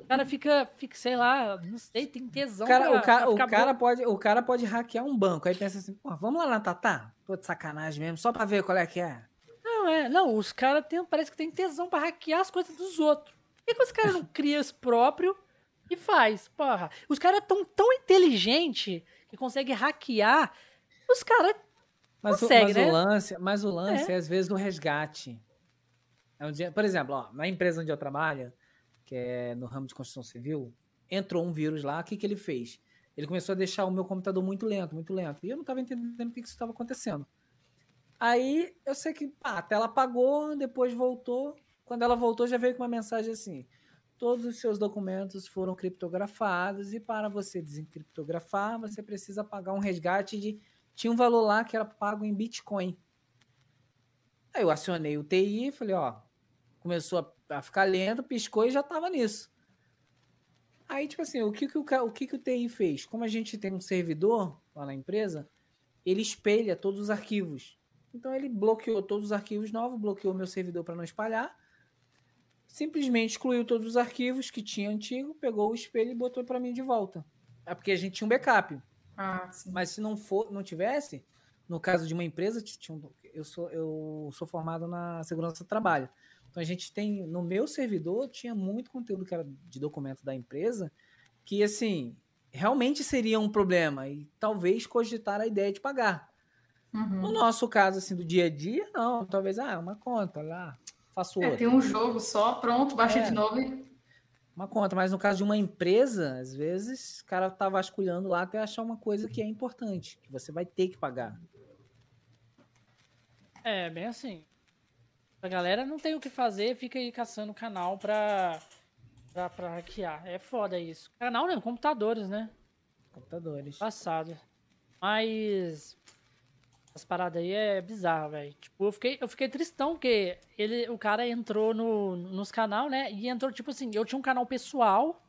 O cara fica, fica, sei lá, não sei, tem tesão. O cara, pra, o cara, o cara pode, o cara pode hackear um banco. Aí pensa assim, pô, vamos lá na Tatá? Tô de sacanagem mesmo, só pra ver qual é que é. Não, é, não, os caras parece que tem tesão pra hackear as coisas dos outros. Por que, os caras não criam os próprios e faz? Porra, os caras tão tão inteligentes que conseguem hackear. Os caras mas, conseguem, mas né? o lance, mas o lance é, é às vezes o resgate. É um dia, por exemplo, ó, na empresa onde eu trabalho, que é no ramo de construção civil, entrou um vírus lá, o que, que ele fez? Ele começou a deixar o meu computador muito lento, muito lento. E eu não estava entendendo o que, que isso estava acontecendo. Aí eu sei que pá, a tela apagou, depois voltou. Quando ela voltou, já veio com uma mensagem assim: todos os seus documentos foram criptografados e para você desencriptografar, você precisa pagar um resgate de tinha um valor lá que era pago em Bitcoin. Aí eu acionei o TI e falei, ó, começou a, a ficar lento, piscou e já tava nisso. Aí, tipo assim, o que, que o, o que, que o TI fez? Como a gente tem um servidor lá na empresa, ele espelha todos os arquivos. Então ele bloqueou todos os arquivos novos, bloqueou meu servidor para não espalhar, simplesmente excluiu todos os arquivos que tinha antigo, pegou o espelho e botou para mim de volta. É porque a gente tinha um backup. Ah, Mas se não for, não tivesse, no caso de uma empresa, eu sou, eu sou formado na segurança do trabalho. Então a gente tem, no meu servidor, tinha muito conteúdo que era de documento da empresa, que assim, realmente seria um problema e talvez cogitar a ideia de pagar. Uhum. No nosso caso, assim, do dia a dia, não. Talvez, ah, uma conta lá, faço é, outra. Tem um jogo só, pronto, baixa é. de novo e... Uma conta, mas no caso de uma empresa, às vezes, o cara tá vasculhando lá até achar uma coisa que é importante, que você vai ter que pagar. É, bem assim. A galera não tem o que fazer, fica aí caçando canal pra, pra, pra hackear. É foda isso. Canal não, computadores, né? Computadores. Passado. Mas. As paradas aí é bizarro, velho. Tipo, eu fiquei, eu fiquei tristão, porque ele, o cara entrou no, nos canal, né? E entrou, tipo assim, eu tinha um canal pessoal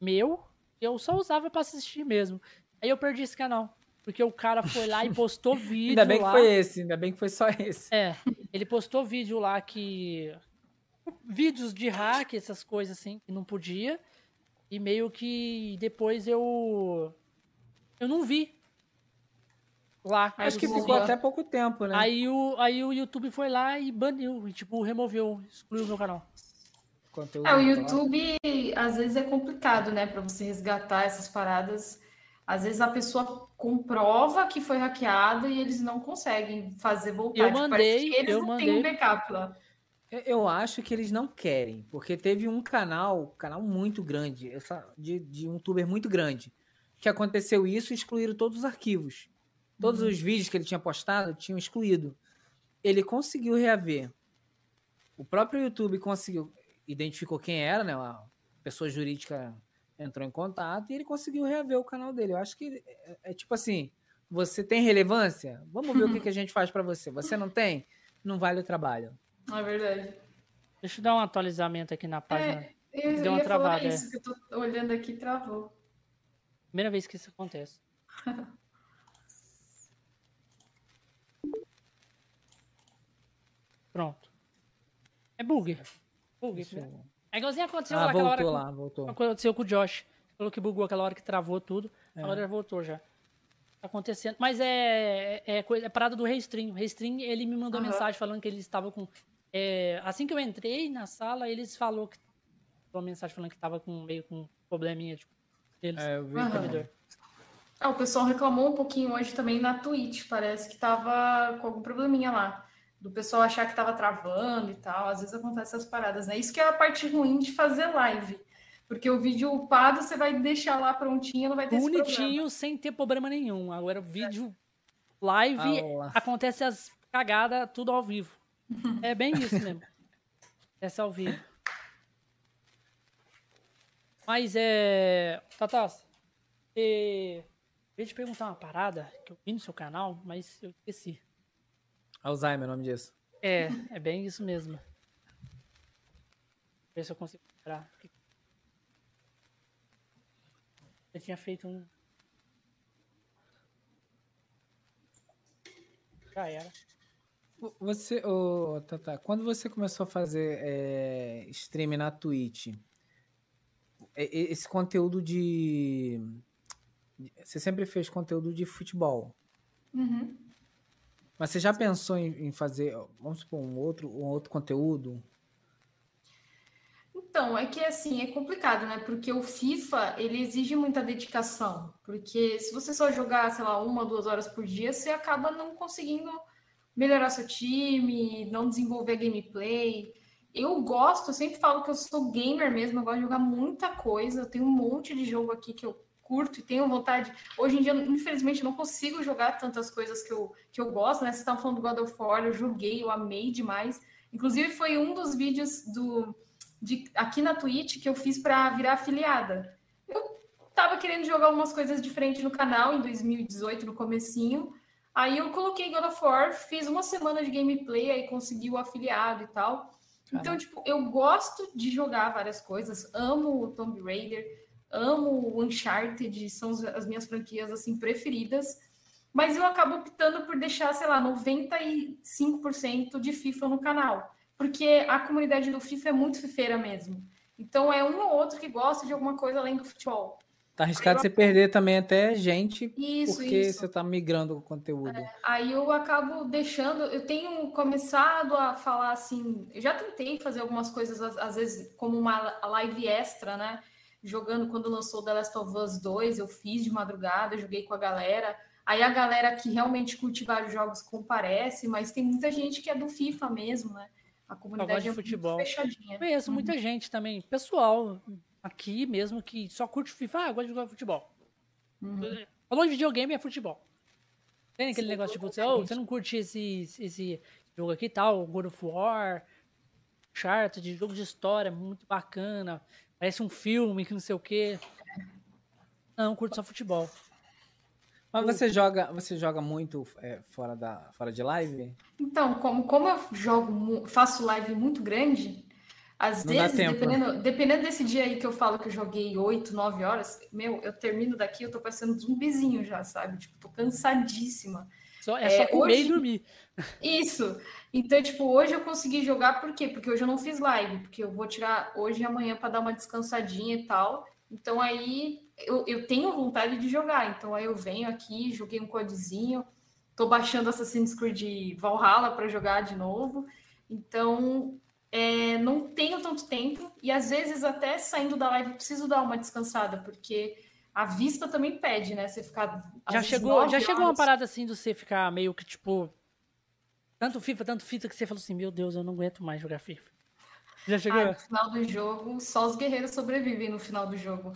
meu, eu só usava pra assistir mesmo. Aí eu perdi esse canal. Porque o cara foi lá e postou vídeo. ainda bem lá. que foi esse, ainda bem que foi só esse. É. Ele postou vídeo lá que. Vídeos de hack, essas coisas assim, que não podia. E meio que depois eu. Eu não vi. Lá. Acho que ficou até pouco tempo, né? Aí o, aí o YouTube foi lá e baniu. E, tipo, removeu, excluiu o meu canal. Conteúdo é, o YouTube às vezes é complicado, né? Pra você resgatar essas paradas. Às vezes a pessoa comprova que foi hackeada e eles não conseguem fazer voltar. Eu tipo, mandei, eles eu não mandei. têm um backup lá. Eu acho que eles não querem, porque teve um canal, canal muito grande, de, de um youtuber muito grande, que aconteceu isso e excluíram todos os arquivos. Todos uhum. os vídeos que ele tinha postado tinham excluído. Ele conseguiu reaver. O próprio YouTube conseguiu, identificou quem era, né? A pessoa jurídica entrou em contato e ele conseguiu reaver o canal dele. Eu acho que é, é tipo assim: você tem relevância? Vamos ver o que, que a gente faz para você. Você não tem? Não vale o trabalho. É verdade. Deixa eu dar um atualizamento aqui na página. É, eu Deu uma travada. Isso, que eu tô olhando aqui travou. Primeira vez que isso acontece. Pronto. É bug. Bug. Né? É igualzinho aconteceu ah, naquela voltou hora. lá, voltou. Aconteceu com o Josh. Falou que bugou aquela hora que travou tudo. É. Agora já voltou já. Tá acontecendo. Mas é, é, coisa, é parada do Restream. O Restream, ele me mandou uhum. mensagem falando que ele estava com. É, assim que eu entrei na sala, eles falou que. Uma mensagem falando que estava com meio com probleminha tipo, deles. É, eu vi uhum. Ah, o pessoal reclamou um pouquinho hoje também na Twitch. Parece que tava com algum probleminha lá do pessoal achar que estava travando e tal. Às vezes acontece essas paradas, né? Isso que é a parte ruim de fazer live. Porque o vídeo upado você vai deixar lá prontinho, não vai ter Bonitinho, sem ter problema nenhum. Agora, o vídeo live ah, acontece as cagadas tudo ao vivo. é bem isso mesmo. Essa ao vivo. Mas é. Tatas, eu ia te perguntar uma parada que eu vi no seu canal, mas eu esqueci. Alzheimer, o nome disso. É, é bem isso mesmo. Ver se eu consigo lembrar. Eu tinha feito um. Já era. Você, oh, Tata, quando você começou a fazer é, stream na Twitch, esse conteúdo de. Você sempre fez conteúdo de futebol. Uhum. Mas você já pensou em, fazer, vamos supor, um outro, um outro conteúdo? Então, é que assim, é complicado, né? Porque o FIFA, ele exige muita dedicação. Porque se você só jogar, sei lá, uma, duas horas por dia, você acaba não conseguindo melhorar seu time, não desenvolver gameplay. Eu gosto, eu sempre falo que eu sou gamer mesmo, eu gosto de jogar muita coisa. Eu tenho um monte de jogo aqui que eu curto e tenho vontade. Hoje em dia, infelizmente, não consigo jogar tantas coisas que eu, que eu gosto, né? Vocês estavam falando do God of War, eu joguei, eu amei demais. Inclusive, foi um dos vídeos do de, aqui na Twitch que eu fiz para virar afiliada. Eu tava querendo jogar algumas coisas diferentes no canal em 2018, no comecinho. Aí eu coloquei God of War, fiz uma semana de gameplay, aí consegui o afiliado e tal. Então, tipo, eu gosto de jogar várias coisas, amo o Tomb Raider, amo o Uncharted, são as minhas franquias assim preferidas, mas eu acabo optando por deixar, sei lá, 95% de FIFA no canal, porque a comunidade do FIFA é muito fifeira mesmo. Então é um ou outro que gosta de alguma coisa além do futebol. Tá arriscado você perder também até gente isso, porque isso. você tá migrando o conteúdo. É, aí eu acabo deixando, eu tenho começado a falar assim, eu já tentei fazer algumas coisas, às vezes, como uma live extra, né? Jogando quando lançou The Last of Us 2, eu fiz de madrugada, joguei com a galera. Aí a galera que realmente curte vários jogos comparece, mas tem muita gente que é do FIFA mesmo, né? A comunidade de é futebol. fechadinha. Conheço uhum. muita gente também, pessoal, aqui mesmo que só curte FIFA, ah, gosta de jogar futebol. Uhum. Falou de videogame é futebol. Tem aquele Sim, negócio de você, oh, você não curte esse, esse jogo aqui tal, God of War, Charter, de jogo de história, muito bacana, parece um filme que não sei o quê. Não, curto só futebol. Mas você joga, você joga muito é, fora, da, fora de live? Então, como, como eu jogo, faço live muito grande, às não vezes, dependendo, dependendo desse dia aí que eu falo que eu joguei 8, 9 horas, meu, eu termino daqui, eu tô parecendo um zumbizinho já, sabe? Tipo, tô cansadíssima. Só, é só é, comer hoje... e dormir. Isso. Então, tipo, hoje eu consegui jogar, por quê? Porque hoje eu não fiz live, porque eu vou tirar hoje e amanhã para dar uma descansadinha e tal. Então aí eu, eu tenho vontade de jogar. Então aí eu venho aqui, joguei um codezinho, tô baixando Assassin's Creed Valhalla para jogar de novo. Então é, não tenho tanto tempo e às vezes até saindo da live preciso dar uma descansada, porque a vista também pede, né? Você ficar. Já chegou, já chegou uma parada assim de você ficar meio que tipo. Tanto FIFA, tanto FIFA que você falou assim: Meu Deus, eu não aguento mais jogar FIFA. Já chegou? Ah, no final do jogo, só os guerreiros sobrevivem no final do jogo.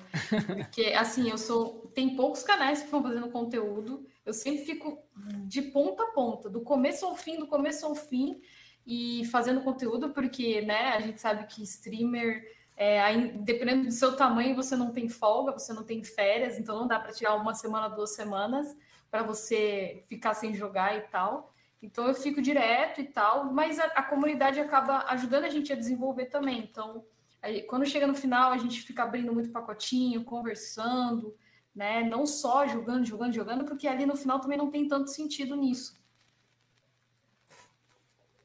Porque, assim, eu sou. Tem poucos canais que estão fazendo conteúdo. Eu sempre fico de ponta a ponta, do começo ao fim, do começo ao fim e fazendo conteúdo, porque né, a gente sabe que streamer, é, dependendo do seu tamanho, você não tem folga, você não tem férias, então não dá para tirar uma semana, duas semanas para você ficar sem jogar e tal. Então eu fico direto e tal, mas a, a comunidade acaba ajudando a gente a desenvolver também. Então, aí, quando chega no final, a gente fica abrindo muito pacotinho, conversando, né? Não só jogando, jogando, jogando, porque ali no final também não tem tanto sentido nisso.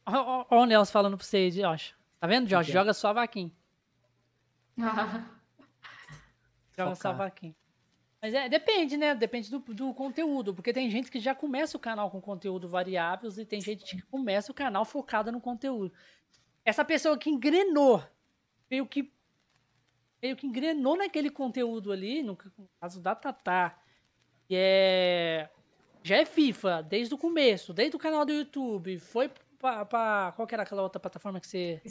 Olha o Nelson falando pra você, Josh. Tá vendo, Josh? Joga só a vaquinha. Joga só a vaquinha. Mas é, depende, né? Depende do, do, conteúdo. Porque tem gente que já começa o canal com conteúdo variáveis e tem gente que começa o canal focada no conteúdo. Essa pessoa que engrenou, meio que meio que engrenou naquele conteúdo ali, no, caso da Tatá, que é já é FIFA desde o começo, desde o canal do YouTube, foi pra, pra, Qual que era aquela outra plataforma que você.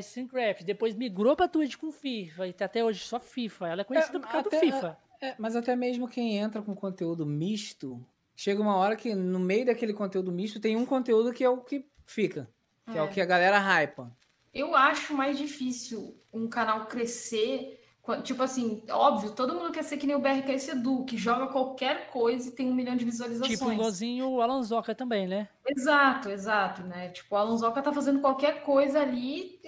Steamcraft. A Steamcraft. Depois migrou pra Twitch com FIFA. E tá até hoje só FIFA. Ela é conhecida é, por causa até, do FIFA. É, é, mas até mesmo quem entra com conteúdo misto, chega uma hora que no meio daquele conteúdo misto tem um conteúdo que é o que fica. Que é, é o que a galera hypa. Eu acho mais difícil um canal crescer Tipo assim, óbvio, todo mundo quer ser que nem o BRKS Edu, que joga qualquer coisa e tem um milhão de visualizações. Tipo igualzinho o Alonsoca também, né? Exato, exato, né? Tipo, o Alonsoca tá fazendo qualquer coisa ali,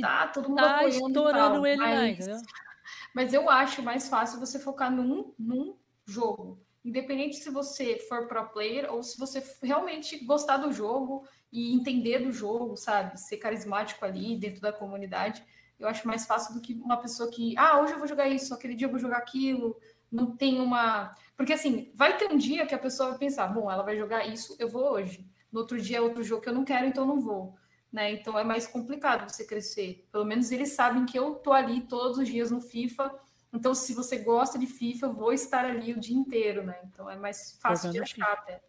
tá todo mundo tá apoiando estourando tal, ele mas, lá, entendeu? Mas eu acho mais fácil você focar num, num jogo. Independente se você for pro player ou se você realmente gostar do jogo e entender do jogo, sabe? Ser carismático ali dentro da comunidade eu acho mais fácil do que uma pessoa que, ah, hoje eu vou jogar isso, aquele dia eu vou jogar aquilo, não tem uma. Porque assim, vai ter um dia que a pessoa vai pensar, bom, ela vai jogar isso, eu vou hoje. No outro dia é outro jogo que eu não quero, então não vou. Né? Então é mais complicado você crescer. Pelo menos eles sabem que eu tô ali todos os dias no FIFA. Então, se você gosta de FIFA, eu vou estar ali o dia inteiro, né? Então é mais fácil de achar até.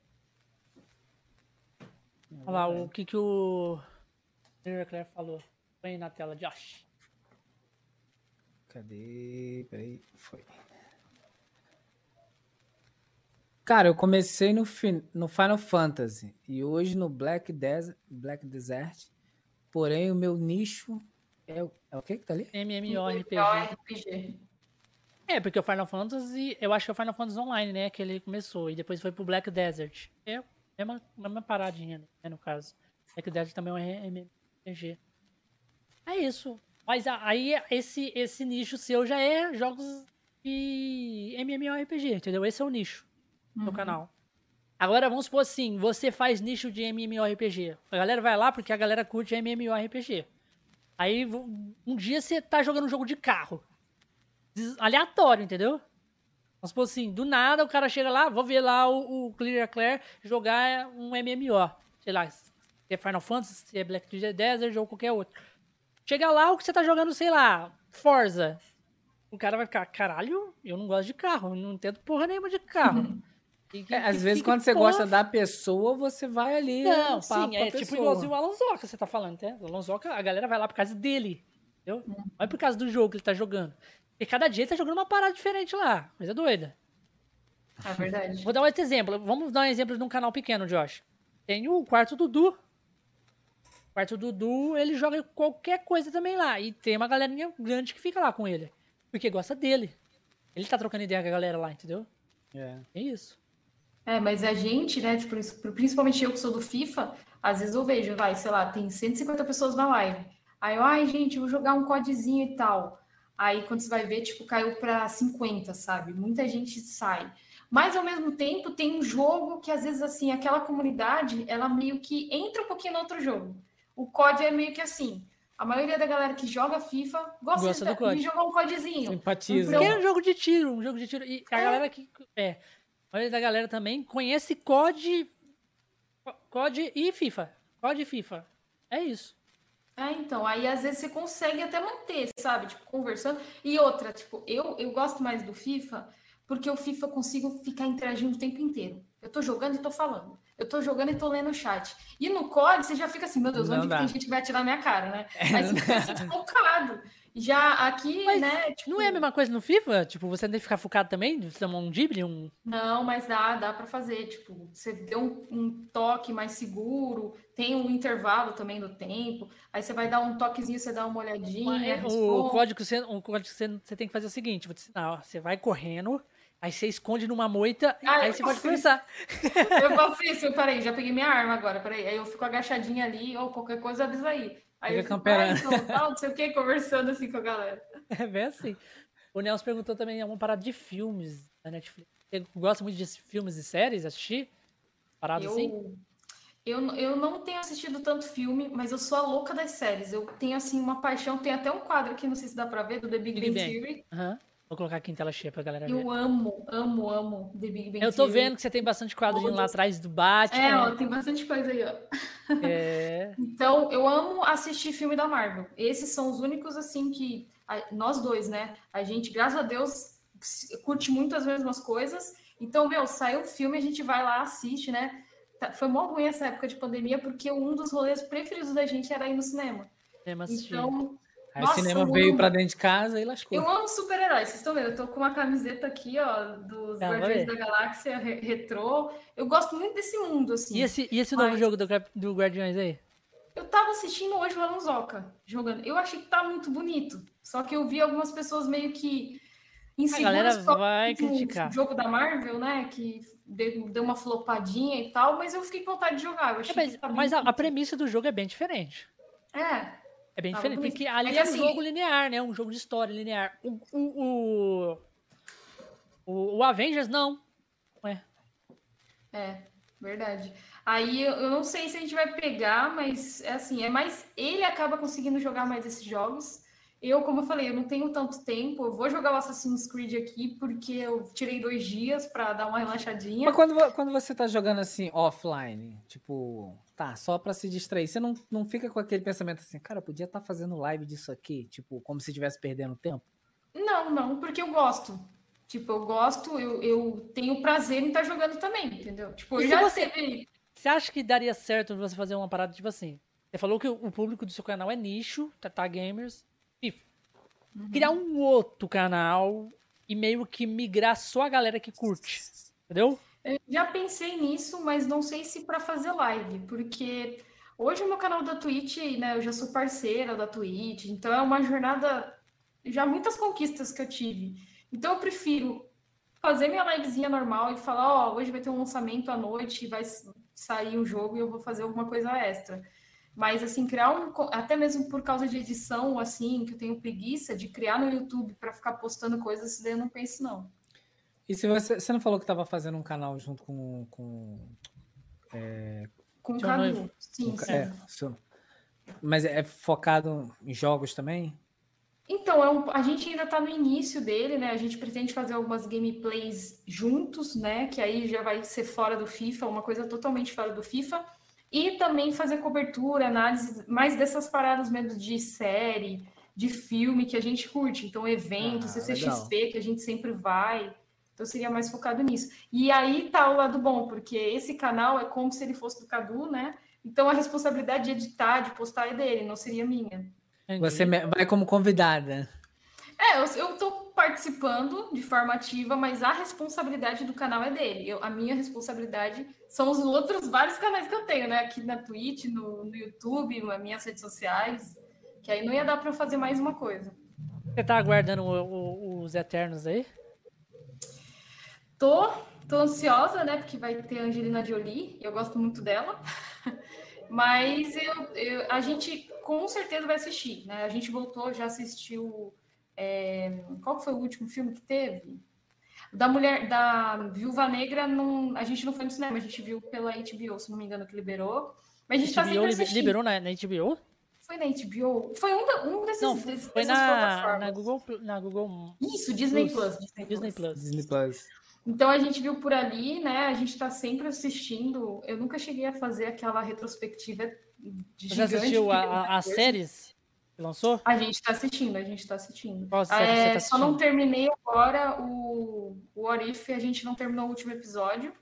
Olha lá, o que, que o Leclerc falou. Põe na tela, Josh. Cadê? Peraí, foi. Cara, eu comecei no, no Final Fantasy e hoje no Black, Desert, Black Desert. Porém, o meu nicho é, é o que que tá ali? MMORPG. É, porque o Final Fantasy, eu acho que é o Final Fantasy Online, né, que ele começou, e depois foi pro Black Desert. É a mesma, mesma paradinha, né, no caso. Black Desert também é um MMORPG. É isso. Mas aí esse, esse nicho seu já é jogos de MMORPG, entendeu? Esse é o nicho uhum. do canal. Agora vamos supor assim, você faz nicho de MMORPG. A galera vai lá porque a galera curte MMORPG. Aí um dia você tá jogando um jogo de carro. Aleatório, entendeu? Vamos supor assim, do nada o cara chega lá, vou ver lá o, o Clear Claire jogar um MMO. Sei lá, se é Final Fantasy, se é Black Desert ou qualquer outro. Chega lá, o que você tá jogando, sei lá, Forza. O cara vai ficar, caralho, eu não gosto de carro, não entendo porra nenhuma de carro. Que, que, é, às que, vezes, quando você porra... gosta da pessoa, você vai ali. Não, sim, é tipo igualzinho o Alonsoca, você tá falando, né? O Alonsoca, a galera vai lá por causa dele. Entendeu? Não é por causa do jogo que ele tá jogando. E cada dia ele tá jogando uma parada diferente lá. Coisa doida. É verdade. Vou dar um outro exemplo. Vamos dar um exemplo de um canal pequeno, Josh. Tem o Quarto Dudu, quarto Dudu, ele joga qualquer coisa também lá. E tem uma galerinha grande que fica lá com ele. Porque gosta dele. Ele tá trocando ideia com a galera lá, entendeu? É. É isso. É, mas a gente, né, tipo, principalmente eu que sou do FIFA, às vezes eu vejo, vai, sei lá, tem 150 pessoas na live. Aí eu, ai, gente, vou jogar um codezinho e tal. Aí quando você vai ver, tipo, caiu para 50, sabe? Muita gente sai. Mas ao mesmo tempo tem um jogo que às vezes assim, aquela comunidade, ela meio que entra um pouquinho no outro jogo o COD é meio que assim. A maioria da galera que joga FIFA gosta, gosta de, de, jogar um CODzinho. Simpatiza. Porque é um jogo de tiro, um jogo de tiro. E a é. galera que. É. A maioria da galera também conhece COD. COD e FIFA. COD e FIFA. É isso. É, então, aí às vezes você consegue até manter, sabe? Tipo, conversando. E outra, tipo, eu, eu gosto mais do FIFA porque o FIFA eu consigo ficar interagindo o tempo inteiro. Eu tô jogando e tô falando. Eu tô jogando e tô lendo o chat. E no COD, você já fica assim, meu Deus, não onde tem gente que vai atirar na minha cara, né? É, Aí você fica assim, focado. Já aqui, mas né? Tipo... Não é a mesma coisa no FIFA? Tipo, você tem que ficar focado também? Você tomar um drible? Um... Não, mas dá, dá pra fazer. Tipo, você deu um, um, toque mais seguro, tem um intervalo também do tempo. Aí você vai dar um toquezinho, você dá uma olhadinha. É, o, código, você, o código que você, você tem que fazer é o seguinte: vou te ensinar, ó, você vai correndo Aí você esconde numa moita e ah, aí você pode começar. Eu faço isso, peraí, já peguei minha arma agora, peraí. Aí eu fico agachadinha ali, ou qualquer coisa avisa aí. Aí Fica eu fico, ah, então, tal, não sei o que, conversando assim com a galera. É bem assim. O Nelson perguntou também uma parada de filmes da Netflix. Você gosta muito de filmes e séries, assistir? Parada eu... assim? Eu, eu não tenho assistido tanto filme, mas eu sou a louca das séries. Eu tenho, assim, uma paixão. Tem até um quadro aqui, não sei se dá pra ver, do The Big Bang Theory. Uhum. Vou colocar aqui em tela cheia pra galera eu ver. Eu amo, amo, amo The Big Bang Eu tô vendo que você tem bastante quadrinho lá atrás do Batman. É, ó, tem bastante coisa aí, ó. É. então, eu amo assistir filme da Marvel. Esses são os únicos, assim, que nós dois, né? A gente, graças a Deus, curte muito as mesmas coisas. Então, meu, saiu o filme, a gente vai lá, assiste, né? Tá, foi mó ruim essa época de pandemia, porque um dos rolês preferidos da gente era ir no cinema. cinema então, Aí Nossa, o cinema veio amo... pra dentro de casa e lascou. Eu amo super-heróis. Vocês estão vendo? Eu tô com uma camiseta aqui, ó, dos Não, Guardiões da Galáxia re retrô. Eu gosto muito desse mundo, assim. E esse, e esse mas... novo jogo do, do Guardiões aí? Eu tava assistindo hoje o Alonsoca jogando. Eu achei que tá muito bonito. Só que eu vi algumas pessoas meio que inseguras a galera vai criticar. jogo da Marvel, né? Que deu uma flopadinha e tal, mas eu fiquei com vontade de jogar. É, mas, tá mas a, a, premissa do jogo é bem diferente. É, é bem diferente, porque ali é, um assim, jogo linear, né? Um jogo de história linear. O, o, o, o Avengers, não. É. É, verdade. Aí eu não sei se a gente vai pegar, mas é assim, é mais. Ele acaba conseguindo jogar mais esses jogos. Eu, como eu falei, eu não tenho tanto tempo. Eu vou jogar o Assassin's Creed aqui porque eu tirei dois dias para dar uma relaxadinha. Mas quando, quando você tá jogando assim, offline, tipo, tá, só para se distrair, você não, não fica com aquele pensamento assim, cara, podia estar tá fazendo live disso aqui, tipo, como se estivesse perdendo tempo? Não, não, porque eu gosto. Tipo, eu gosto, eu, eu tenho prazer em estar tá jogando também, entendeu? Tipo, e já você, teve... Você acha que daria certo você fazer uma parada tipo assim? Você falou que o público do seu canal é nicho, tá Gamers, Uhum. Criar um outro canal e meio que migrar só a galera que curte. Entendeu? Eu já pensei nisso, mas não sei se para fazer live, porque hoje o meu canal da Twitch, né, eu já sou parceira da Twitch, então é uma jornada já muitas conquistas que eu tive. Então eu prefiro fazer minha livezinha normal e falar, ó, oh, hoje vai ter um lançamento à noite, vai sair um jogo e eu vou fazer alguma coisa extra. Mas, assim, criar um. Até mesmo por causa de edição, assim, que eu tenho preguiça de criar no YouTube para ficar postando coisas, eu não penso, não. E se você, você não falou que estava fazendo um canal junto com. com é... Com o Cadu. Sim, sim. É, mas é focado em jogos também? Então, é um, a gente ainda está no início dele, né? A gente pretende fazer algumas gameplays juntos, né? Que aí já vai ser fora do FIFA, uma coisa totalmente fora do FIFA. E também fazer cobertura, análise mais dessas paradas mesmo de série, de filme que a gente curte. Então, eventos, ah, CCXP, legal. que a gente sempre vai. Então, seria mais focado nisso. E aí tá o lado bom, porque esse canal é como se ele fosse do Cadu, né? Então, a responsabilidade de editar, de postar é dele, não seria minha. Você vai como convidada. É, eu, estou participando de forma ativa, mas a responsabilidade do canal é dele. Eu, a minha responsabilidade são os outros vários canais que eu tenho, né? Aqui na Twitch, no, no YouTube, nas minhas redes sociais. Que aí não ia dar para eu fazer mais uma coisa. Você tá aguardando o, o, os Eternos aí? Tô, tô ansiosa, né? Porque vai ter a Angelina Jolie, eu gosto muito dela. Mas eu, eu, a gente com certeza vai assistir, né? A gente voltou, já assistiu. É, qual foi o último filme que teve? Da mulher, da Viúva Negra, não, a gente não foi no cinema, a gente viu pela HBO, se não me engano, que liberou. Mas a gente HBO tá sempre assistindo. Liberou na, na HBO? Foi na HBO? Foi um, um desses, não, desses foi na, na Google, na Google. Isso, Disney Plus. Plus Disney, Disney Plus. Plus. Disney Plus. Então a gente viu por ali, né? A gente está sempre assistindo. Eu nunca cheguei a fazer aquela retrospectiva de Você assistiu a, as séries que lançou? A gente está assistindo, a gente está assistindo. Qual série é, tá assistindo? Só não terminei agora o, o What If, a gente não terminou o último episódio.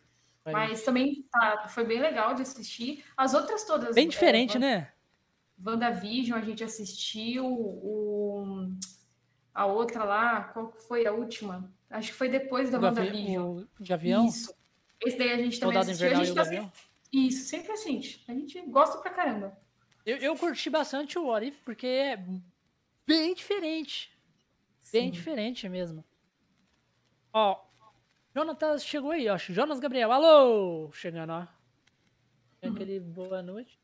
Mas também tá, foi bem legal de assistir. As outras todas. Bem diferente, é, né? WandaVision, a gente assistiu. O, a outra lá, qual foi a última? Acho que foi depois da WandaVision. De avião? Isso. Esse daí a gente também Soldado assistiu. A gente tá... avião? Isso, sempre assiste. A gente gosta pra caramba. Eu, eu curti bastante o What If, porque é bem diferente. Bem Sim. diferente mesmo. Ó, Jonathan chegou aí, ó. Jonas Gabriel, alô! Chegando, ó. Uhum. Aquele boa noite.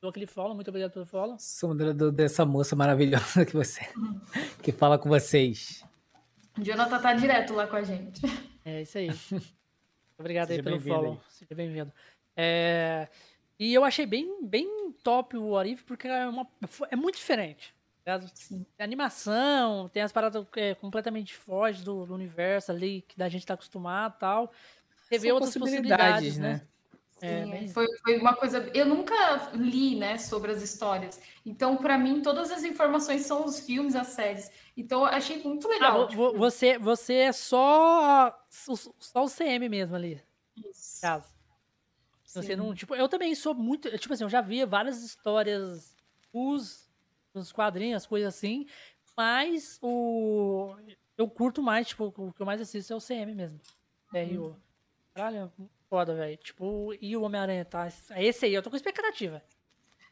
Dou aquele follow, muito obrigado pelo follow. Sou moderador dessa moça maravilhosa que você uhum. que fala com vocês. Jonathan tá direto lá com a gente. É isso aí. Obrigado Seja aí pelo follow. Aí. Seja bem-vindo. É... E eu achei bem, bem top o What If, porque é, uma... é muito diferente. Tá tem animação, tem as paradas é, completamente foges do, do, universo ali, que da gente tá acostumado e tal. Teve São outras possibilidades, possibilidades né? né? É, Sim, foi, foi uma coisa. Eu nunca li, né, sobre as histórias. Então, para mim, todas as informações são os filmes, as séries. Então, eu achei muito legal. Ah, tipo... você, você é só, só o CM mesmo ali. Isso. Caso. Você não, tipo, eu também sou muito. Tipo assim, eu já vi várias histórias os, os quadrinhos, coisas assim. Mas o. Eu curto mais, tipo, o que eu mais assisto é o CM mesmo. Uhum. Caralho, foda, velho. Tipo, e o Homem-Aranha, tá? Esse aí, eu tô com expectativa.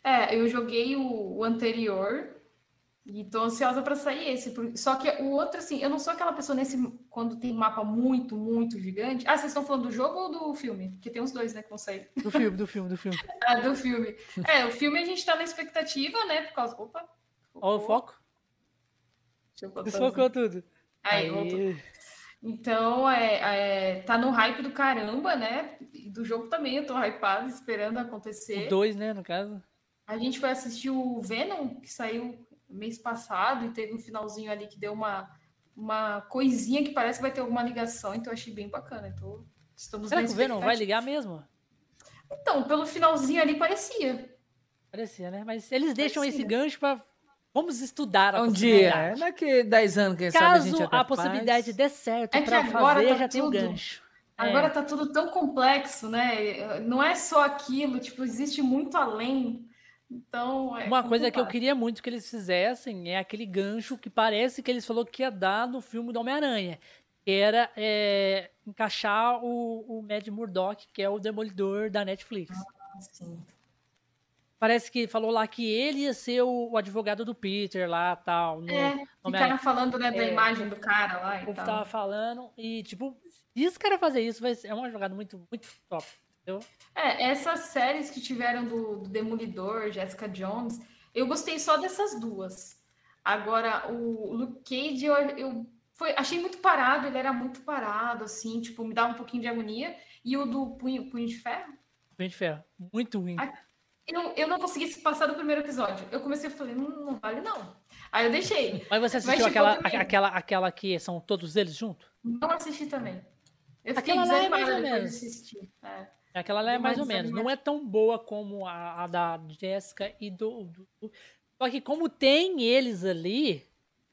É, eu joguei o, o anterior e tô ansiosa para sair esse. Só que o outro, assim, eu não sou aquela pessoa nesse. Quando tem mapa muito, muito gigante. Ah, vocês estão falando do jogo ou do filme? Porque tem os dois, né, que vão sair. Do filme, do filme, do filme. ah, do filme. É, o filme a gente tá na expectativa, né? Por causa. Opa! Ó, o foco. Deixa eu Desfocou tudo. Aí, Aí. Então, é, é, tá no hype do caramba, né? E do jogo também, eu tô hypado, esperando acontecer. O dois, né, no caso. A gente foi assistir o Venom, que saiu mês passado, e teve um finalzinho ali que deu uma, uma coisinha que parece que vai ter alguma ligação, então eu achei bem bacana. Então, estamos Será que o Venom vai ligar mesmo? Então, pelo finalzinho ali parecia. Parecia, né? Mas eles deixam parecia. esse gancho para Vamos estudar a um dia, daqui 10 anos, quem Caso sabe a gente a possibilidade faz. dê certo é para fazer, tá já tudo, tem o gancho. Agora é. tá tudo tão complexo, né? Não é só aquilo, tipo, existe muito além. Então, é Uma complicado. coisa que eu queria muito que eles fizessem é aquele gancho que parece que eles falou que ia dar no filme do Homem-Aranha. Que era é, encaixar o, o Mad Murdock, que é o demolidor da Netflix. Ah, sim. Parece que falou lá que ele ia ser o, o advogado do Peter lá, tal. No, É, ficaram falando, né, da É. imagem do cara lá o e povo tal. tava falando. E, tipo, se esse cara fazer isso, vai ser, é uma jogada muito, muito top. Entendeu? É, essas séries que tiveram do, do Demolidor, Jessica Jones, eu gostei só dessas duas. Agora, o Luke Cage, eu, eu foi, achei muito parado, ele era muito parado, assim, tipo, me dá um pouquinho de agonia. E o do Punho, Punho de Ferro, Punho de ferro. Muito ruim. Ah, eu, eu não consegui se passar do primeiro episódio. Eu comecei a falar, não, não vale não. Aí eu deixei. Mas você Mas assistiu chegou aquela, também. aquela, aquela que são todos eles juntos? Não assisti também. Eu fiquei Aquela lá é mais ou menos. É. Aquela lá é mais uma ou menos. Não é tão boa como a, a da Jessica e do, do- Só que como tem eles ali,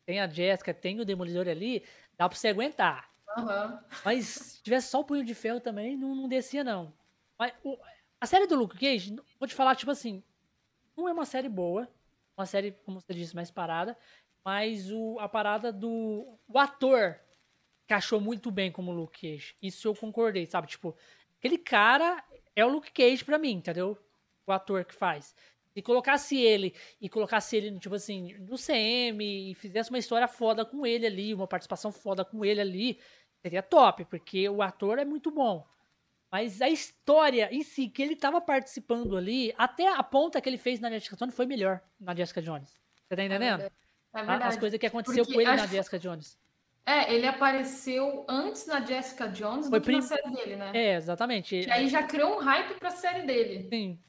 tem a Jessica, tem o Demolidor ali, dá pra você aguentar. Aham. Mas se tivesse só o punho de ferro também, não, não descia, não. Mas o- a série do Luke Cage, vou te falar, tipo assim, não é uma série boa. Uma série, como você disse, mais parada. Mas o, a parada do. O ator encaixou muito bem como Luke Cage. Isso eu concordei, sabe? Tipo, aquele cara é o Luke Cage pra mim, entendeu? O ator que faz. Se colocasse ele e colocasse ele, tipo assim, no CM e fizesse uma história foda com ele ali, uma participação foda com ele ali, seria top, porque o ator é muito bom. Mas a história em si, que ele tava participando ali, até a ponta que ele fez na Jessica Jones foi melhor na Jessica Jones. Você tá entendendo? É verdade. As coisas que aconteceu Porque com ele acho na Jessica Jones. É, ele apareceu antes na Jessica Jones Foi do que na prim- série dele, né? É, exatamente. Que aí já criou um hype pra série dele. Sim.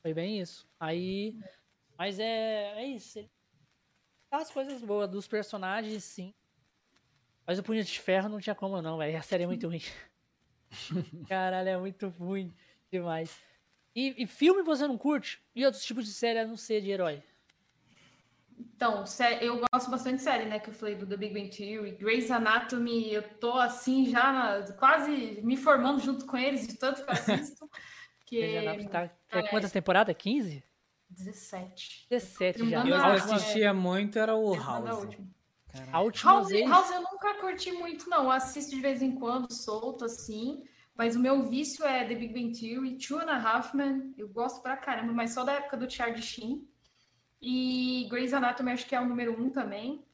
Foi bem isso. Aí. Mas é, é isso. Ele... As coisas boas dos personagens, sim. Mas o Punho de Ferro não tinha como, não, velho. A série é muito ruim. Caralho, é muito ruim demais. E, e filme você não curte? E outros tipos de série a não ser de herói? Então, sé- eu gosto bastante de série, né? Que eu falei do The Big Bang Theory, Grey's Anatomy, eu tô assim já na- quase me formando junto com eles de tanto que eu assisto. Que já dá- tá- é. Quantas temporadas? 15? 17. 17 já. Eu assistia muito era o House. A última House, vez. House eu nunca curti muito, não. Eu assisto de vez em quando, solto, assim. Mas o meu vício é The Big Bang Theory, Two and a Half Men. Eu gosto pra caramba, mas só da época do Charlie Sheen. E Grey's Anatomy acho que é o número um também.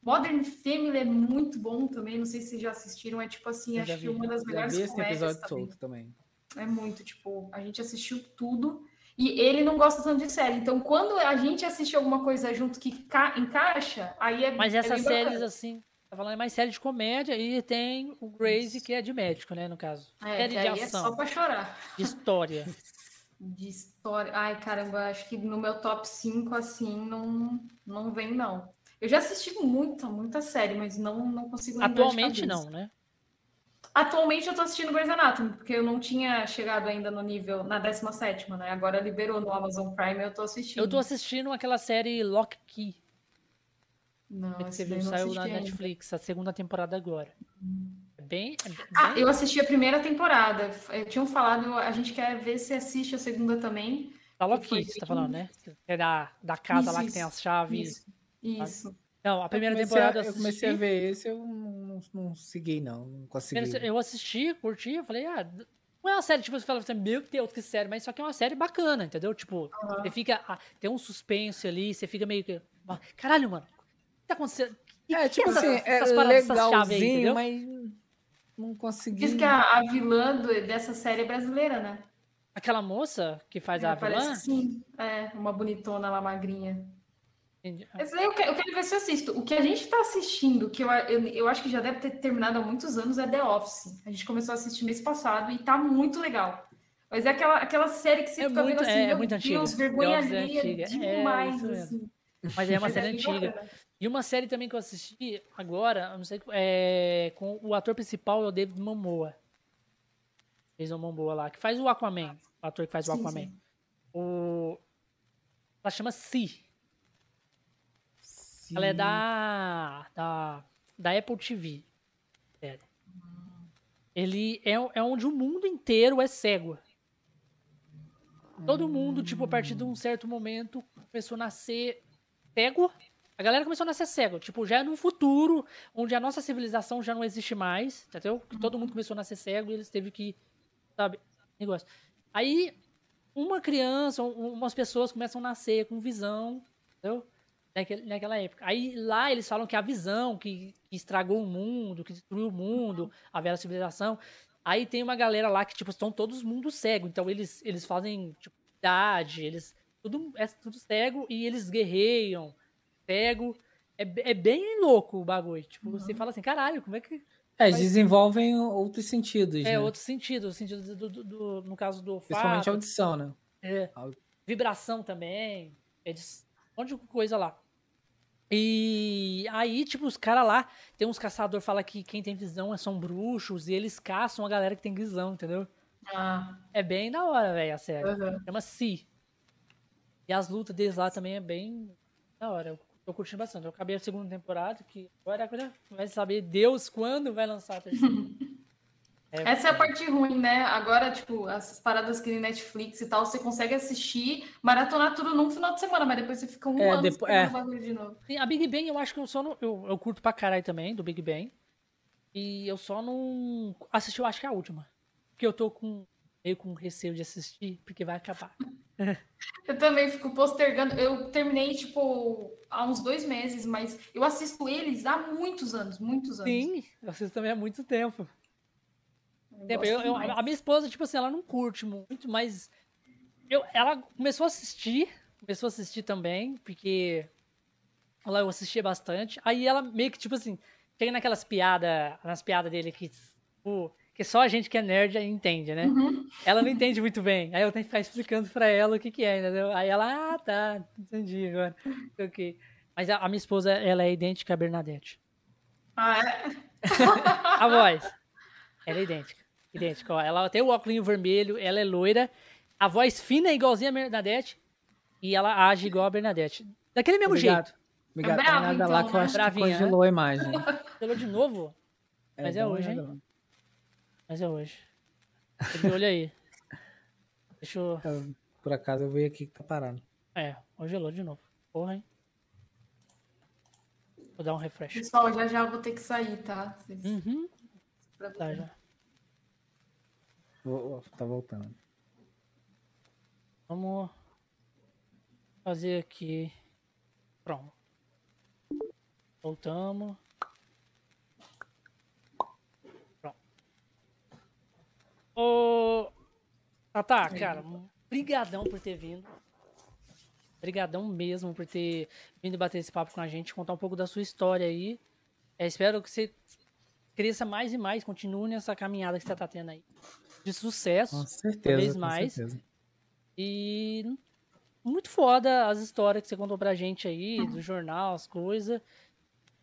Modern Family é muito bom também. Não sei se vocês já assistiram. É tipo assim, Eu acho que vi. uma das melhores vi esse comédias episódio também. solto também. É muito, tipo, a gente assistiu tudo. E ele não gosta tanto de série. Então, quando a gente assiste alguma coisa junto que ca- encaixa, aí é Mas é essas bacana. séries, assim, tá falando é mais série de comédia e tem o Grace, que é de médico, né, no caso. É, série de é ação, só pra chorar. de história. De história. Ai, caramba, acho que no meu top 5, assim, não, não vem, não. Eu já assisti muita, muita série, mas não, não consigo Atualmente não, né? Atualmente eu tô assistindo Grey's Anatomy, porque eu não tinha chegado ainda no nível, na 17ª, né? Agora liberou no Amazon Prime, eu tô assistindo. Eu tô assistindo aquela série Lock Key, Não, que você viu, saiu na ainda. Netflix, a segunda temporada agora. É bem... é bem- Ah, eu assisti a primeira temporada. Tinham falado, a gente quer ver se assiste a segunda também. Da Lock Key, você tá falando, né? É da, da casa Isso, lá que isso, tem as chaves. Isso. Isso. Não, a primeira eu comecei temporada a, eu eu comecei a assisti. ver esse, eu não, não, segui, não. Não consegui. Eu assisti, curti, eu falei, ah, não é uma série, tipo, você fala assim, meu Deus, que série, mas só que é uma série bacana, entendeu? Tipo, Aham. você fica. ah, tem um suspense ali, você fica meio que. Caralho, mano, o que tá acontecendo? Que- É, que tipo essa- assim, é essas paradas, aí, legalzinho, entendeu? mas não consegui. Diz que a, a vilã do- dessa série é brasileira, né? Aquela moça que faz a Ela parece vilã. sim. É, uma bonitona lá, magrinha. Entendi. Esse daí eu quero, eu quero ver se eu assisto. O que a gente tá assistindo, que eu, eu, eu acho que já deve ter terminado há muitos anos, é The Office. A gente começou a assistir mês passado e tá muito legal. Mas é aquela, aquela série que você É fica muito- vendo assim, é, é meu muito antiga. Deus, vergonha The Office é alheia antiga. É, demais, mesmo. assim. Mas é uma Mas série antiga. E uma série também que eu assisti agora, eu não sei, é, com o ator principal é o David Momoa. Fez o Momoa lá, que faz o Aquaman. O ator que faz o Sim, Aquaman. sim. O... Ela chama Si. Sim. Ela é da, da, da Apple TV. Sério. Ele é, é onde o mundo inteiro é cego. Todo mundo, tipo, a partir de um certo momento, começou a nascer cego. A galera começou a nascer cego. Tipo, já é num futuro onde a nossa civilização já não existe mais, entendeu? Todo mundo começou a nascer cego e eles teve que, sabe, negócio. Aí, uma criança, umas pessoas começam a nascer com visão, entendeu? Naquela, naquela época. Aí lá eles falam que a visão que, que estragou o mundo, que destruiu o mundo, a velha civilização. Aí tem uma galera lá que, tipo, estão todos mundo cego. Então eles, eles fazem, tipo, idade, eles. Tudo, é tudo cego e eles guerreiam, cego. É, é bem louco o bagulho. Tipo, uhum. você fala assim, caralho, como é que. É, eles desenvolvem outros sentidos. É, né? outros sentidos. O sentido do, do, do, no caso do olfato. Principalmente a audição, né? É. Vibração também. É de um monte de coisa lá. E aí, tipo, os caras lá, tem uns caçadores que falam que quem tem visão são bruxos, e eles caçam a galera que tem visão, entendeu? Ah. É bem da hora, velho, a série. Uhum. Chama Si. E as lutas deles lá também é bem da hora. Eu tô curtindo bastante. Eu acabei a segunda temporada, que agora vai saber Deus quando vai lançar a terceira. É, Essa é a parte ruim, né? Agora, tipo, as paradas que nem Netflix e tal, você consegue assistir, maratonar tudo num final de semana, mas depois você fica um é, ano depois, é. bagulho de novo. a Big Bang, eu acho que eu só não. Eu, eu curto pra caralho também, do Big Bang. E eu só não assisti, eu acho que é a última. Porque eu tô com meio com receio de assistir, porque vai acabar. eu também fico postergando. Eu terminei, tipo, há uns dois meses, mas eu assisto eles há muitos anos, muitos anos. Sim, eu assisto também há muito tempo. Eu, eu, a minha esposa, tipo assim, ela não curte muito, mas eu, ela começou a assistir, começou a assistir também, porque ela eu assistia bastante. Aí ela meio que, tipo assim, chega naquelas piadas, nas piadas dele que, tipo, que só a gente que é nerd entende, né? Uhum. Ela não entende muito bem. Aí eu tenho que ficar explicando pra ela o que que é, entendeu? Aí ela, ah, tá, entendi agora. ok. Mas a, a minha esposa, ela é idêntica a Bernadette. Ah, é? a voz. Ela é idêntica. Idêntica, ó. Ela tem o óculos vermelho, ela é loira, a voz fina é igualzinha a Bernadette e ela age igual a Bernadette. Daquele mesmo Obrigado. jeito. Obrigado. É bravo, nada então, lá que eu acho bravinha, que congelou a imagem. Congelou de novo? É, Mas é hoje, hein? Mas é hoje. Olha aí. Deixa eu... eu... Por acaso eu vi aqui que tá parado. É, congelou de novo. Porra, hein? Vou dar um refresh. Pessoal, já já vou ter que sair, tá? Uhum. Tá, já. Tá voltando. Vamos fazer aqui. Pronto. Voltamos. Pronto. Ô. Tata, cara, brigadão por ter vindo. Brigadão mesmo por ter vindo bater esse papo com a gente, contar um pouco da sua história aí. É, espero que você cresça mais e mais, continue nessa caminhada que você tá tendo aí de sucesso. Com certeza. vez mais. Certeza. E muito foda as histórias que você contou pra gente aí, do jornal, as coisas.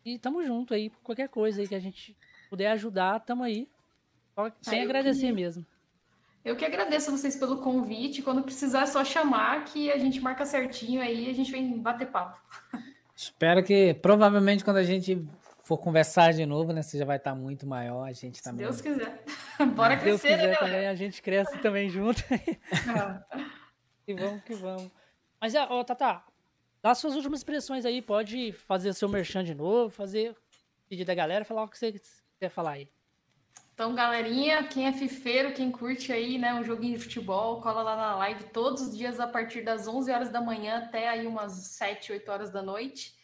E tamo junto aí, qualquer coisa aí que a gente puder ajudar, tamo aí. Só, sem agradecer que... mesmo. Eu que agradeço a vocês pelo convite. Quando precisar, é só chamar que a gente marca certinho aí e a gente vem bater papo. Espero que, provavelmente, quando a gente for conversar de novo, né? Você já vai estar muito maior, a gente também. Deus quiser. Bora crescer, Deus quiser né, também, a gente cresce também junto. e vamos que vamos. Mas, ó, Tata, dá suas últimas expressões aí, pode fazer seu merchan de novo, fazer pedir da galera, falar o que você quer falar aí. Então, galerinha, quem é fifeiro, quem curte aí, né, um joguinho de futebol, cola lá na live todos os dias a partir das 11 horas da manhã até aí umas 7, 8 horas da noite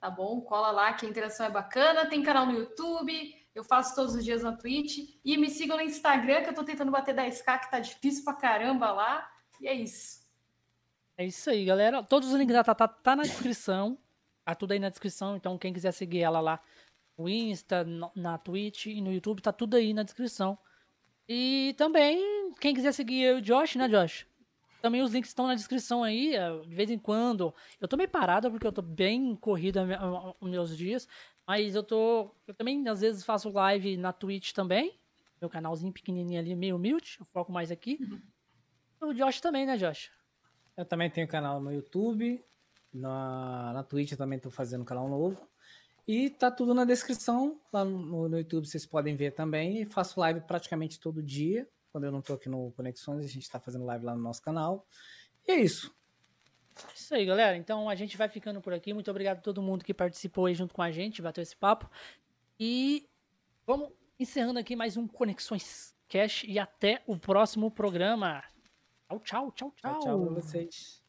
tá bom? Cola lá que a interação é bacana. Tem canal no YouTube, eu faço todos os dias na Twitch. E me sigam no Instagram, que eu tô tentando bater 10k, que tá difícil pra caramba lá. E é isso. É isso aí, galera. Todos os links da Tata tá na descrição. Tá tudo aí na descrição. Então, quem quiser seguir ela lá no Insta, na Twitch e no YouTube, tá tudo aí na descrição. E também, quem quiser seguir eu e o Josh, né, Josh? Também os links estão na descrição aí, é, de vez em quando. Eu tô meio parada porque eu tô bem corrida os meus dias, mas eu tô. Eu também às vezes faço live na Twitch também. Meu canalzinho pequenininho ali, meio humilde, eu foco mais aqui. Uhum. O Josh também, né, Josh? Eu também tenho canal no YouTube, na, na Twitch eu também tô fazendo canal novo. E tá tudo na descrição, lá no, no YouTube vocês podem ver também. E faço live praticamente todo dia. Quando eu não tô aqui no Conexões, a gente tá fazendo live lá no nosso canal. E é isso. Isso aí, galera. Então a gente vai ficando por aqui. Muito obrigado a todo mundo que participou aí junto com a gente, bateu esse papo. E vamos encerrando aqui mais um Conexões Cash e até o próximo programa. Tchau, tchau, tchau, tchau. Tchau, tchau pra vocês.